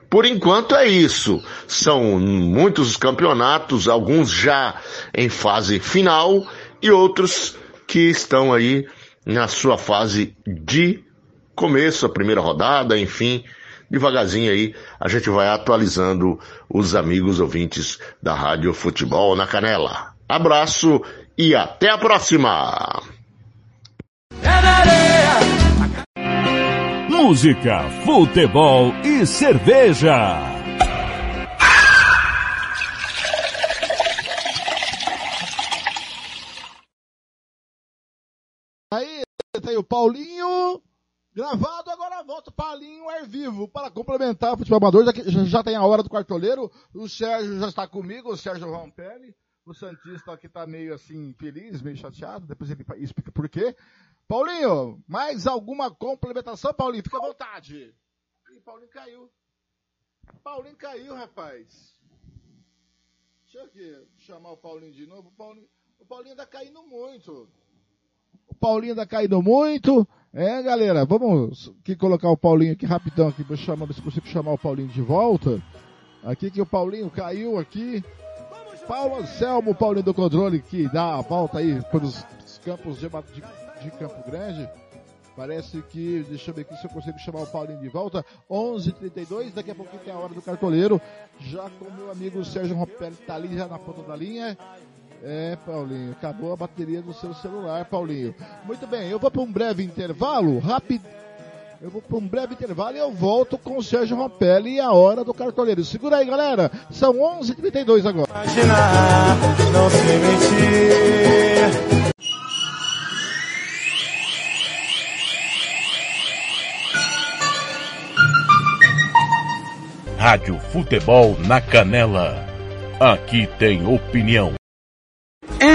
Por enquanto é isso. São muitos os campeonatos, alguns já em fase final e outros que estão aí na sua fase de começo, a primeira rodada, enfim, devagarzinho aí a gente vai atualizando os amigos ouvintes da Rádio Futebol na Canela. Abraço e até a próxima! Música, futebol e cerveja. Aí, tem o Paulinho gravado, agora volta o Paulinho ar vivo para complementar o futebol amador. Já, já, tem a hora do quartoleiro, o Sérgio já está comigo, o Sérgio Rompelli. O Santista aqui tá meio assim, feliz, meio chateado, depois ele explica por quê. Paulinho, mais alguma complementação, Paulinho? Fica à vontade. Ih, Paulinho caiu. Paulinho caiu, rapaz. Deixa eu aqui chamar o Paulinho de novo. O Paulinho, o Paulinho tá caindo muito. O Paulinho tá caindo muito. É, galera, vamos aqui colocar o Paulinho aqui rapidão aqui, pra chamar, se consigo chamar o Paulinho de volta. Aqui que o Paulinho caiu aqui. Paulo Anselmo, Paulinho do controle, que dá a volta aí pelos campos de, de, de Campo Grande. Parece que, deixa eu ver aqui se eu consigo chamar o Paulinho de volta. 11:32 daqui a pouquinho tem a hora do cartoleiro. Já com o meu amigo Sérgio Rompelli, tá ali já na ponta da linha. É, Paulinho, acabou a bateria do seu celular, Paulinho. Muito bem, eu vou para um breve intervalo, rápido. Eu vou para um breve intervalo e eu volto com o Sérgio Rompelli e a hora do cartoleiro. Segura aí, galera. São 11h32 agora. Imaginar, não se mentir. Rádio Futebol na Canela. Aqui tem opinião.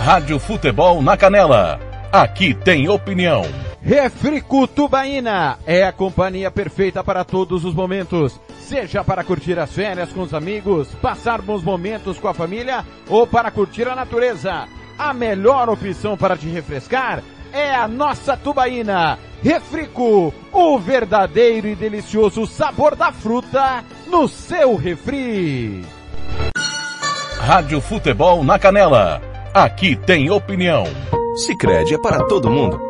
Rádio Futebol na Canela. Aqui tem opinião. Refrico Tubaína é a companhia perfeita para todos os momentos. Seja para curtir as férias com os amigos, passar bons momentos com a família ou para curtir a natureza. a melhor opção para te refrescar é a nossa tubaína. Refrico, o verdadeiro e delicioso sabor da fruta no seu refri. Rádio Futebol na Canela. Aqui tem opinião. Sicredi é para todo mundo.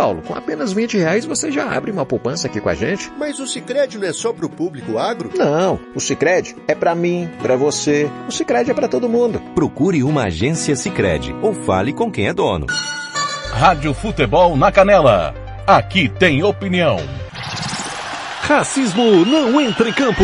Paulo. Com apenas 20 reais você já abre uma poupança aqui com a gente. Mas o Sicredi não é só pro público agro? Não, o Sicredi é para mim, para você. O Sicredi é para todo mundo. Procure uma agência Sicredi ou fale com quem é dono. Rádio Futebol na Canela. Aqui tem opinião. Racismo não entra em campo.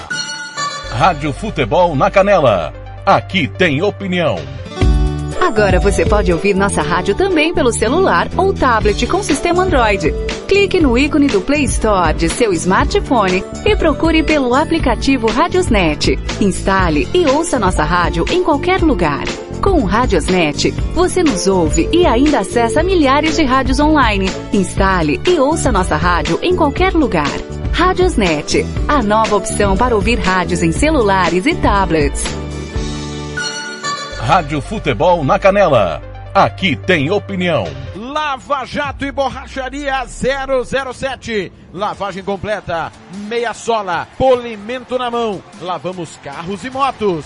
Rádio Futebol na Canela. Aqui tem opinião. Agora você pode ouvir nossa rádio também pelo celular ou tablet com sistema Android. Clique no ícone do Play Store de seu smartphone e procure pelo aplicativo Radiosnet. Instale e ouça nossa rádio em qualquer lugar. Com o Radiosnet, você nos ouve e ainda acessa milhares de rádios online. Instale e ouça nossa rádio em qualquer lugar. Radiosnet, a nova opção para ouvir rádios em celulares e tablets. Rádio Futebol na Canela. Aqui tem opinião. Lava Jato e Borracharia 007. Lavagem completa, meia sola, polimento na mão. Lavamos carros e motos.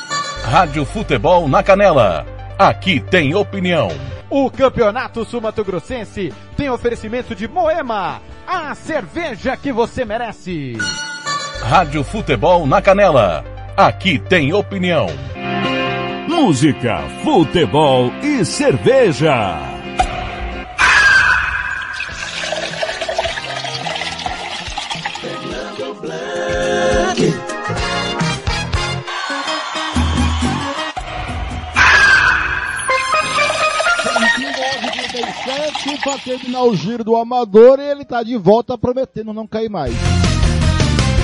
Rádio Futebol na Canela. Aqui tem opinião. O Campeonato Sumato Grossense tem oferecimento de Moema, a cerveja que você merece. Rádio Futebol na Canela. Aqui tem opinião. Música, futebol e cerveja. Para terminar o giro do Amador e ele tá de volta prometendo não cair mais.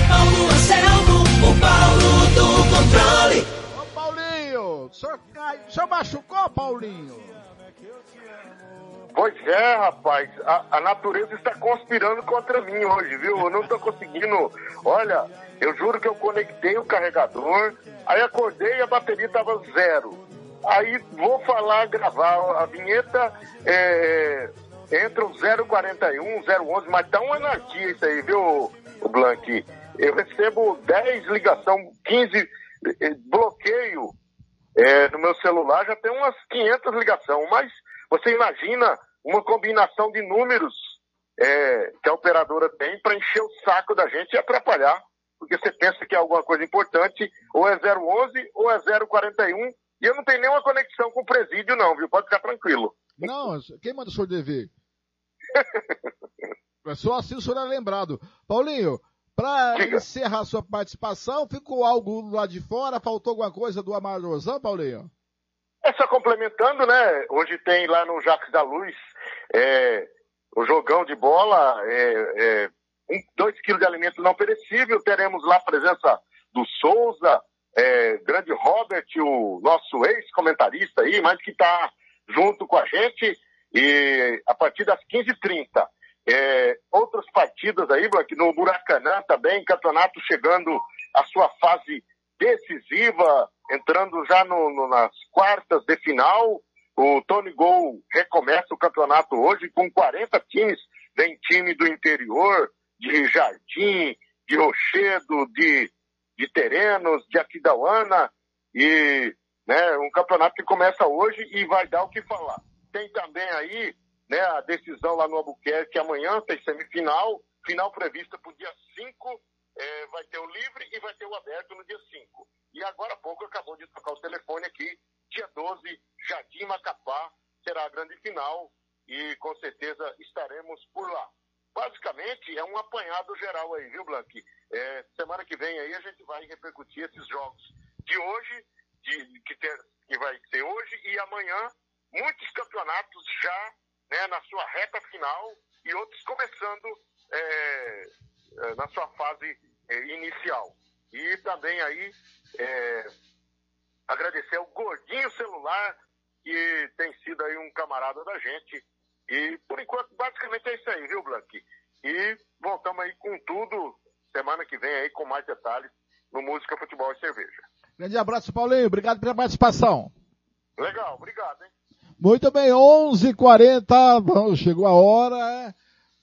Paulo Anselmo, o Paulo do controle. Ô Paulinho, o senhor, cai, o senhor machucou, Paulinho? Pois é, rapaz, a, a natureza está conspirando contra mim hoje, viu? Eu não tô conseguindo. Olha, eu juro que eu conectei o carregador, aí acordei e a bateria tava zero. Aí vou falar, gravar a vinheta, é, entra o 041, 011, mas tá uma anarquia isso aí, viu, o Blank? Eu recebo 10 ligação, 15 eh, bloqueio é, no meu celular, já tem umas 500 ligações, mas você imagina uma combinação de números é, que a operadora tem para encher o saco da gente e atrapalhar, porque você pensa que é alguma coisa importante, ou é 011 ou é 041, E eu não tenho nenhuma conexão com o presídio, não, viu? Pode ficar tranquilo. Não, quem manda o senhor dever? é só assim o senhor é lembrado. Paulinho, para encerrar sua participação, ficou algo lá de fora? Faltou alguma coisa do Amarzão, Paulinho? É só complementando, né? Hoje tem lá no Jacques da Luz é, o jogão de bola, é, é, um, dois quilos de alimento não perecível. Teremos lá a presença do Souza, é, grande Robert, o nosso ex-comentarista aí, mas que está junto com a gente. E a partir das 15h30. É, outras partidas aí, Black, no Muracanã também, campeonato chegando à sua fase decisiva, entrando já no, no, nas quartas de final. O Tony Gol recomeça o campeonato hoje com 40 times. Vem time do interior, de Jardim, de Rochedo, de, de Terenos, de Aquidauana. E né, um campeonato que começa hoje e vai dar o que falar. Tem também aí né, a decisão lá no Albuquerque amanhã, tem semifinal, final prevista para o dia 5 é, vai ter o livre e vai ter o aberto no dia 5. E agora há pouco acabou de tocar o telefone aqui, dia 12, Jardim Macapá, será a grande final e com certeza estaremos por lá. Basicamente é um apanhado geral aí, viu, Blank? É, semana que vem aí a gente vai repercutir esses jogos de hoje, de, que, ter, que vai ser hoje e amanhã, muitos campeonatos já né, na sua reta final e outros começando é, é na sua fase é, inicial. E também aí é, agradecer ao Gordinho Celular, que tem sido aí um camarada da gente. E por enquanto, basicamente é isso aí, viu, Blank? E voltamos aí com tudo semana que vem aí com mais detalhes no Música, Futebol e Cerveja. Grande abraço, Paulinho. Obrigado pela participação. Legal, obrigado, hein? Muito bem, 11h40, chegou a hora, é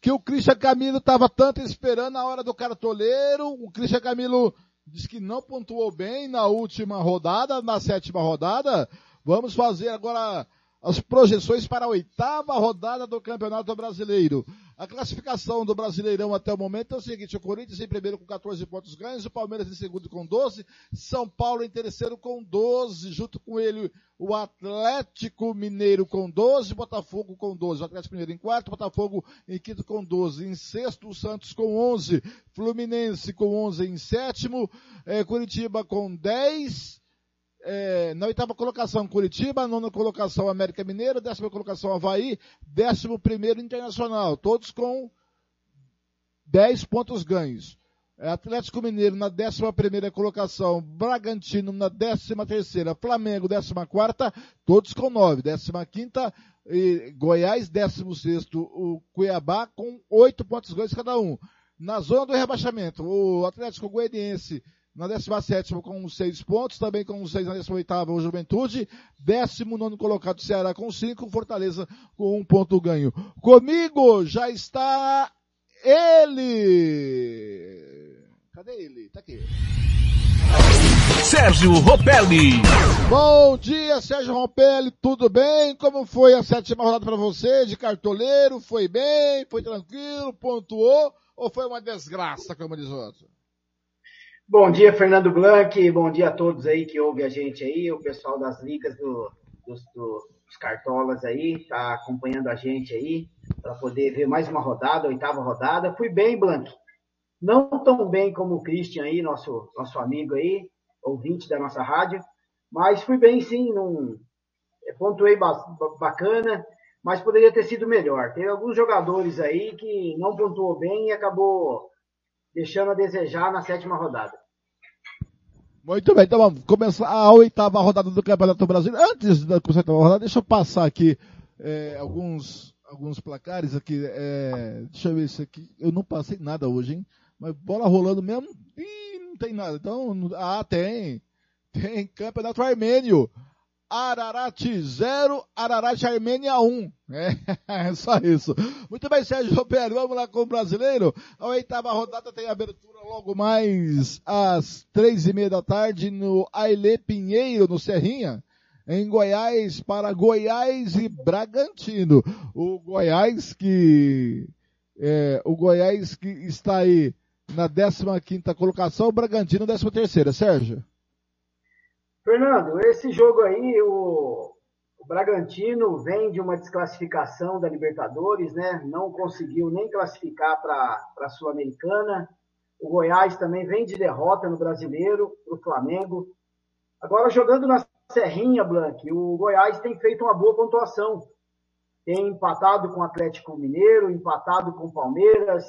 que o Christian Camilo estava tanto esperando a hora do cartoleiro. O Christian Camilo disse que não pontuou bem na última rodada, na sétima rodada. Vamos fazer agora as projeções para a oitava rodada do Campeonato Brasileiro. A classificação do Brasileirão até o momento é o seguinte, o Corinthians em primeiro com 14 pontos ganhos, o Palmeiras em segundo com 12, São Paulo em terceiro com 12, junto com ele o Atlético Mineiro com 12, Botafogo com 12, o Atlético Mineiro em quarto, Botafogo em quinto com 12, em sexto o Santos com 11, Fluminense com 11 em sétimo, eh, Curitiba com 10, é, na oitava colocação Curitiba, nona colocação América Mineiro, décima colocação Havaí, décimo primeiro Internacional, todos com 10 pontos ganhos. É, Atlético Mineiro na décima primeira colocação, Bragantino na décima terceira, Flamengo décima quarta, todos com nove, décima quinta, e Goiás décimo sexto, o Cuiabá com oito pontos ganhos cada um. Na zona do rebaixamento, o Atlético Goianiense na 17 com 6 pontos, também com 6 na 18 o Juventude, 19 colocado Ceará com 5, Fortaleza com 1 um ponto ganho. Comigo já está ele! Cadê ele? Tá aqui. Sérgio Ropelli. Bom dia, Sérgio Ropelli, tudo bem? Como foi a sétima rodada para você de cartoleiro? Foi bem? Foi tranquilo? Pontuou? Ou foi uma desgraça, como diz o outro? Bom dia, Fernando Blanc. Bom dia a todos aí que ouvem a gente aí, o pessoal das ligas do, dos, dos cartolas aí, tá acompanhando a gente aí, para poder ver mais uma rodada, oitava rodada. Fui bem, Blanc. Não tão bem como o Christian aí, nosso, nosso amigo aí, ouvinte da nossa rádio, mas fui bem sim, num, pontuei bacana, mas poderia ter sido melhor. Tem alguns jogadores aí que não pontuou bem e acabou deixando a desejar na sétima rodada. Muito bem, então vamos começar a oitava rodada do Campeonato Brasileiro. Antes da sétima rodada, deixa eu passar aqui é, alguns, alguns placares aqui. É, deixa eu ver isso aqui. Eu não passei nada hoje, hein? Mas bola rolando mesmo. Ih, não tem nada. Então, ah, tem. Tem Campeonato Armênio. Ararat 0, Ararat Armênia 1. É, é, só isso. Muito bem, Sérgio Roberto, vamos lá com o brasileiro. A oitava rodada tem abertura logo mais às três e meia da tarde no Aile Pinheiro, no Serrinha, em Goiás, para Goiás e Bragantino. O Goiás que, é, o Goiás que está aí na 15 quinta colocação, o Bragantino 13 terceira, Sérgio. Fernando, esse jogo aí, o, o Bragantino vem de uma desclassificação da Libertadores, né? Não conseguiu nem classificar para a Sul-Americana. O Goiás também vem de derrota no Brasileiro para o Flamengo. Agora, jogando na Serrinha, Blanc, o Goiás tem feito uma boa pontuação. Tem empatado com o Atlético Mineiro, empatado com o Palmeiras,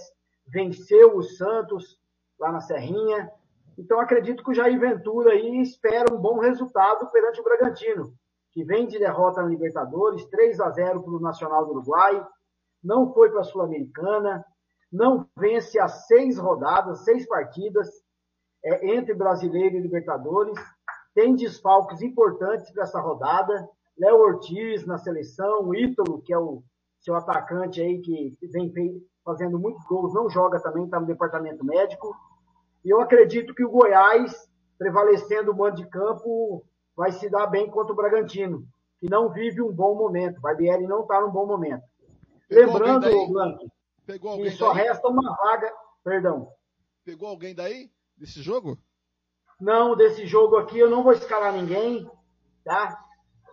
venceu o Santos lá na Serrinha. Então, acredito que o Jair Ventura aí espera um bom resultado perante o Bragantino, que vem de derrota na Libertadores, 3 a 0 para o Nacional do Uruguai, não foi para a Sul-Americana, não vence as seis rodadas, seis partidas é, entre Brasileiro e Libertadores, tem desfalques importantes para essa rodada, Léo Ortiz na seleção, o Ítalo, que é o seu atacante aí que vem fazendo muitos gols, não joga também, está no departamento médico, e eu acredito que o Goiás, prevalecendo o mando de campo, vai se dar bem contra o Bragantino, que não vive um bom momento. O Barbieri não está num bom momento. Pegou Lembrando, Blanco, que só daí? resta uma vaga. Perdão. Pegou alguém daí? Desse jogo? Não, desse jogo aqui eu não vou escalar ninguém, tá?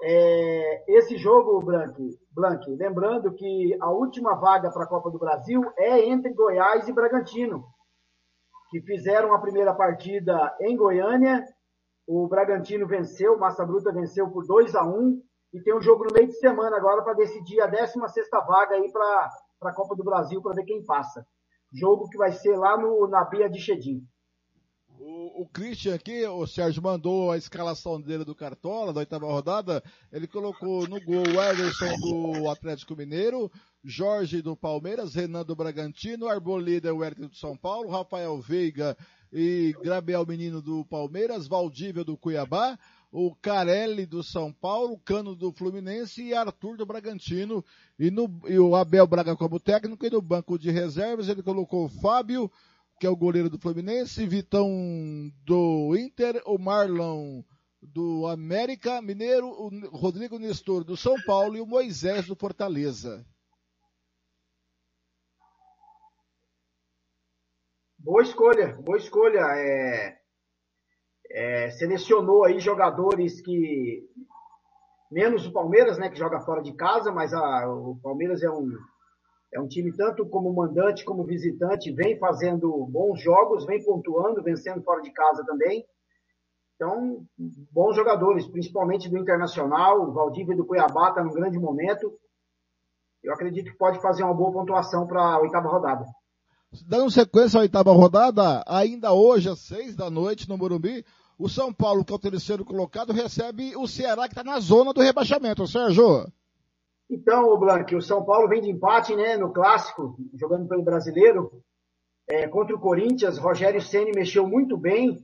É, esse jogo, Blanque, Blanque, lembrando que a última vaga para a Copa do Brasil é entre Goiás e Bragantino que fizeram a primeira partida em Goiânia. O Bragantino venceu, Massa Bruta venceu por 2 a 1 e tem um jogo no meio de semana agora para decidir a 16 vaga aí para a Copa do Brasil para ver quem passa. Jogo que vai ser lá no, na Bia de Chedim. O, o Christian aqui, o Sérgio mandou a escalação dele do Cartola, da oitava rodada. Ele colocou no gol o Ederson do Atlético Mineiro, Jorge do Palmeiras, Renan do Bragantino, Arboleda Huerta do São Paulo, Rafael Veiga e Gabriel Menino do Palmeiras, Valdívia do Cuiabá, o Carelli do São Paulo, Cano do Fluminense e Arthur do Bragantino. E, no, e o Abel Braga como técnico e no banco de reservas ele colocou o Fábio, que é o goleiro do Fluminense, Vitão do Inter, o Marlon do América Mineiro, o Rodrigo Nestor do São Paulo e o Moisés do Fortaleza. Boa escolha, boa escolha. É, é, selecionou aí jogadores que menos o Palmeiras, né, que joga fora de casa, mas a, o Palmeiras é um é um time tanto como mandante como visitante, vem fazendo bons jogos, vem pontuando, vencendo fora de casa também. Então, bons jogadores, principalmente do Internacional, o Valdívia do Cuiabá está num grande momento. Eu acredito que pode fazer uma boa pontuação para a oitava rodada. Dando sequência à oitava rodada, ainda hoje, às seis da noite, no Morumbi, o São Paulo, que é o terceiro colocado, recebe o Ceará, que está na zona do rebaixamento, Sérgio. Então, Blanc, o São Paulo vem de empate, né, no clássico, jogando pelo brasileiro, é, contra o Corinthians. Rogério Ceni mexeu muito bem,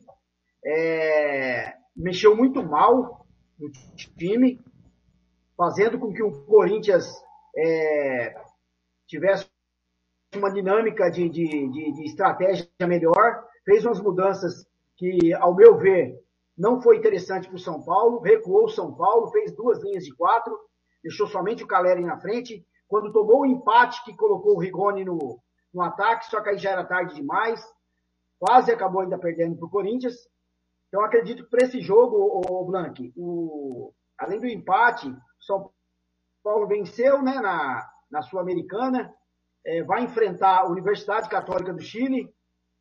é, mexeu muito mal no time, fazendo com que o Corinthians é, tivesse uma dinâmica de, de, de, de estratégia melhor, fez umas mudanças que, ao meu ver, não foi interessante para o São Paulo, recuou o São Paulo, fez duas linhas de quatro, deixou somente o Caleri na frente. Quando tomou o empate que colocou o Rigoni no, no ataque, só que aí já era tarde demais, quase acabou ainda perdendo para o Corinthians. Então acredito que para esse jogo, o, o Blank, o, além do empate, o São Paulo venceu né, na, na Sul-Americana, é, vai enfrentar a Universidade Católica do Chile.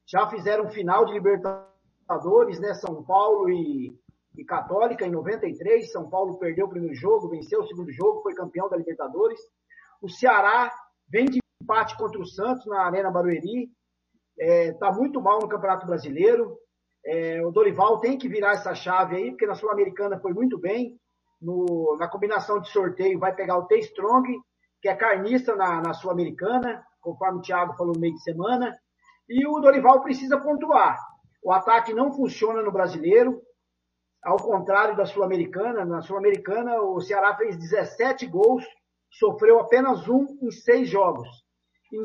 Já fizeram final de Libertadores, né? São Paulo e, e Católica em 93. São Paulo perdeu o primeiro jogo, venceu o segundo jogo, foi campeão da Libertadores. O Ceará vem de empate contra o Santos na Arena Barueri. Está é, tá muito mal no Campeonato Brasileiro. É, o Dorival tem que virar essa chave aí, porque na Sul-Americana foi muito bem. No, na combinação de sorteio vai pegar o T-Strong que é carnista na, na Sul-Americana, conforme o Thiago falou no meio de semana. E o Dorival precisa pontuar. O ataque não funciona no brasileiro, ao contrário da Sul-Americana. Na Sul-Americana, o Ceará fez 17 gols, sofreu apenas um em seis jogos. Em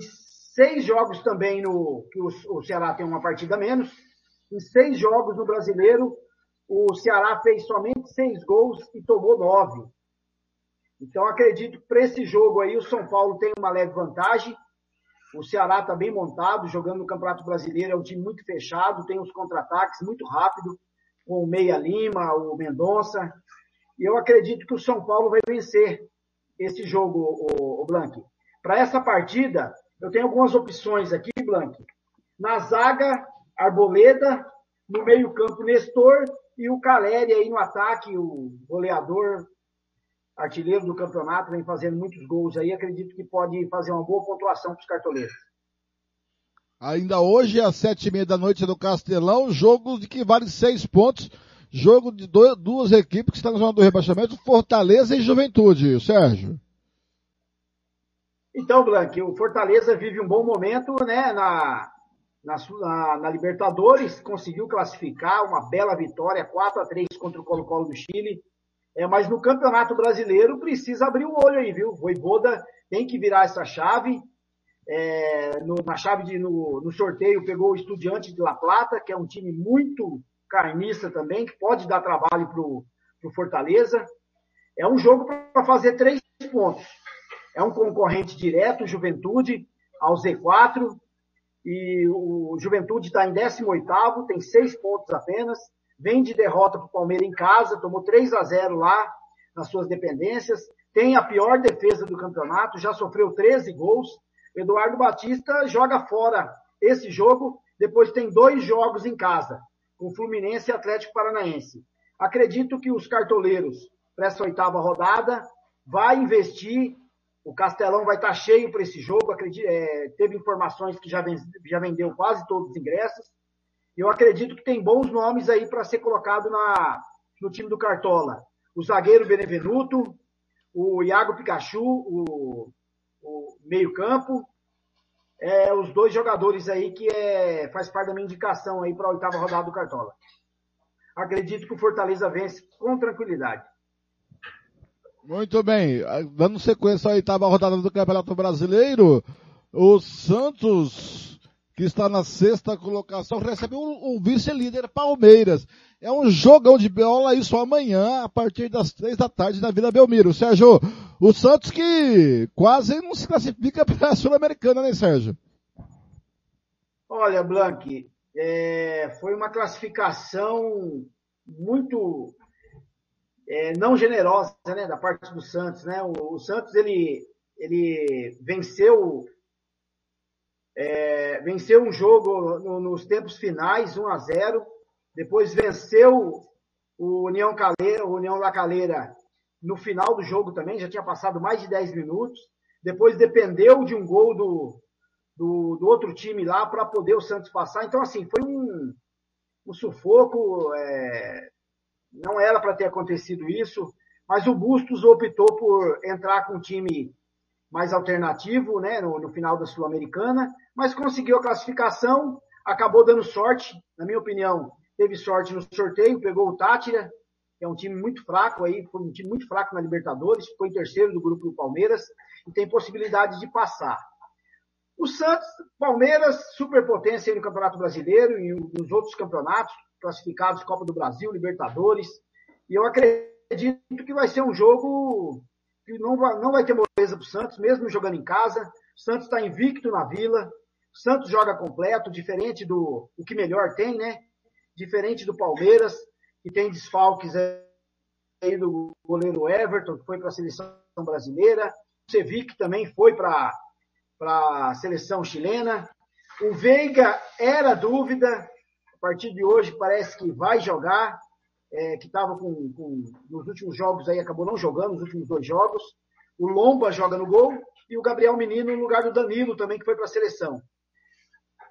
seis jogos também no que o, Ceará tem uma partida menos. Em seis jogos no brasileiro, o Ceará fez somente seis gols e tomou nove. Então, acredito que para esse jogo aí, o São Paulo tem uma leve vantagem. O Ceará está bem montado, jogando no Campeonato Brasileiro, é um time muito fechado, tem os contra-ataques muito rápido. Com o Meia Lima, o Mendonça. E eu acredito que o São Paulo vai vencer esse jogo, o, o Blank. Para essa partida, eu tenho algumas opções aqui, Blank. Na zaga, Arboleda, no meio-campo, Nestor e o Caleri aí no ataque, o goleador, artilheiro do campeonato, vem fazendo muitos gols aí. Acredito que pode fazer uma boa pontuação para os cartoleiros. Ainda hoje, às sete e meia da noite no Castelão, jogo de que vale seis pontos. Jogo de duas equipes que estão na zona do rebaixamento, Fortaleza e Juventude, Sérgio. Então, Blanque, o Fortaleza vive um bom momento, né, na, na, na, na, Libertadores, conseguiu classificar uma bela vitória, 4 a 3 contra o Colo-Colo do Chile. É, mas no Campeonato Brasileiro precisa abrir o olho aí, viu? O Voivoda tem que virar essa chave. É, no, na chave de, no, no, sorteio pegou o Estudiante de La Plata, que é um time muito carniça também, que pode dar trabalho pro, pro Fortaleza. É um jogo para fazer três pontos. É um concorrente direto, Juventude, ao Z4. E o Juventude está em 18º, tem seis pontos apenas. Vem de derrota para o Palmeiras em casa, tomou 3 a 0 lá nas suas dependências. Tem a pior defesa do campeonato, já sofreu 13 gols. Eduardo Batista joga fora esse jogo, depois tem dois jogos em casa, com Fluminense e Atlético Paranaense. Acredito que os cartoleiros, para essa oitava rodada, vai investir. O Castelão vai estar cheio para esse jogo. Acredito, é, teve informações que já, já vendeu quase todos os ingressos. Eu acredito que tem bons nomes aí para ser colocado na, no time do Cartola. O zagueiro Benevenuto, o Iago Pikachu, o meio-campo. É, os dois jogadores aí que é, faz parte da minha indicação aí para a oitava rodada do Cartola. Acredito que o Fortaleza vence com tranquilidade. Muito bem. Dando sequência à oitava rodada do Campeonato Brasileiro, o Santos que está na sexta colocação, recebe o, o vice-líder Palmeiras. É um jogão de bola, isso amanhã, a partir das três da tarde, na Vila Belmiro. Sérgio, o Santos que quase não se classifica para a Sul-Americana, né, Sérgio? Olha, Blank, é, foi uma classificação muito é, não generosa, né, da parte do Santos, né? O, o Santos, ele, ele venceu é, venceu um jogo no, nos tempos finais, 1 a 0 Depois venceu o União, Caleira, o União La Calera no final do jogo também, já tinha passado mais de 10 minutos. Depois dependeu de um gol do, do, do outro time lá para poder o Santos passar. Então, assim, foi um, um sufoco. É, não era para ter acontecido isso, mas o Bustos optou por entrar com um time mais alternativo, né, no, no final da Sul-Americana, mas conseguiu a classificação, acabou dando sorte, na minha opinião, teve sorte no sorteio, pegou o Tátira, que é um time muito fraco aí, foi um time muito fraco na Libertadores, ficou em terceiro do grupo do Palmeiras e tem possibilidade de passar. O Santos, Palmeiras, superpotência no Campeonato Brasileiro e nos outros campeonatos, classificados Copa do Brasil, Libertadores, e eu acredito que vai ser um jogo que não vai, não vai ter moleza para o Santos, mesmo jogando em casa. O Santos está invicto na Vila. O Santos joga completo, diferente do o que melhor tem, né? Diferente do Palmeiras, que tem desfalques aí do goleiro Everton, que foi para a seleção brasileira. O Cevic também foi para a seleção chilena. O Veiga era dúvida, a partir de hoje parece que vai jogar é, que estava com, com, nos últimos jogos aí, acabou não jogando, nos últimos dois jogos. O Lomba joga no gol e o Gabriel Menino no lugar do Danilo também, que foi para a seleção.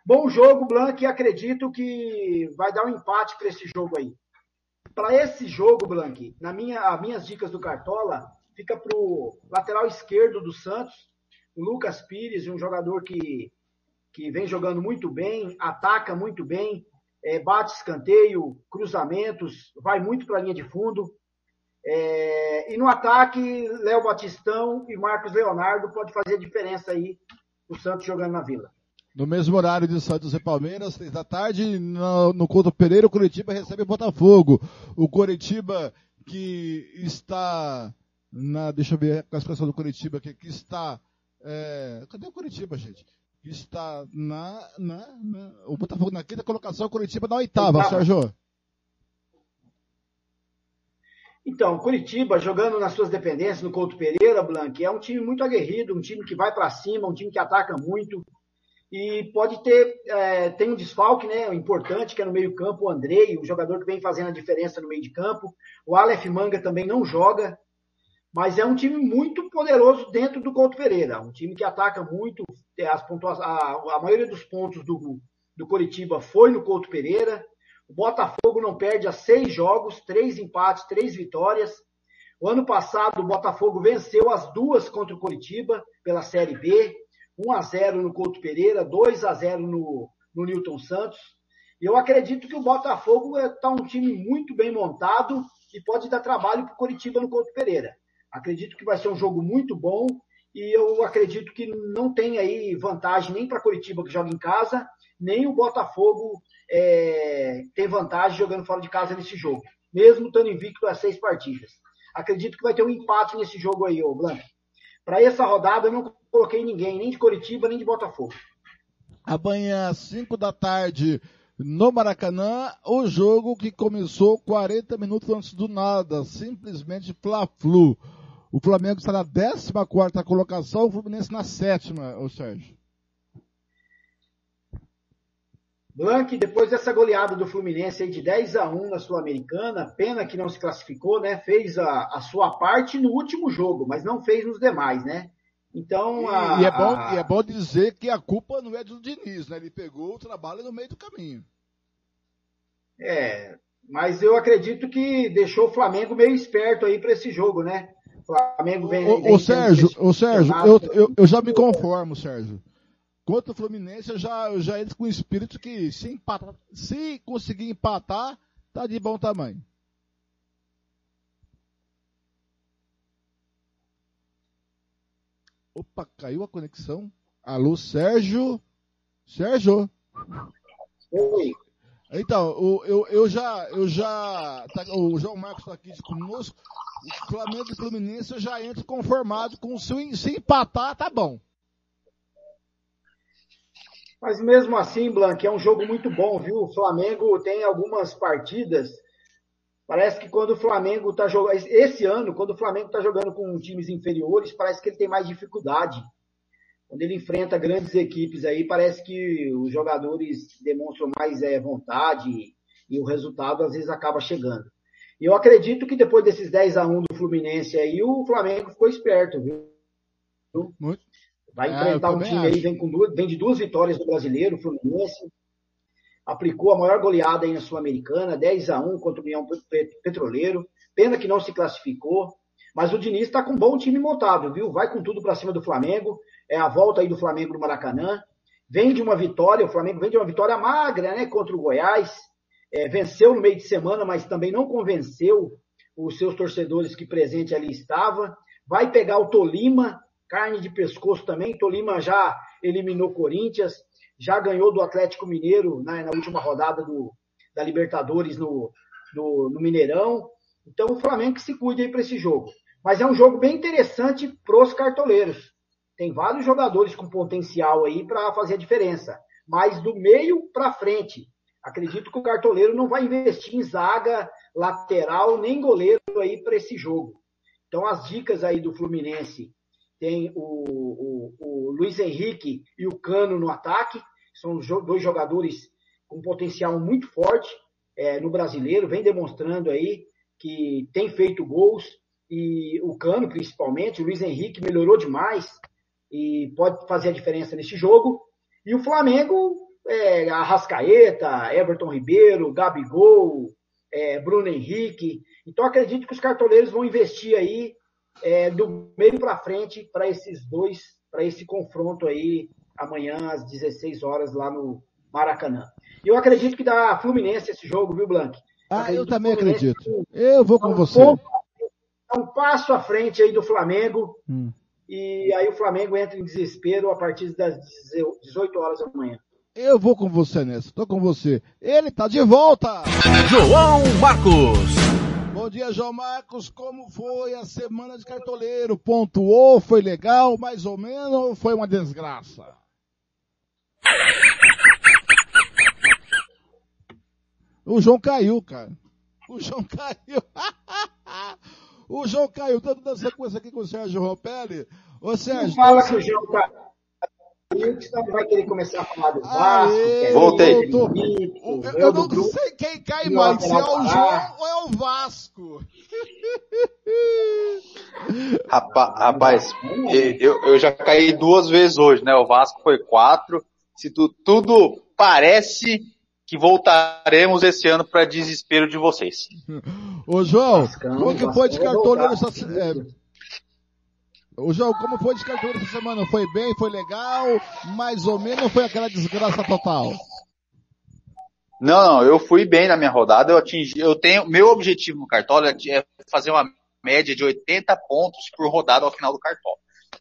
Bom jogo, Blanc, e acredito que vai dar um empate para esse jogo aí. Para esse jogo, Blanc, na minha, as minhas dicas do Cartola, fica para o lateral esquerdo do Santos, o Lucas Pires, um jogador que, que vem jogando muito bem, ataca muito bem, é, bate escanteio, cruzamentos, vai muito para a linha de fundo. É, e no ataque, Léo Batistão e Marcos Leonardo pode fazer a diferença aí o Santos jogando na Vila. No mesmo horário de Santos e Palmeiras, três da tarde, no, no Couto Pereira, o Curitiba recebe o Botafogo. O Curitiba que está na, deixa eu ver a classificação do Curitiba aqui, que está, é, cadê o Curitiba, gente? está na, na, na, o Botafogo na quinta colocação, o Curitiba na oitava, oitava. Sérgio. Então, Curitiba jogando nas suas dependências no Couto Pereira, Blanc, é um time muito aguerrido, um time que vai para cima, um time que ataca muito e pode ter é, tem um desfalque, né, importante que é no meio campo o Andrei, o jogador que vem fazendo a diferença no meio de campo. O Aleph Manga também não joga, mas é um time muito poderoso dentro do Couto Pereira, um time que ataca muito, as pontuas, a, a maioria dos pontos do, do Curitiba foi no Couto Pereira. O Botafogo não perde há seis jogos, três empates, três vitórias. O ano passado, o Botafogo venceu as duas contra o Curitiba pela Série B. 1 a 0 no Couto Pereira, 2 a 0 no, no Newton Santos. E eu acredito que o Botafogo está um time muito bem montado e pode dar trabalho para o Curitiba no Couto Pereira. Acredito que vai ser um jogo muito bom e eu acredito que não tem aí vantagem nem para Curitiba que joga em casa, nem o Botafogo é, tem vantagem jogando fora de casa nesse jogo, mesmo estando invicto a seis partidas. Acredito que vai ter um empate nesse jogo aí, ô Blanco. Para essa rodada eu não coloquei ninguém, nem de Curitiba, nem de Botafogo. Amanhã, às 5 da tarde, no Maracanã, o jogo que começou 40 minutos antes do nada, simplesmente Fla-Flu. O Flamengo está na 14 colocação, o Fluminense na sétima, ô Sérgio. Blank, depois dessa goleada do Fluminense aí de 10 a 1 na Sul-Americana, pena que não se classificou, né? Fez a, a, sua parte no último jogo, mas não fez nos demais, né? Então, a, e, é bom, a... e é bom dizer que a culpa não é do Diniz, né? Ele pegou o trabalho no meio do caminho. É, mas eu acredito que deixou o Flamengo meio esperto aí para esse jogo, né? Flamengo vem. Ô, vem Sérgio, ô Sérgio, eu, eu, eu, já me conformo, Sérgio. Contra o Fluminense, eu já, eu já entro com o espírito que se, empatar, se conseguir empatar, tá de bom tamanho. Opa, caiu a conexão. Alô, Sérgio? Sérgio? Oi. Então, eu, eu já, eu já, tá, o João Marcos está aqui conosco. O Flamengo e Fluminense eu já entro conformado com se, se empatar, tá bom. Mas mesmo assim, Blanc, é um jogo muito bom, viu? O Flamengo tem algumas partidas. Parece que quando o Flamengo está jogando. Esse ano, quando o Flamengo está jogando com times inferiores, parece que ele tem mais dificuldade. Quando ele enfrenta grandes equipes aí, parece que os jogadores demonstram mais é, vontade e o resultado às vezes acaba chegando. E eu acredito que depois desses 10 a 1 do Fluminense aí, o Flamengo ficou esperto, viu? Muito. Vai é, enfrentar um time acho. aí, vem, com duas, vem de duas vitórias do brasileiro, o Fluminense. Aplicou a maior goleada aí na Sul-Americana, 10 a 1 contra o União Petroleiro. Pena que não se classificou. Mas o Diniz está com um bom time montado, viu? Vai com tudo para cima do Flamengo. É a volta aí do Flamengo no Maracanã. Vem de uma vitória, o Flamengo vem de uma vitória magra, né? Contra o Goiás é, venceu no meio de semana, mas também não convenceu os seus torcedores que presente ali estava. Vai pegar o Tolima, carne de pescoço também. Tolima já eliminou Corinthians, já ganhou do Atlético Mineiro na, na última rodada do, da Libertadores no, no, no, Mineirão. Então o Flamengo que se cuide aí para esse jogo. Mas é um jogo bem interessante para os cartoleiros. Tem vários jogadores com potencial aí para fazer a diferença. Mas do meio para frente, Acredito que o cartoleiro não vai investir em zaga, lateral, nem goleiro aí para esse jogo. Então, as dicas aí do Fluminense tem o, o, o Luiz Henrique e o Cano no ataque. São dois jogadores com potencial muito forte é, no brasileiro, vem demonstrando aí que tem feito gols. E o Cano, principalmente, o Luiz Henrique melhorou demais e pode fazer a diferença nesse jogo. E o Flamengo é, Arrascaeta, Everton Ribeiro, Gabigol, é, Bruno Henrique. Então acredito que os cartoleiros vão investir aí é, do meio para frente para esses dois, para esse confronto aí amanhã às 16 horas lá no Maracanã. E eu acredito que dá Fluminense esse jogo, viu, Blank? Ah, eu também acredito. Eu vou com um você. Ponto, um passo à frente aí do Flamengo. Hum. E aí o Flamengo entra em desespero a partir das 18 horas da manhã. Eu vou com você nessa, tô com você. Ele tá de volta! João Marcos! Bom dia, João Marcos. Como foi a semana de cartoleiro? Pontuou? Foi legal? Mais ou menos? Ou foi uma desgraça? O João caiu, cara. O João caiu. O João caiu tanto dando sequência aqui com o Sérgio Ropelli. Ô Sérgio. Não fala que o João tá. Senão vai querer começar a falar do Vasco. Aê, Voltei. Eu, eu não grupo. sei quem cai e mais, se é o Pará. João ou é o Vasco. Rapa- Rapaz, eu, eu já caí duas vezes hoje, né? O Vasco foi quatro. Se tu- tudo parece que voltaremos esse ano para desespero de vocês. Ô João, Vascão, como que foi de cartoleiro voltar. essa se- é... Ô João, como foi de cartoleiro essa semana? Foi bem, foi legal, mais ou menos, ou foi aquela desgraça total? Não, não, eu fui bem na minha rodada, eu atingi, eu tenho, meu objetivo no cartola é fazer uma média de 80 pontos por rodada ao final do cartola.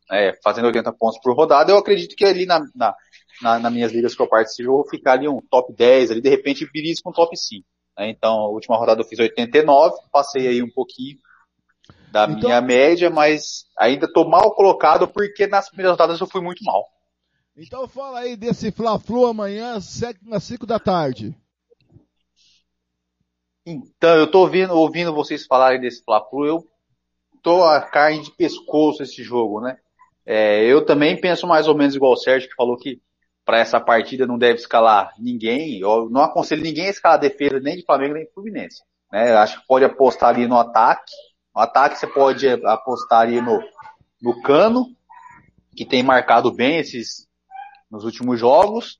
É, fazendo 80 pontos por rodada, eu acredito que ali na, na, na, nas minhas ligas que eu participo, eu vou ficar ali um top 10, ali de repente belisco um top 5. né? Então, a última rodada eu fiz 89, passei aí um pouquinho da Então- minha média, mas ainda tô mal colocado porque nas primeiras rodadas eu fui muito mal. Então fala aí desse Fla-Flu amanhã, às 5 da tarde. Então, eu tô ouvindo, ouvindo vocês falarem desse Fla-Flu, eu tô a carne de pescoço esse jogo, né? É, eu também penso mais ou menos igual o Sérgio, que falou que para essa partida não deve escalar ninguém. Eu não aconselho ninguém a escalar a defesa nem de Flamengo nem de Fluminense. Né? Eu acho que pode apostar ali no ataque. No ataque você pode apostar ali no, no Cano, que tem marcado bem esses nos últimos jogos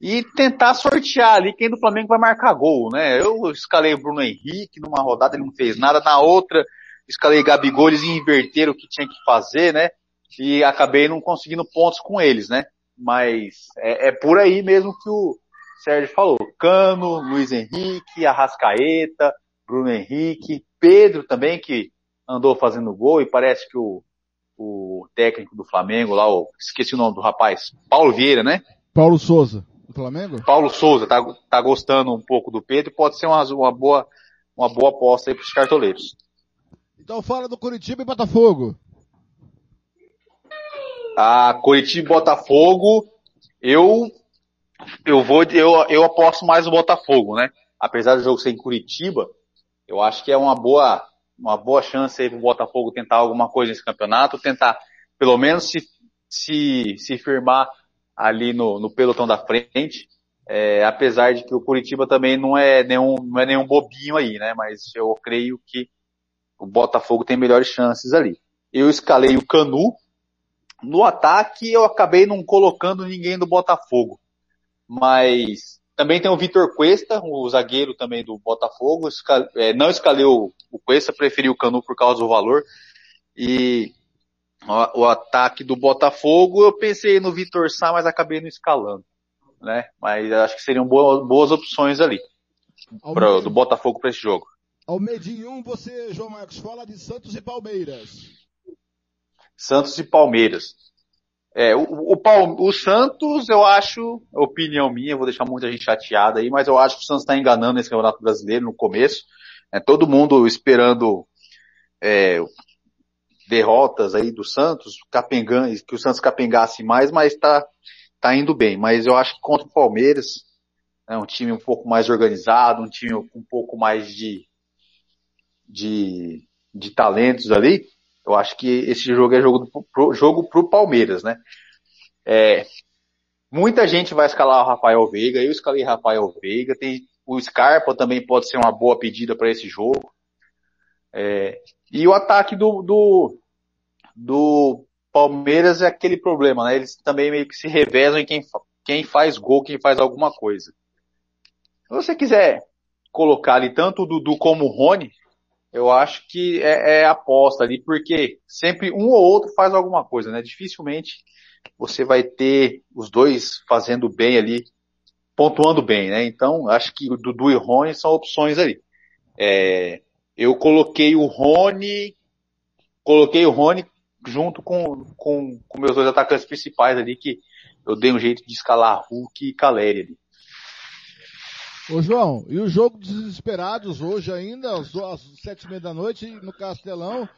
e tentar sortear ali quem do Flamengo vai marcar gol, né? Eu escalei o Bruno Henrique numa rodada, ele não fez nada, na outra escalei Gabigol, eles inverteram o que tinha que fazer, né? E acabei não conseguindo pontos com eles, né? Mas é, é por aí mesmo que o Sérgio falou. Cano, Luiz Henrique, Arrascaeta, Bruno Henrique, Pedro também, que andou fazendo gol e parece que o, o técnico do Flamengo lá, o, esqueci o nome do rapaz, Paulo Vieira, né? Paulo Souza, do Flamengo? Paulo Souza tá, tá gostando um pouco do Pedro, pode ser uma, uma boa, uma boa aposta aí pros cartoleiros. Então fala do Curitiba e Botafogo. A Curitiba e Botafogo, eu, eu vou, eu, eu aposto mais no Botafogo, né? Apesar do jogo ser em Curitiba, eu acho que é uma boa, uma boa chance aí pro Botafogo tentar alguma coisa nesse campeonato, tentar pelo menos se, se, se firmar ali no, no pelotão da frente. É, apesar de que o Curitiba também não é nenhum, não é nenhum bobinho aí, né? Mas eu creio que o Botafogo tem melhores chances ali. Eu escalei o Canu. No ataque eu acabei não colocando ninguém do Botafogo. Mas também tem o Vitor Cuesta, o zagueiro também do Botafogo. É, não escalei o, o Cuesta, preferi o Canu por causa do valor. E o, o ataque do Botafogo, eu pensei no Vitor Sá, mas acabei não escalando. Né? Mas acho que seriam boas, boas opções ali. Pra, do Botafogo para esse jogo. Ao 1, você, João Marcos, fala de Santos e Palmeiras. Santos e Palmeiras. É, o, o, o Santos, eu acho, opinião minha, vou deixar muita gente chateada aí, mas eu acho que o Santos está enganando nesse Campeonato Brasileiro no começo. É, todo mundo esperando é, derrotas aí do Santos, capengando, que o Santos capengasse mais, mas está tá indo bem. Mas eu acho que contra o Palmeiras, é um time um pouco mais organizado, um time com um pouco mais de, de, de talentos ali, eu acho que esse jogo é jogo do, pro, jogo pro Palmeiras, né? É, muita gente vai escalar o Rafael Veiga, eu escalei Rafael Veiga, tem o Scarpa também pode ser uma boa pedida para esse jogo. É, e o ataque do, do, do Palmeiras é aquele problema, né? Eles também meio que se revezam em quem, quem faz gol, quem faz alguma coisa. Se você quiser colocar ali tanto o Dudu como o Rony, eu acho que é, é aposta ali, porque sempre um ou outro faz alguma coisa, né? Dificilmente você vai ter os dois fazendo bem ali, pontuando bem, né? Então, acho que o Dudu e o Rony são opções ali. É, eu coloquei o Rony, coloquei o Rony junto com, com, com meus dois atacantes principais ali, que eu dei um jeito de escalar Hulk e Caleri ali. Ô João, e o jogo dos desesperados hoje ainda, às às sete e meia da noite, no Castelão,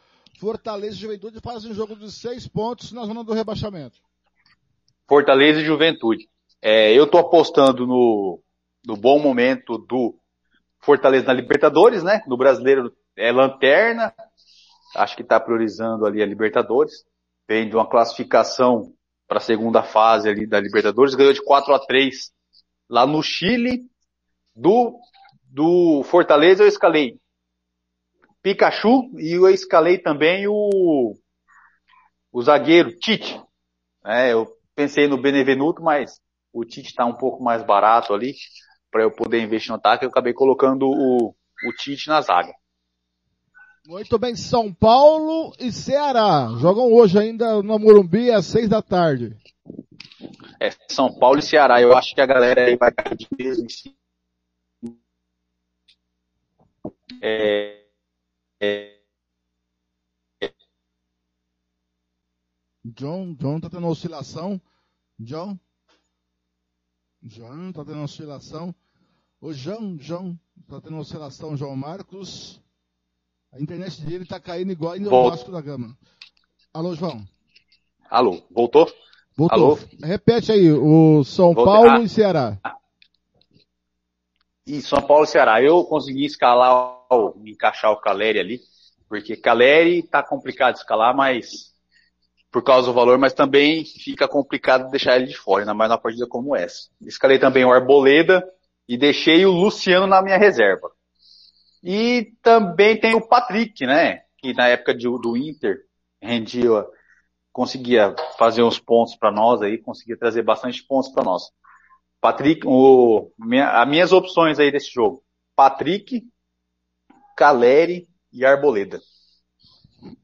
Fortaleza e Juventude fazem um jogo de seis pontos na zona do rebaixamento. Fortaleza e Juventude. É, eu tô apostando no, no bom momento do Fortaleza na Libertadores, né? No brasileiro é lanterna. acho que está priorizando ali a Libertadores. Vem de uma classificação para a segunda fase ali da Libertadores, ganhou de 4 a 3 lá no Chile. Do, do Fortaleza eu escalei Pikachu e eu escalei também o, o zagueiro Tite. É, eu pensei no Benevenuto, mas o Tite está um pouco mais barato ali para eu poder investir no ataque. Eu acabei colocando o, o Tite na zaga. Muito bem, São Paulo e Ceará. Jogam hoje ainda no Morumbi às seis da tarde. É, São Paulo e Ceará. Eu acho que a galera aí vai cair de peso em si. É, é, John, John tá tendo oscilação. John. John tá tendo oscilação. O João, João, tá tendo oscilação, João Marcos. A internet dele tá caindo igual ainda o Vasco da Gama. Alô, João. Alô, voltou? Voltou. Alô? Repete aí, o São Voltei. Paulo Ah. e Ceará. E São Paulo e Ceará. Eu consegui escalar, encaixar o Caleri ali, porque Caleri tá complicado de escalar, mas por causa do valor, mas também fica complicado deixar ele de fora, ainda mais numa partida como essa. Escalei também o Arboleda e deixei o Luciano na minha reserva. E também tem o Patrick, né? Que na época de- do Inter rendia, conseguia fazer uns pontos para nós aí, conseguia trazer bastante pontos para nós. Patrick, o, minha, as minhas opções aí desse jogo. Patrick, Caleri e Arboleda.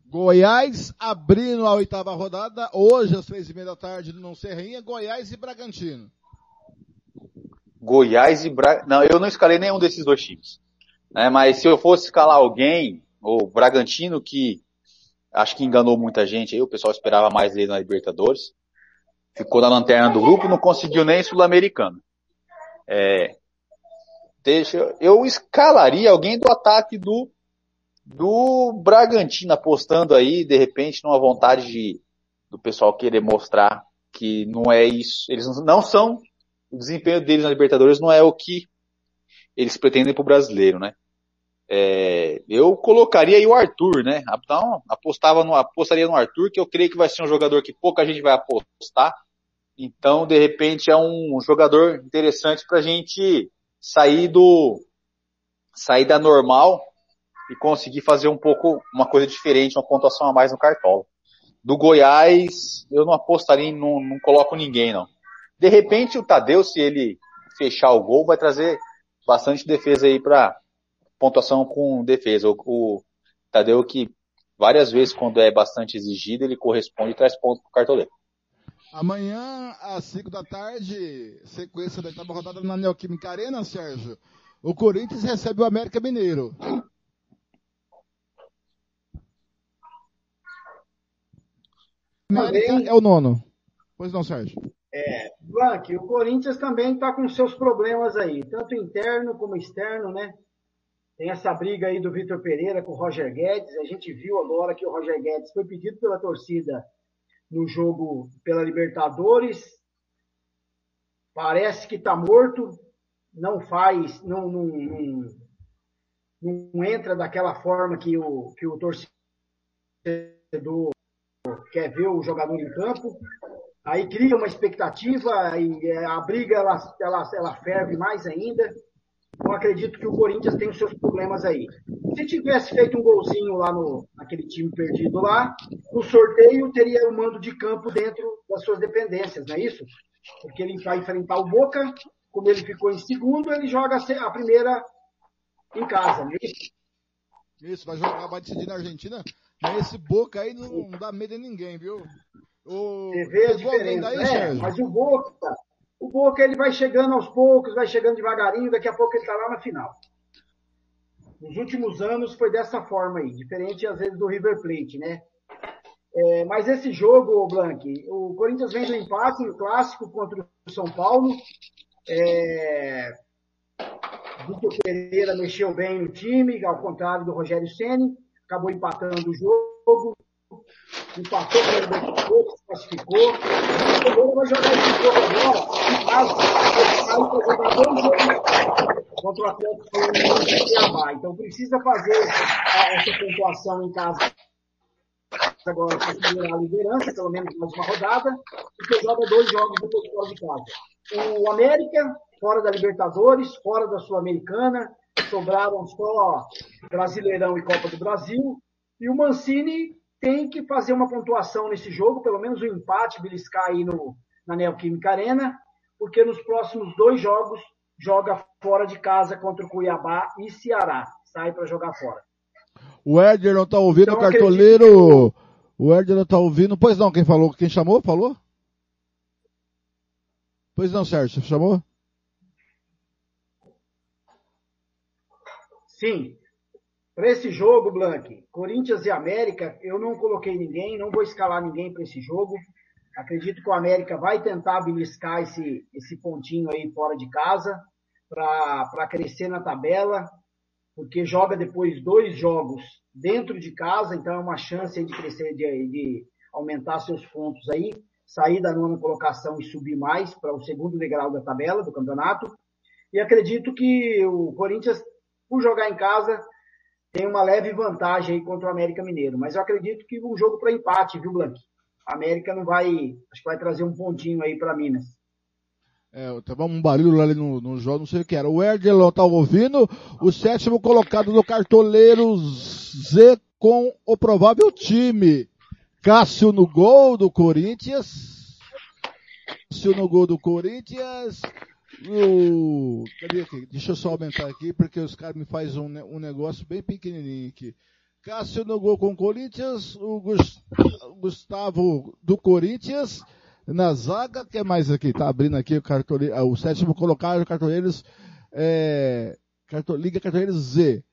Goiás abrindo a oitava rodada, hoje às três e meia da tarde no Serrinha, Goiás e Bragantino. Goiás e Bra... Não, eu não escalei nenhum desses dois times. Né? Mas se eu fosse escalar alguém, o Bragantino, que acho que enganou muita gente aí, o pessoal esperava mais dele na Libertadores. Ficou na lanterna do grupo, não conseguiu nem Sul-Americano. É, deixa, eu- escalaria alguém do ataque do, do Bragantino, apostando aí, de repente, numa vontade de, do pessoal querer mostrar que não é isso. Eles não são, o desempenho deles na Libertadores não é o que eles pretendem pro brasileiro, né? É, eu colocaria aí o Arthur, né? Então, apostava no, apostaria no Arthur, que eu creio que vai ser um jogador que pouca gente vai apostar. Então, de repente, é um jogador interessante pra gente sair do, sair da normal e conseguir fazer um pouco, uma coisa diferente, uma pontuação a mais no cartola. Do Goiás, eu não apostaria, não, não coloco ninguém, não. De repente, o Tadeu, se ele fechar o gol, vai trazer bastante defesa aí pra pontuação com defesa. O, o Tadeu que várias vezes, quando é bastante exigido, ele corresponde e traz ponto pro cartoleiro. Amanhã, às 5 da tarde, sequência da oitava rodada na Neoquímica Arena, Sérgio. O Corinthians recebe o América Mineiro. América Também- é o nono. Pois não, Sérgio. É, Blank, o Corinthians também está com seus problemas aí, tanto interno como externo, né? Tem essa briga aí do Vitor Pereira com o Roger Guedes. A gente viu agora que o Roger Guedes foi pedido pela torcida no jogo pela Libertadores. Parece que está morto, não faz, não, não, não, não entra daquela forma que o, que o torcedor quer ver o jogador em campo. Aí cria uma expectativa e é, a briga ela, ela, ela ferve mais ainda. Então acredito que o Corinthians tem os seus problemas aí. Se tivesse feito um golzinho lá no naquele time perdido lá, no sorteio teria o mando de campo dentro das suas dependências, não é isso? Porque ele vai enfrentar o Boca, como ele ficou em segundo, ele joga a primeira em casa, não é isso? Isso, vai jogar, vai decidir na Argentina. Mas esse Boca aí não dá medo em ninguém, viu? O... Você vê a diferença. É, mas o Boca, o Boca ele vai chegando aos poucos, vai chegando devagarinho, daqui a pouco ele está lá na final. Nos últimos anos foi dessa forma aí, diferente às vezes do River Plate, né? É, mas esse jogo, Blank, o Corinthians vem do empate no clássico contra o São Paulo. É, Vitor Pereira mexeu bem no time, ao contrário do Rogério Ceni, acabou empatando o jogo, empatou com o Libertadores, classificou. O Pereira vai jogar esse jogo agora, em casa, vai jogar dois jogos contra o Atlético Paranaense e Cuiabá. Então precisa fazer a- essa pontuação em casa agora para segurar a liderança, pelo menos mais uma rodada, porque joga dois jogos depois fora de casa. O América, fora da Libertadores, fora da Sul-Americana, sobraram só Brasileirão e Copa do Brasil, e o Mancini tem que fazer uma pontuação nesse jogo, pelo menos um empate, beliscar aí no, na Neoquímica Arena, porque nos próximos dois jogos joga fora de casa contra o Cuiabá e Ceará. Sai para jogar fora. O Éder não tá ouvindo, Então, o cartoleiro. O Éder não tá ouvindo. Pois não, quem falou? Quem chamou? Falou? Pois não, Sérgio, chamou? Sim. Para esse jogo, Blank, Corinthians e América, eu não coloquei ninguém, não vou escalar ninguém para esse jogo. Acredito que o América vai tentar beliscar esse, esse pontinho aí fora de casa para crescer na tabela, porque joga depois dois jogos dentro de casa, então é uma chance de crescer, de, de aumentar seus pontos aí, sair da nona colocação e subir mais para o segundo degrau da tabela do campeonato. E acredito que o Corinthians, por jogar em casa, tem uma leve vantagem aí contra o América Mineiro. Mas eu acredito que um jogo para empate, viu, Blank? A América não vai, acho que vai trazer um pontinho aí para Minas. É, tava um barulho ali no, no jogo, não sei o que era. O Erdelon tá ouvindo, o sétimo colocado do cartoleiro Z com o provável time. Cássio no gol do Corinthians. Cássio no gol do Corinthians. O... Cadê aqui? Deixa eu só aumentar aqui, porque os caras me fazem um, um negócio bem pequenininho aqui. Cássio no gol com o Corinthians, o Gus- Gustavo do Corinthians na zaga, que é mais aqui? Tá abrindo aqui o cartoleiro, ah, o sétimo colocado, cartoleiros, é, carto, Liga Cartoleiros Z.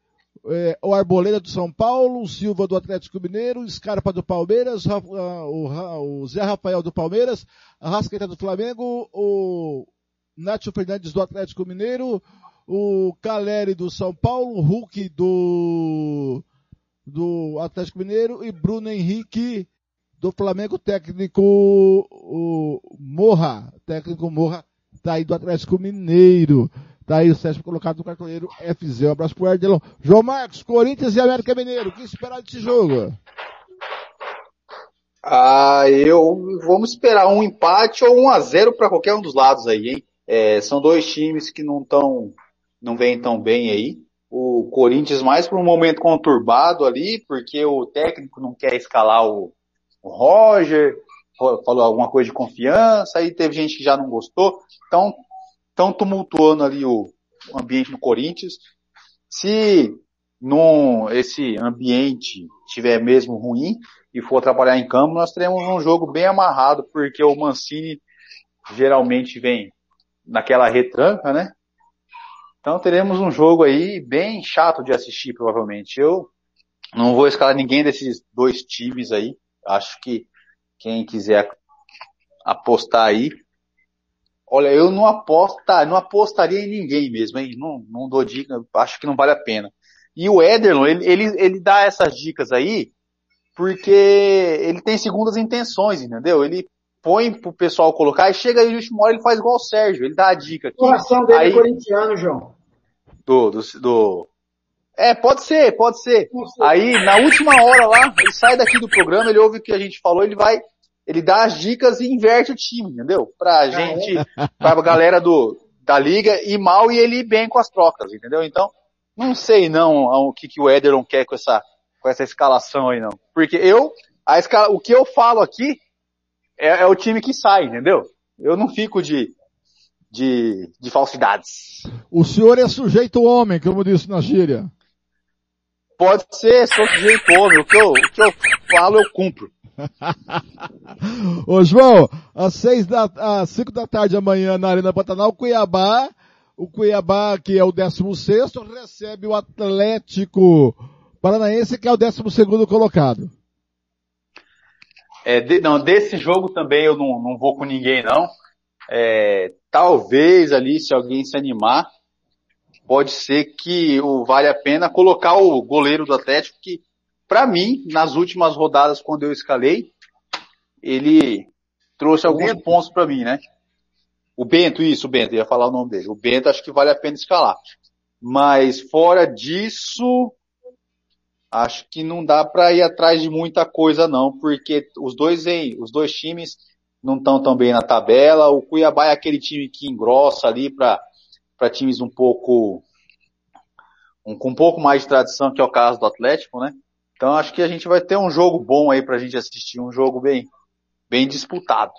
É, o Arboleda do São Paulo, o Silva do Atlético Mineiro, o Scarpa do Palmeiras, Ra- o, o Zé Rafael do Palmeiras, a Rascaeta do Flamengo, o Nacho Fernandes do Atlético Mineiro, o Caleri do São Paulo, o Hulk do, do Atlético Mineiro e Bruno Henrique do Flamengo, técnico o Morra, técnico Morra, tá aí do Atlético Mineiro. Tá aí o sétimo colocado do cartoleiro FZ. Um abraço pro Erdelon. João Marcos, Corinthians e América Mineiro. O que esperar desse jogo? Ah, eu vamos esperar um empate ou um a zero para qualquer um dos lados aí, hein? É, são dois times que não tão, não vêm tão bem aí. O Corinthians mais por um momento conturbado ali, porque o técnico não quer escalar o, o Roger, ro- falou alguma coisa de confiança, aí teve gente que já não gostou, então estão tumultuando ali o, o ambiente no Corinthians. Se num, esse ambiente estiver mesmo ruim e for trabalhar em campo, nós teremos um jogo bem amarrado, porque o Mancini geralmente vem naquela retranca, né? Então teremos um jogo aí bem chato de assistir, provavelmente. Eu não vou escalar ninguém desses dois times aí. Acho que quem quiser apostar aí. Olha, eu não aposta, não apostaria em ninguém mesmo, hein? Não, não dou dica, acho que não vale a pena. E o Ederson, ele, ele, ele dá essas dicas aí porque ele tem segundas intenções, entendeu? Ele põe pro pessoal colocar e chega aí no último hora ele faz igual o Sérgio, ele dá a dica aqui. O coração dele aí, é corintiano, João. do, do, do- É, pode ser, pode ser. Aí, na última hora lá, ele sai daqui do programa, ele ouve o que a gente falou, ele vai, ele dá as dicas e inverte o time, entendeu? Pra gente, pra galera do, da liga ir mal e ele ir bem com as trocas, entendeu? Então, não sei não o que, que o Ederson quer com essa, com essa escalação aí não. Porque eu, a escala, o que eu falo aqui é, é o time que sai, entendeu? Eu não fico de, de, de falsidades. O senhor é sujeito homem, como disse na gíria. Pode ser, sou sujeito homem. O que eu, o que eu falo, eu cumpro. Ô João, às seis da, às cinco da tarde amanhã na Arena Pantanal, Cuiabá, o Cuiabá, que é o 16 recebe o Atlético Paranaense, que é o 12 segundo colocado. É, de- não, desse jogo também eu não, não vou com ninguém não. É, talvez ali, se alguém se animar, pode ser que o, vale a pena colocar o goleiro do Atlético, que para mim, nas últimas rodadas quando eu escalei, ele trouxe alguns pontos para mim, né? O Bento, isso, o Bento, eu ia falar o nome dele. O Bento acho que vale a pena escalar. Mas fora disso, Acho que não dá para ir atrás de muita coisa não, porque os dois hein, os dois times não estão tão bem na tabela. O Cuiabá é aquele time que engrossa ali para para times um pouco um, com um pouco mais de tradição, que é o caso do Atlético, né? Então acho que a gente vai ter um jogo bom aí pra gente assistir, um jogo bem bem disputado.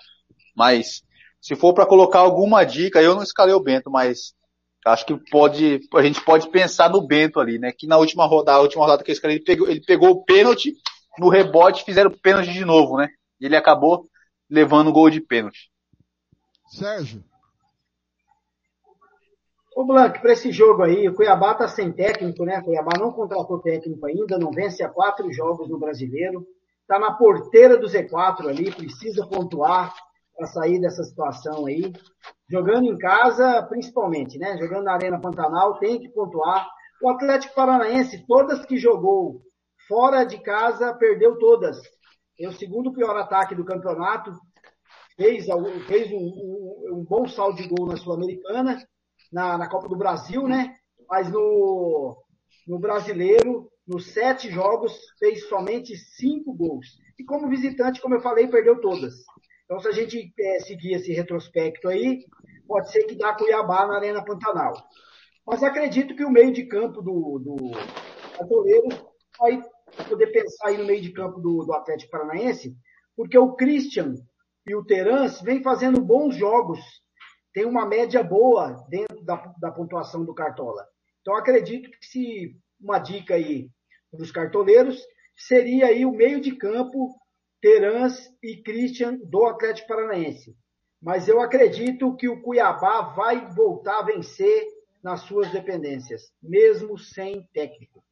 Mas se for para colocar alguma dica, eu não escalei o Bento, mas acho que pode, a gente pode pensar no Bento ali, né? Que na última rodada, a última rodada que eu escalei, ele pegou, ele pegou o pênalti, no rebote fizeram o pênalti de novo, né? E ele acabou levando o gol de pênalti. Sérgio. Ô Blanc, para esse jogo aí, o Cuiabá tá sem técnico, né? O Cuiabá não contratou técnico ainda, não vence há quatro jogos no Brasileiro. Tá na porteira do Z4 ali, precisa pontuar para sair dessa situação aí. Jogando em casa, principalmente, né? Jogando na Arena Pantanal, tem que pontuar. O Atlético Paranaense, todas que jogou fora de casa, perdeu todas. É o segundo pior ataque do campeonato. Fez, fez um, um, um bom saldo de gol na Sul-Americana, na, na Copa do Brasil, né? Mas no, no brasileiro, nos sete jogos, fez somente cinco gols. E como visitante, como eu falei, perdeu todas. Então, se a gente é, seguir esse retrospecto aí, pode ser que dá Cuiabá na Arena Pantanal. Mas acredito que o meio de campo do, do Atoleiro vai poder pensar aí no meio de campo do, do Atlético Paranaense, porque o Christian e o Terence vêm fazendo bons jogos, tem uma média boa dentro da, da pontuação do Cartola. Então acredito que se uma dica aí dos cartoleiros seria aí o meio de campo Terans e Christian do Atlético Paranaense. Mas eu acredito que o Cuiabá vai voltar a vencer nas suas dependências, mesmo sem técnico.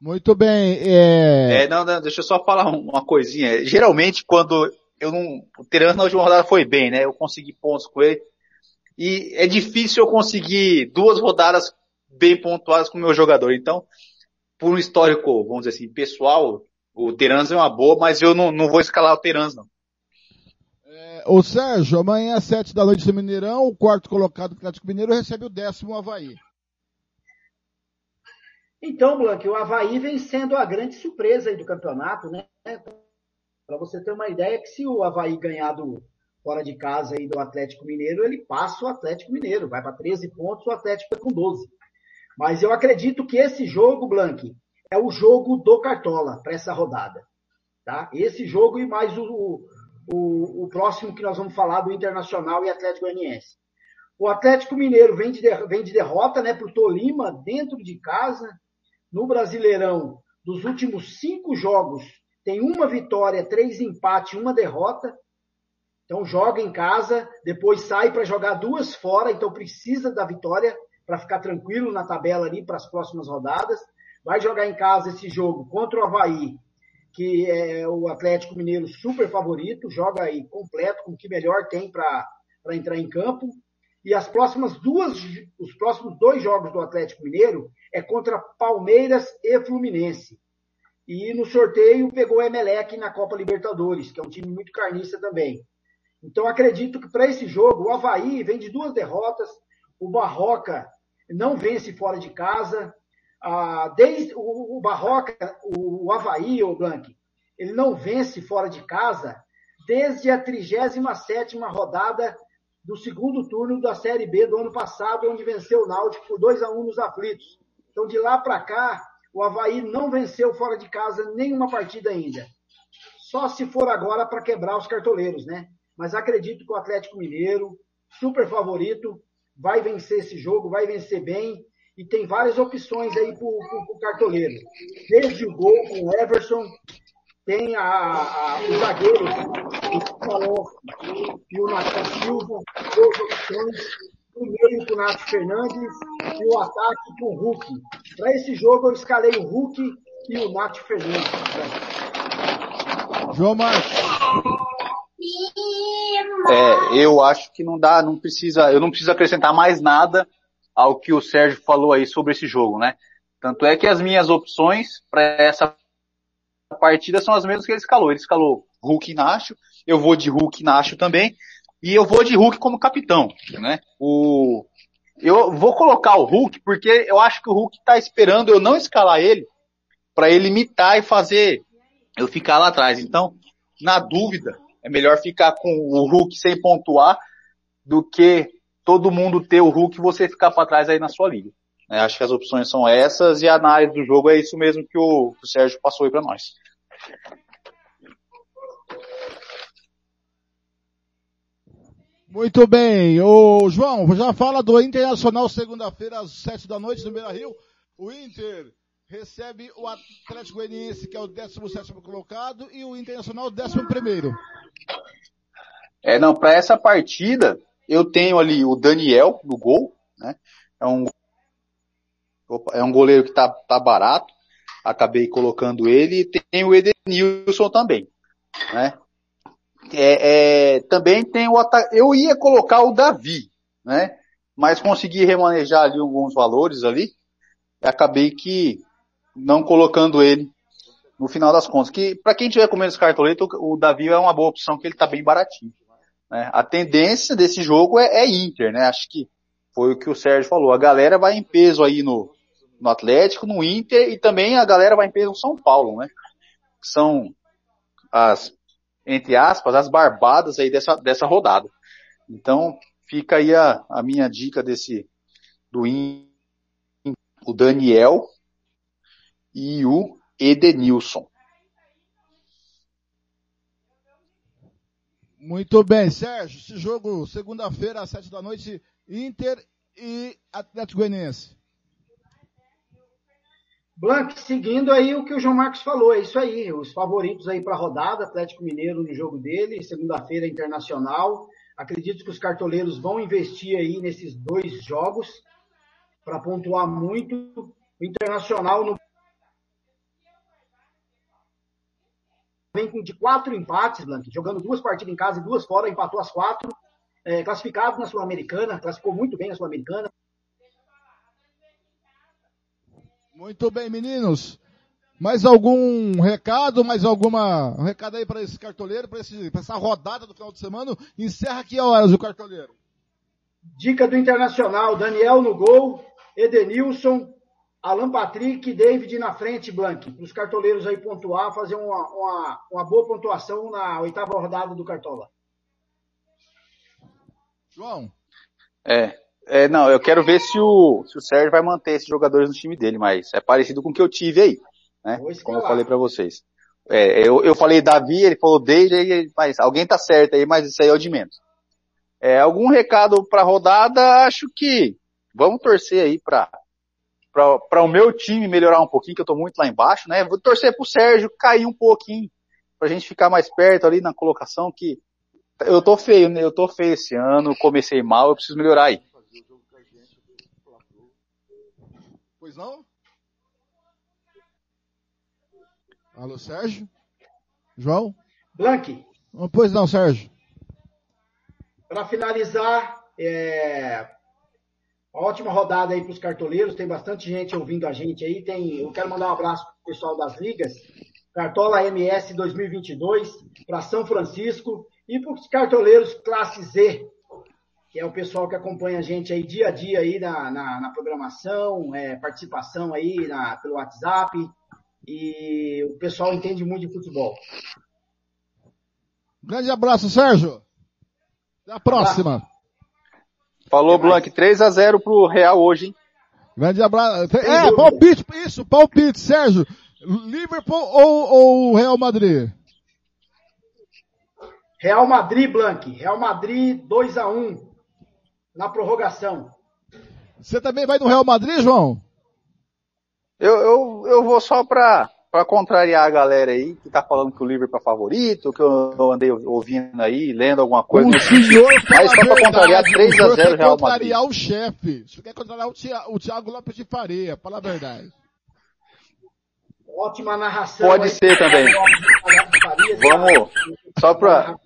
Muito bem. É... é não, não, deixa eu só falar uma coisinha. Geralmente, quando eu não. O Terans na última rodada foi bem, né? Eu consegui pontos com ele. E é difícil eu conseguir duas rodadas bem pontuadas com o meu jogador. Então, por um histórico, vamos dizer assim, pessoal, o Terans é uma boa, mas eu não, não vou escalar o Terans, não. É, o Sérgio, amanhã às sete da noite no Mineirão, o quarto colocado do Atlético Mineiro recebe o décimo Havaí. Então, Blanc, o Havaí vem sendo a grande surpresa aí do campeonato, né? Para você ter uma ideia, que se o Havaí ganhar do, fora de casa aí do Atlético Mineiro, ele passa o Atlético Mineiro, vai para 13 pontos, o Atlético vai com 12. Mas eu acredito que esse jogo, Blank, é o jogo do Cartola para essa rodada. Tá? Esse jogo e mais o, o, o, próximo que nós vamos falar do Internacional e Atlético Goianiense. O Atlético Mineiro vem de, vem de derrota né, para o Tolima dentro de casa. No Brasileirão, dos últimos cinco jogos, tem uma vitória, três empates, uma derrota. Então joga em casa, depois sai para jogar duas fora, então precisa da vitória para ficar tranquilo na tabela ali para as próximas rodadas. Vai jogar em casa esse jogo contra o Havaí, que é o Atlético Mineiro super favorito, joga aí completo com o que melhor tem para entrar em campo. E as próximas duas, os próximos dois jogos do Atlético Mineiro é contra Palmeiras e Fluminense. E no sorteio pegou o Emelec na Copa Libertadores, que é um time muito carniça também. Então acredito que para esse jogo o Havaí vem de duas derrotas, o Barroca não vence fora de casa. Ah, desde o, o Barroca, o, o Havaí, o Blank, ele não vence fora de casa desde a 37 rodada do segundo turno da Série B do ano passado, onde venceu o Náutico por 2 a 1 nos aflitos. Então, de lá para cá, o Havaí não venceu fora de casa nenhuma partida ainda. Só se for agora para quebrar os cartoleiros, né? Mas acredito que o Atlético Mineiro, super favorito, vai vencer esse jogo, vai vencer bem, e tem várias opções aí para o cartoleiro. Desde o gol com o Everson, tem a, a, o zagueiro, o Falon e o Natan Silva, duas opções, o meio com o Nath Fernandes e o ataque com o Hulk. Para esse jogo eu escalei o Hulk e o Nath Fernandes. João Marcos. É, eu acho que não dá, não precisa, eu não preciso acrescentar mais nada ao que o Sérgio falou aí sobre esse jogo, né? Tanto é que as minhas opções para essa partida são as mesmas que ele escalou. Ele escalou Hulk e Nacho, eu vou de Hulk e Nacho também, e eu vou de Hulk como capitão, né? O, eu vou colocar o Hulk porque eu acho que o Hulk está esperando eu não escalar ele para ele imitar e fazer eu ficar lá atrás. Então, na dúvida, é melhor ficar com o Hulk sem pontuar do que todo mundo ter o Hulk e você ficar para trás aí na sua liga. É, acho que as opções são essas e a análise do jogo é isso mesmo que o, que o Sérgio passou aí para nós. Muito bem. Ô, João, já fala do Internacional segunda-feira às sete da noite no Beira Rio. O Inter recebe o Atlético Goianiense, que é o 17 colocado, e o Internacional, o 11. É, não, para essa partida, eu tenho ali o Daniel no gol, né? É um, é um goleiro que tá, tá barato, acabei colocando ele, tem o Edenilson também, né? É, é, também tem o eu ia colocar o Davi, né? Mas consegui remanejar ali alguns valores ali, acabei que não colocando ele no final das contas. Que para quem tiver comendo esse cartoleta, o Davi é uma boa opção, que ele tá bem baratinho. Né? A tendência desse jogo é, é, Inter, né? Acho que foi o que o Sérgio falou. A galera vai em peso aí no, no Atlético, no Inter e também a galera vai em peso no São Paulo, né? São as, entre aspas, as barbadas aí dessa, dessa rodada. Então, fica aí a, a minha dica desse, do Inter, o Daniel, e o Edenilson. Muito bem, Sérgio. Esse jogo, segunda-feira, às sete da noite, Inter e Atlético Goianiense. Blanc, seguindo aí o que o João Marcos falou, é isso aí. Os favoritos aí para a rodada, Atlético Mineiro no jogo dele, segunda-feira internacional. Acredito que os cartoleiros vão investir aí nesses dois jogos para pontuar muito. O Internacional no vem de quatro empates, Blank, jogando duas partidas em casa e duas fora, empatou as quatro, é, classificado na Sul-Americana, classificou muito bem na Sul-Americana. Muito bem, meninos. Mais algum recado, mais alguma um recado aí para esse cartoleiro, para essa rodada do final de semana? Encerra aqui a horas o cartoleiro. Dica do Internacional, Daniel no gol, Edenilson, Alan Patrick, David na frente, Blank, para os cartoleiros aí pontuar, fazer uma, uma, uma boa pontuação na oitava rodada do Cartola. João. É, é, não, eu quero ver se o, se o Sérgio vai manter esses jogadores no time dele, mas é parecido com o que eu tive aí, né? Como eu falei para vocês. É, eu, eu falei Davi, ele falou David, mas alguém tá certo aí, mas isso aí é o de menos. É, algum recado para rodada? Acho que vamos torcer aí para para o meu time melhorar um pouquinho, que eu estou muito lá embaixo, né? Vou torcer para o Sérgio cair um pouquinho, para a gente ficar mais perto ali na colocação, que eu tô feio, né? Eu tô feio esse ano, comecei mal, eu preciso melhorar aí. Pois não? Alô, Sérgio? João? Blank. Pois não, Sérgio. Para finalizar, é, ótima rodada aí para os cartoleiros, tem bastante gente ouvindo a gente aí. Tem, eu quero mandar um abraço para o pessoal das ligas, Cartola MS 2022, para São Francisco e para os cartoleiros classe Z, que é o pessoal que acompanha a gente aí dia a dia aí na, na, na programação, é, participação aí na, pelo WhatsApp e o pessoal entende muito de futebol. Grande abraço, Sérgio. Até a próxima. Abraço. Falou, Blank, 3 a 0 pro Real hoje, hein? Grande abraço. É, palpite, isso, palpite, Sérgio. Liverpool ou, ou Real Madrid? Real Madrid, Blank. Real Madrid 2 a 1 na prorrogação. Você também vai no Real Madrid, João? Eu, eu, eu vou só pra para contrariar a galera aí que tá falando que o Liverpool é favorito, que eu andei ouvindo aí, lendo alguma coisa. O senhor Mas só para contrariar 3 a 0 Real Madrid. contrariar o chefe. Senhor quer contrariar o, o Thiago Lopes de Faria, fala a verdade. Ótima narração. Pode aí. ser também. Vamos, só para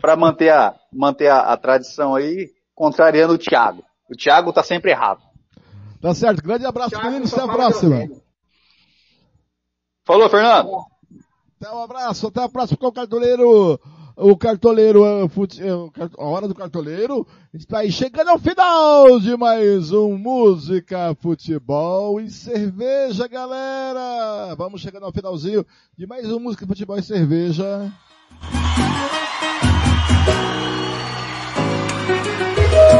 para manter a manter a, a, tradição aí, contrariando o Thiago. O Thiago tá sempre errado. Tá certo. Grande abraço, meninos. Até a próxima. Falou, Fernando. Até um abraço, até a próxima com o cartoleiro o cartoleiro, é, é, a hora do cartoleiro, a gente tá aí chegando ao final de mais um Música, Futebol e Cerveja, galera! Vamos chegando ao finalzinho de mais um Música, Futebol e Cerveja.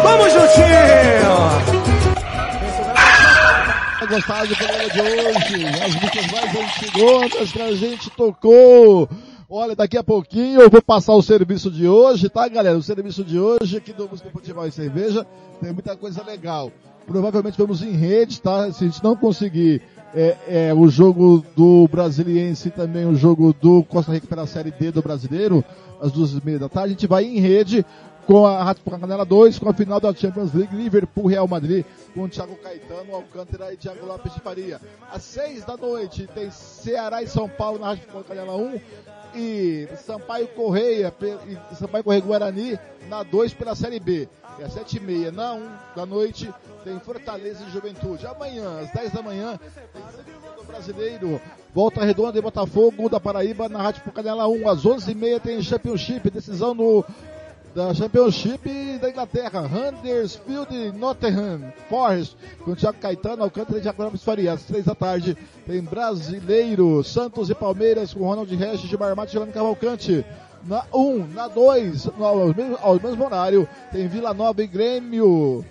Vamos juntinho! Gostaram do programa de hoje? As músicas mais antigonas que a gente tocou. Olha, daqui a pouquinho eu vou passar o serviço de hoje, tá galera? O serviço de hoje aqui do Música Futebol e Cerveja tem muita coisa legal. Provavelmente vamos em rede, tá? Se a gente não conseguir é, é, o jogo do Brasiliense e também o jogo do Costa Rica pela Série D do Brasileiro, às duas e meia da tarde, a gente vai em rede com a Rádio Canela 2, com a final da Champions League, Liverpool Real Madrid, com Thiago Caetano, Alcântara e Thiago Lopes de Faria. Às seis da noite tem Ceará e São Paulo na Rádio Canela 1 e Sampaio Correia e Sampaio Correia Guarani na 2 pela Série B. E às sete e meia na 1 da noite tem Fortaleza e Juventude. Amanhã, às 10 da manhã, tem do Brasileiro. Volta Redonda e Botafogo da Paraíba na Rádio Canela 1. Às 11h30 tem Championship, decisão no da Championship da Inglaterra, Huddersfield Nottingham Forest, com Thiago Caetano, Alcântara e Ramos Faria. Às três da tarde tem Brasileiro, Santos e Palmeiras com Ronald Regis, Gilmar Matos e Giovanni Cavalcante. Na 1, um, na 2, ao, mesmo, ao mesmo horário, tem Vila Nova e Grêmio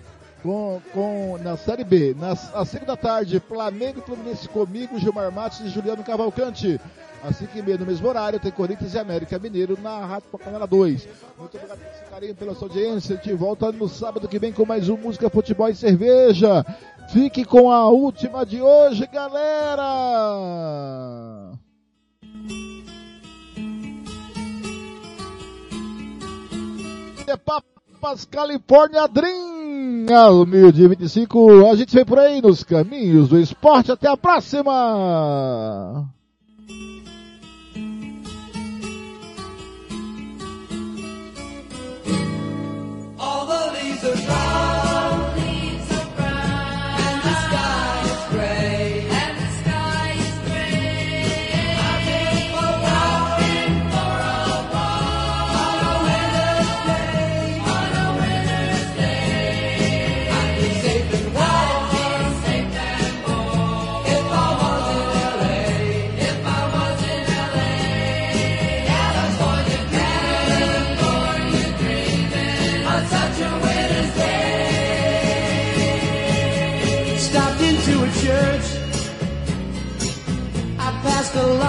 com, com, na Série B. Nas, às 5 da tarde, Flamengo e Fluminense comigo, Gilmar Matos e Juliano Cavalcante. Às 5 e meia, no mesmo horário, tem Corinthians e América Mineiro na Rádio Canela 2. Muito obrigado pelo carinho, pela sua audiência. Gente volta no sábado que vem com mais um Música, Futebol e Cerveja. Fique com a última de hoje, galera! É Papas California Dream, ao meio-dia 25. A gente vem por aí nos caminhos do esporte. Até a próxima! All the leaves are brown.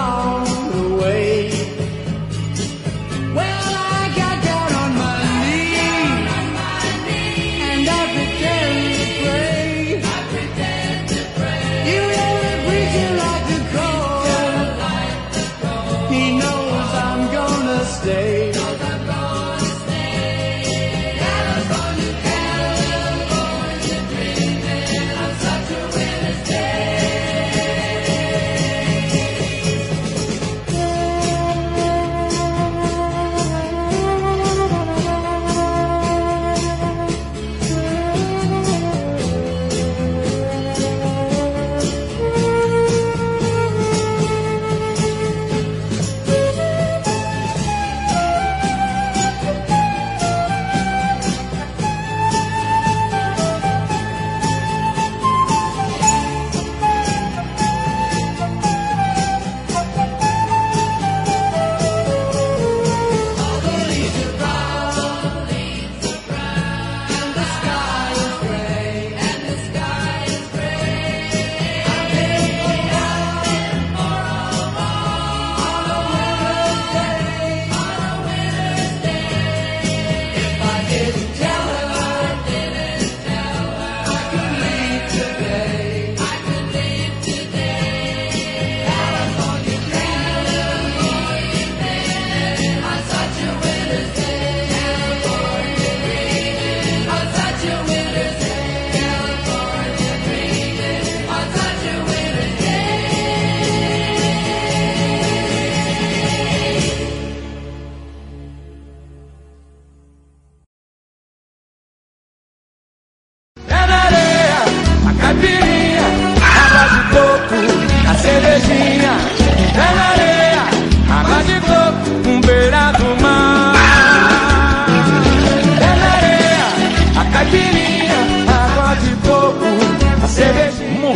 Oh.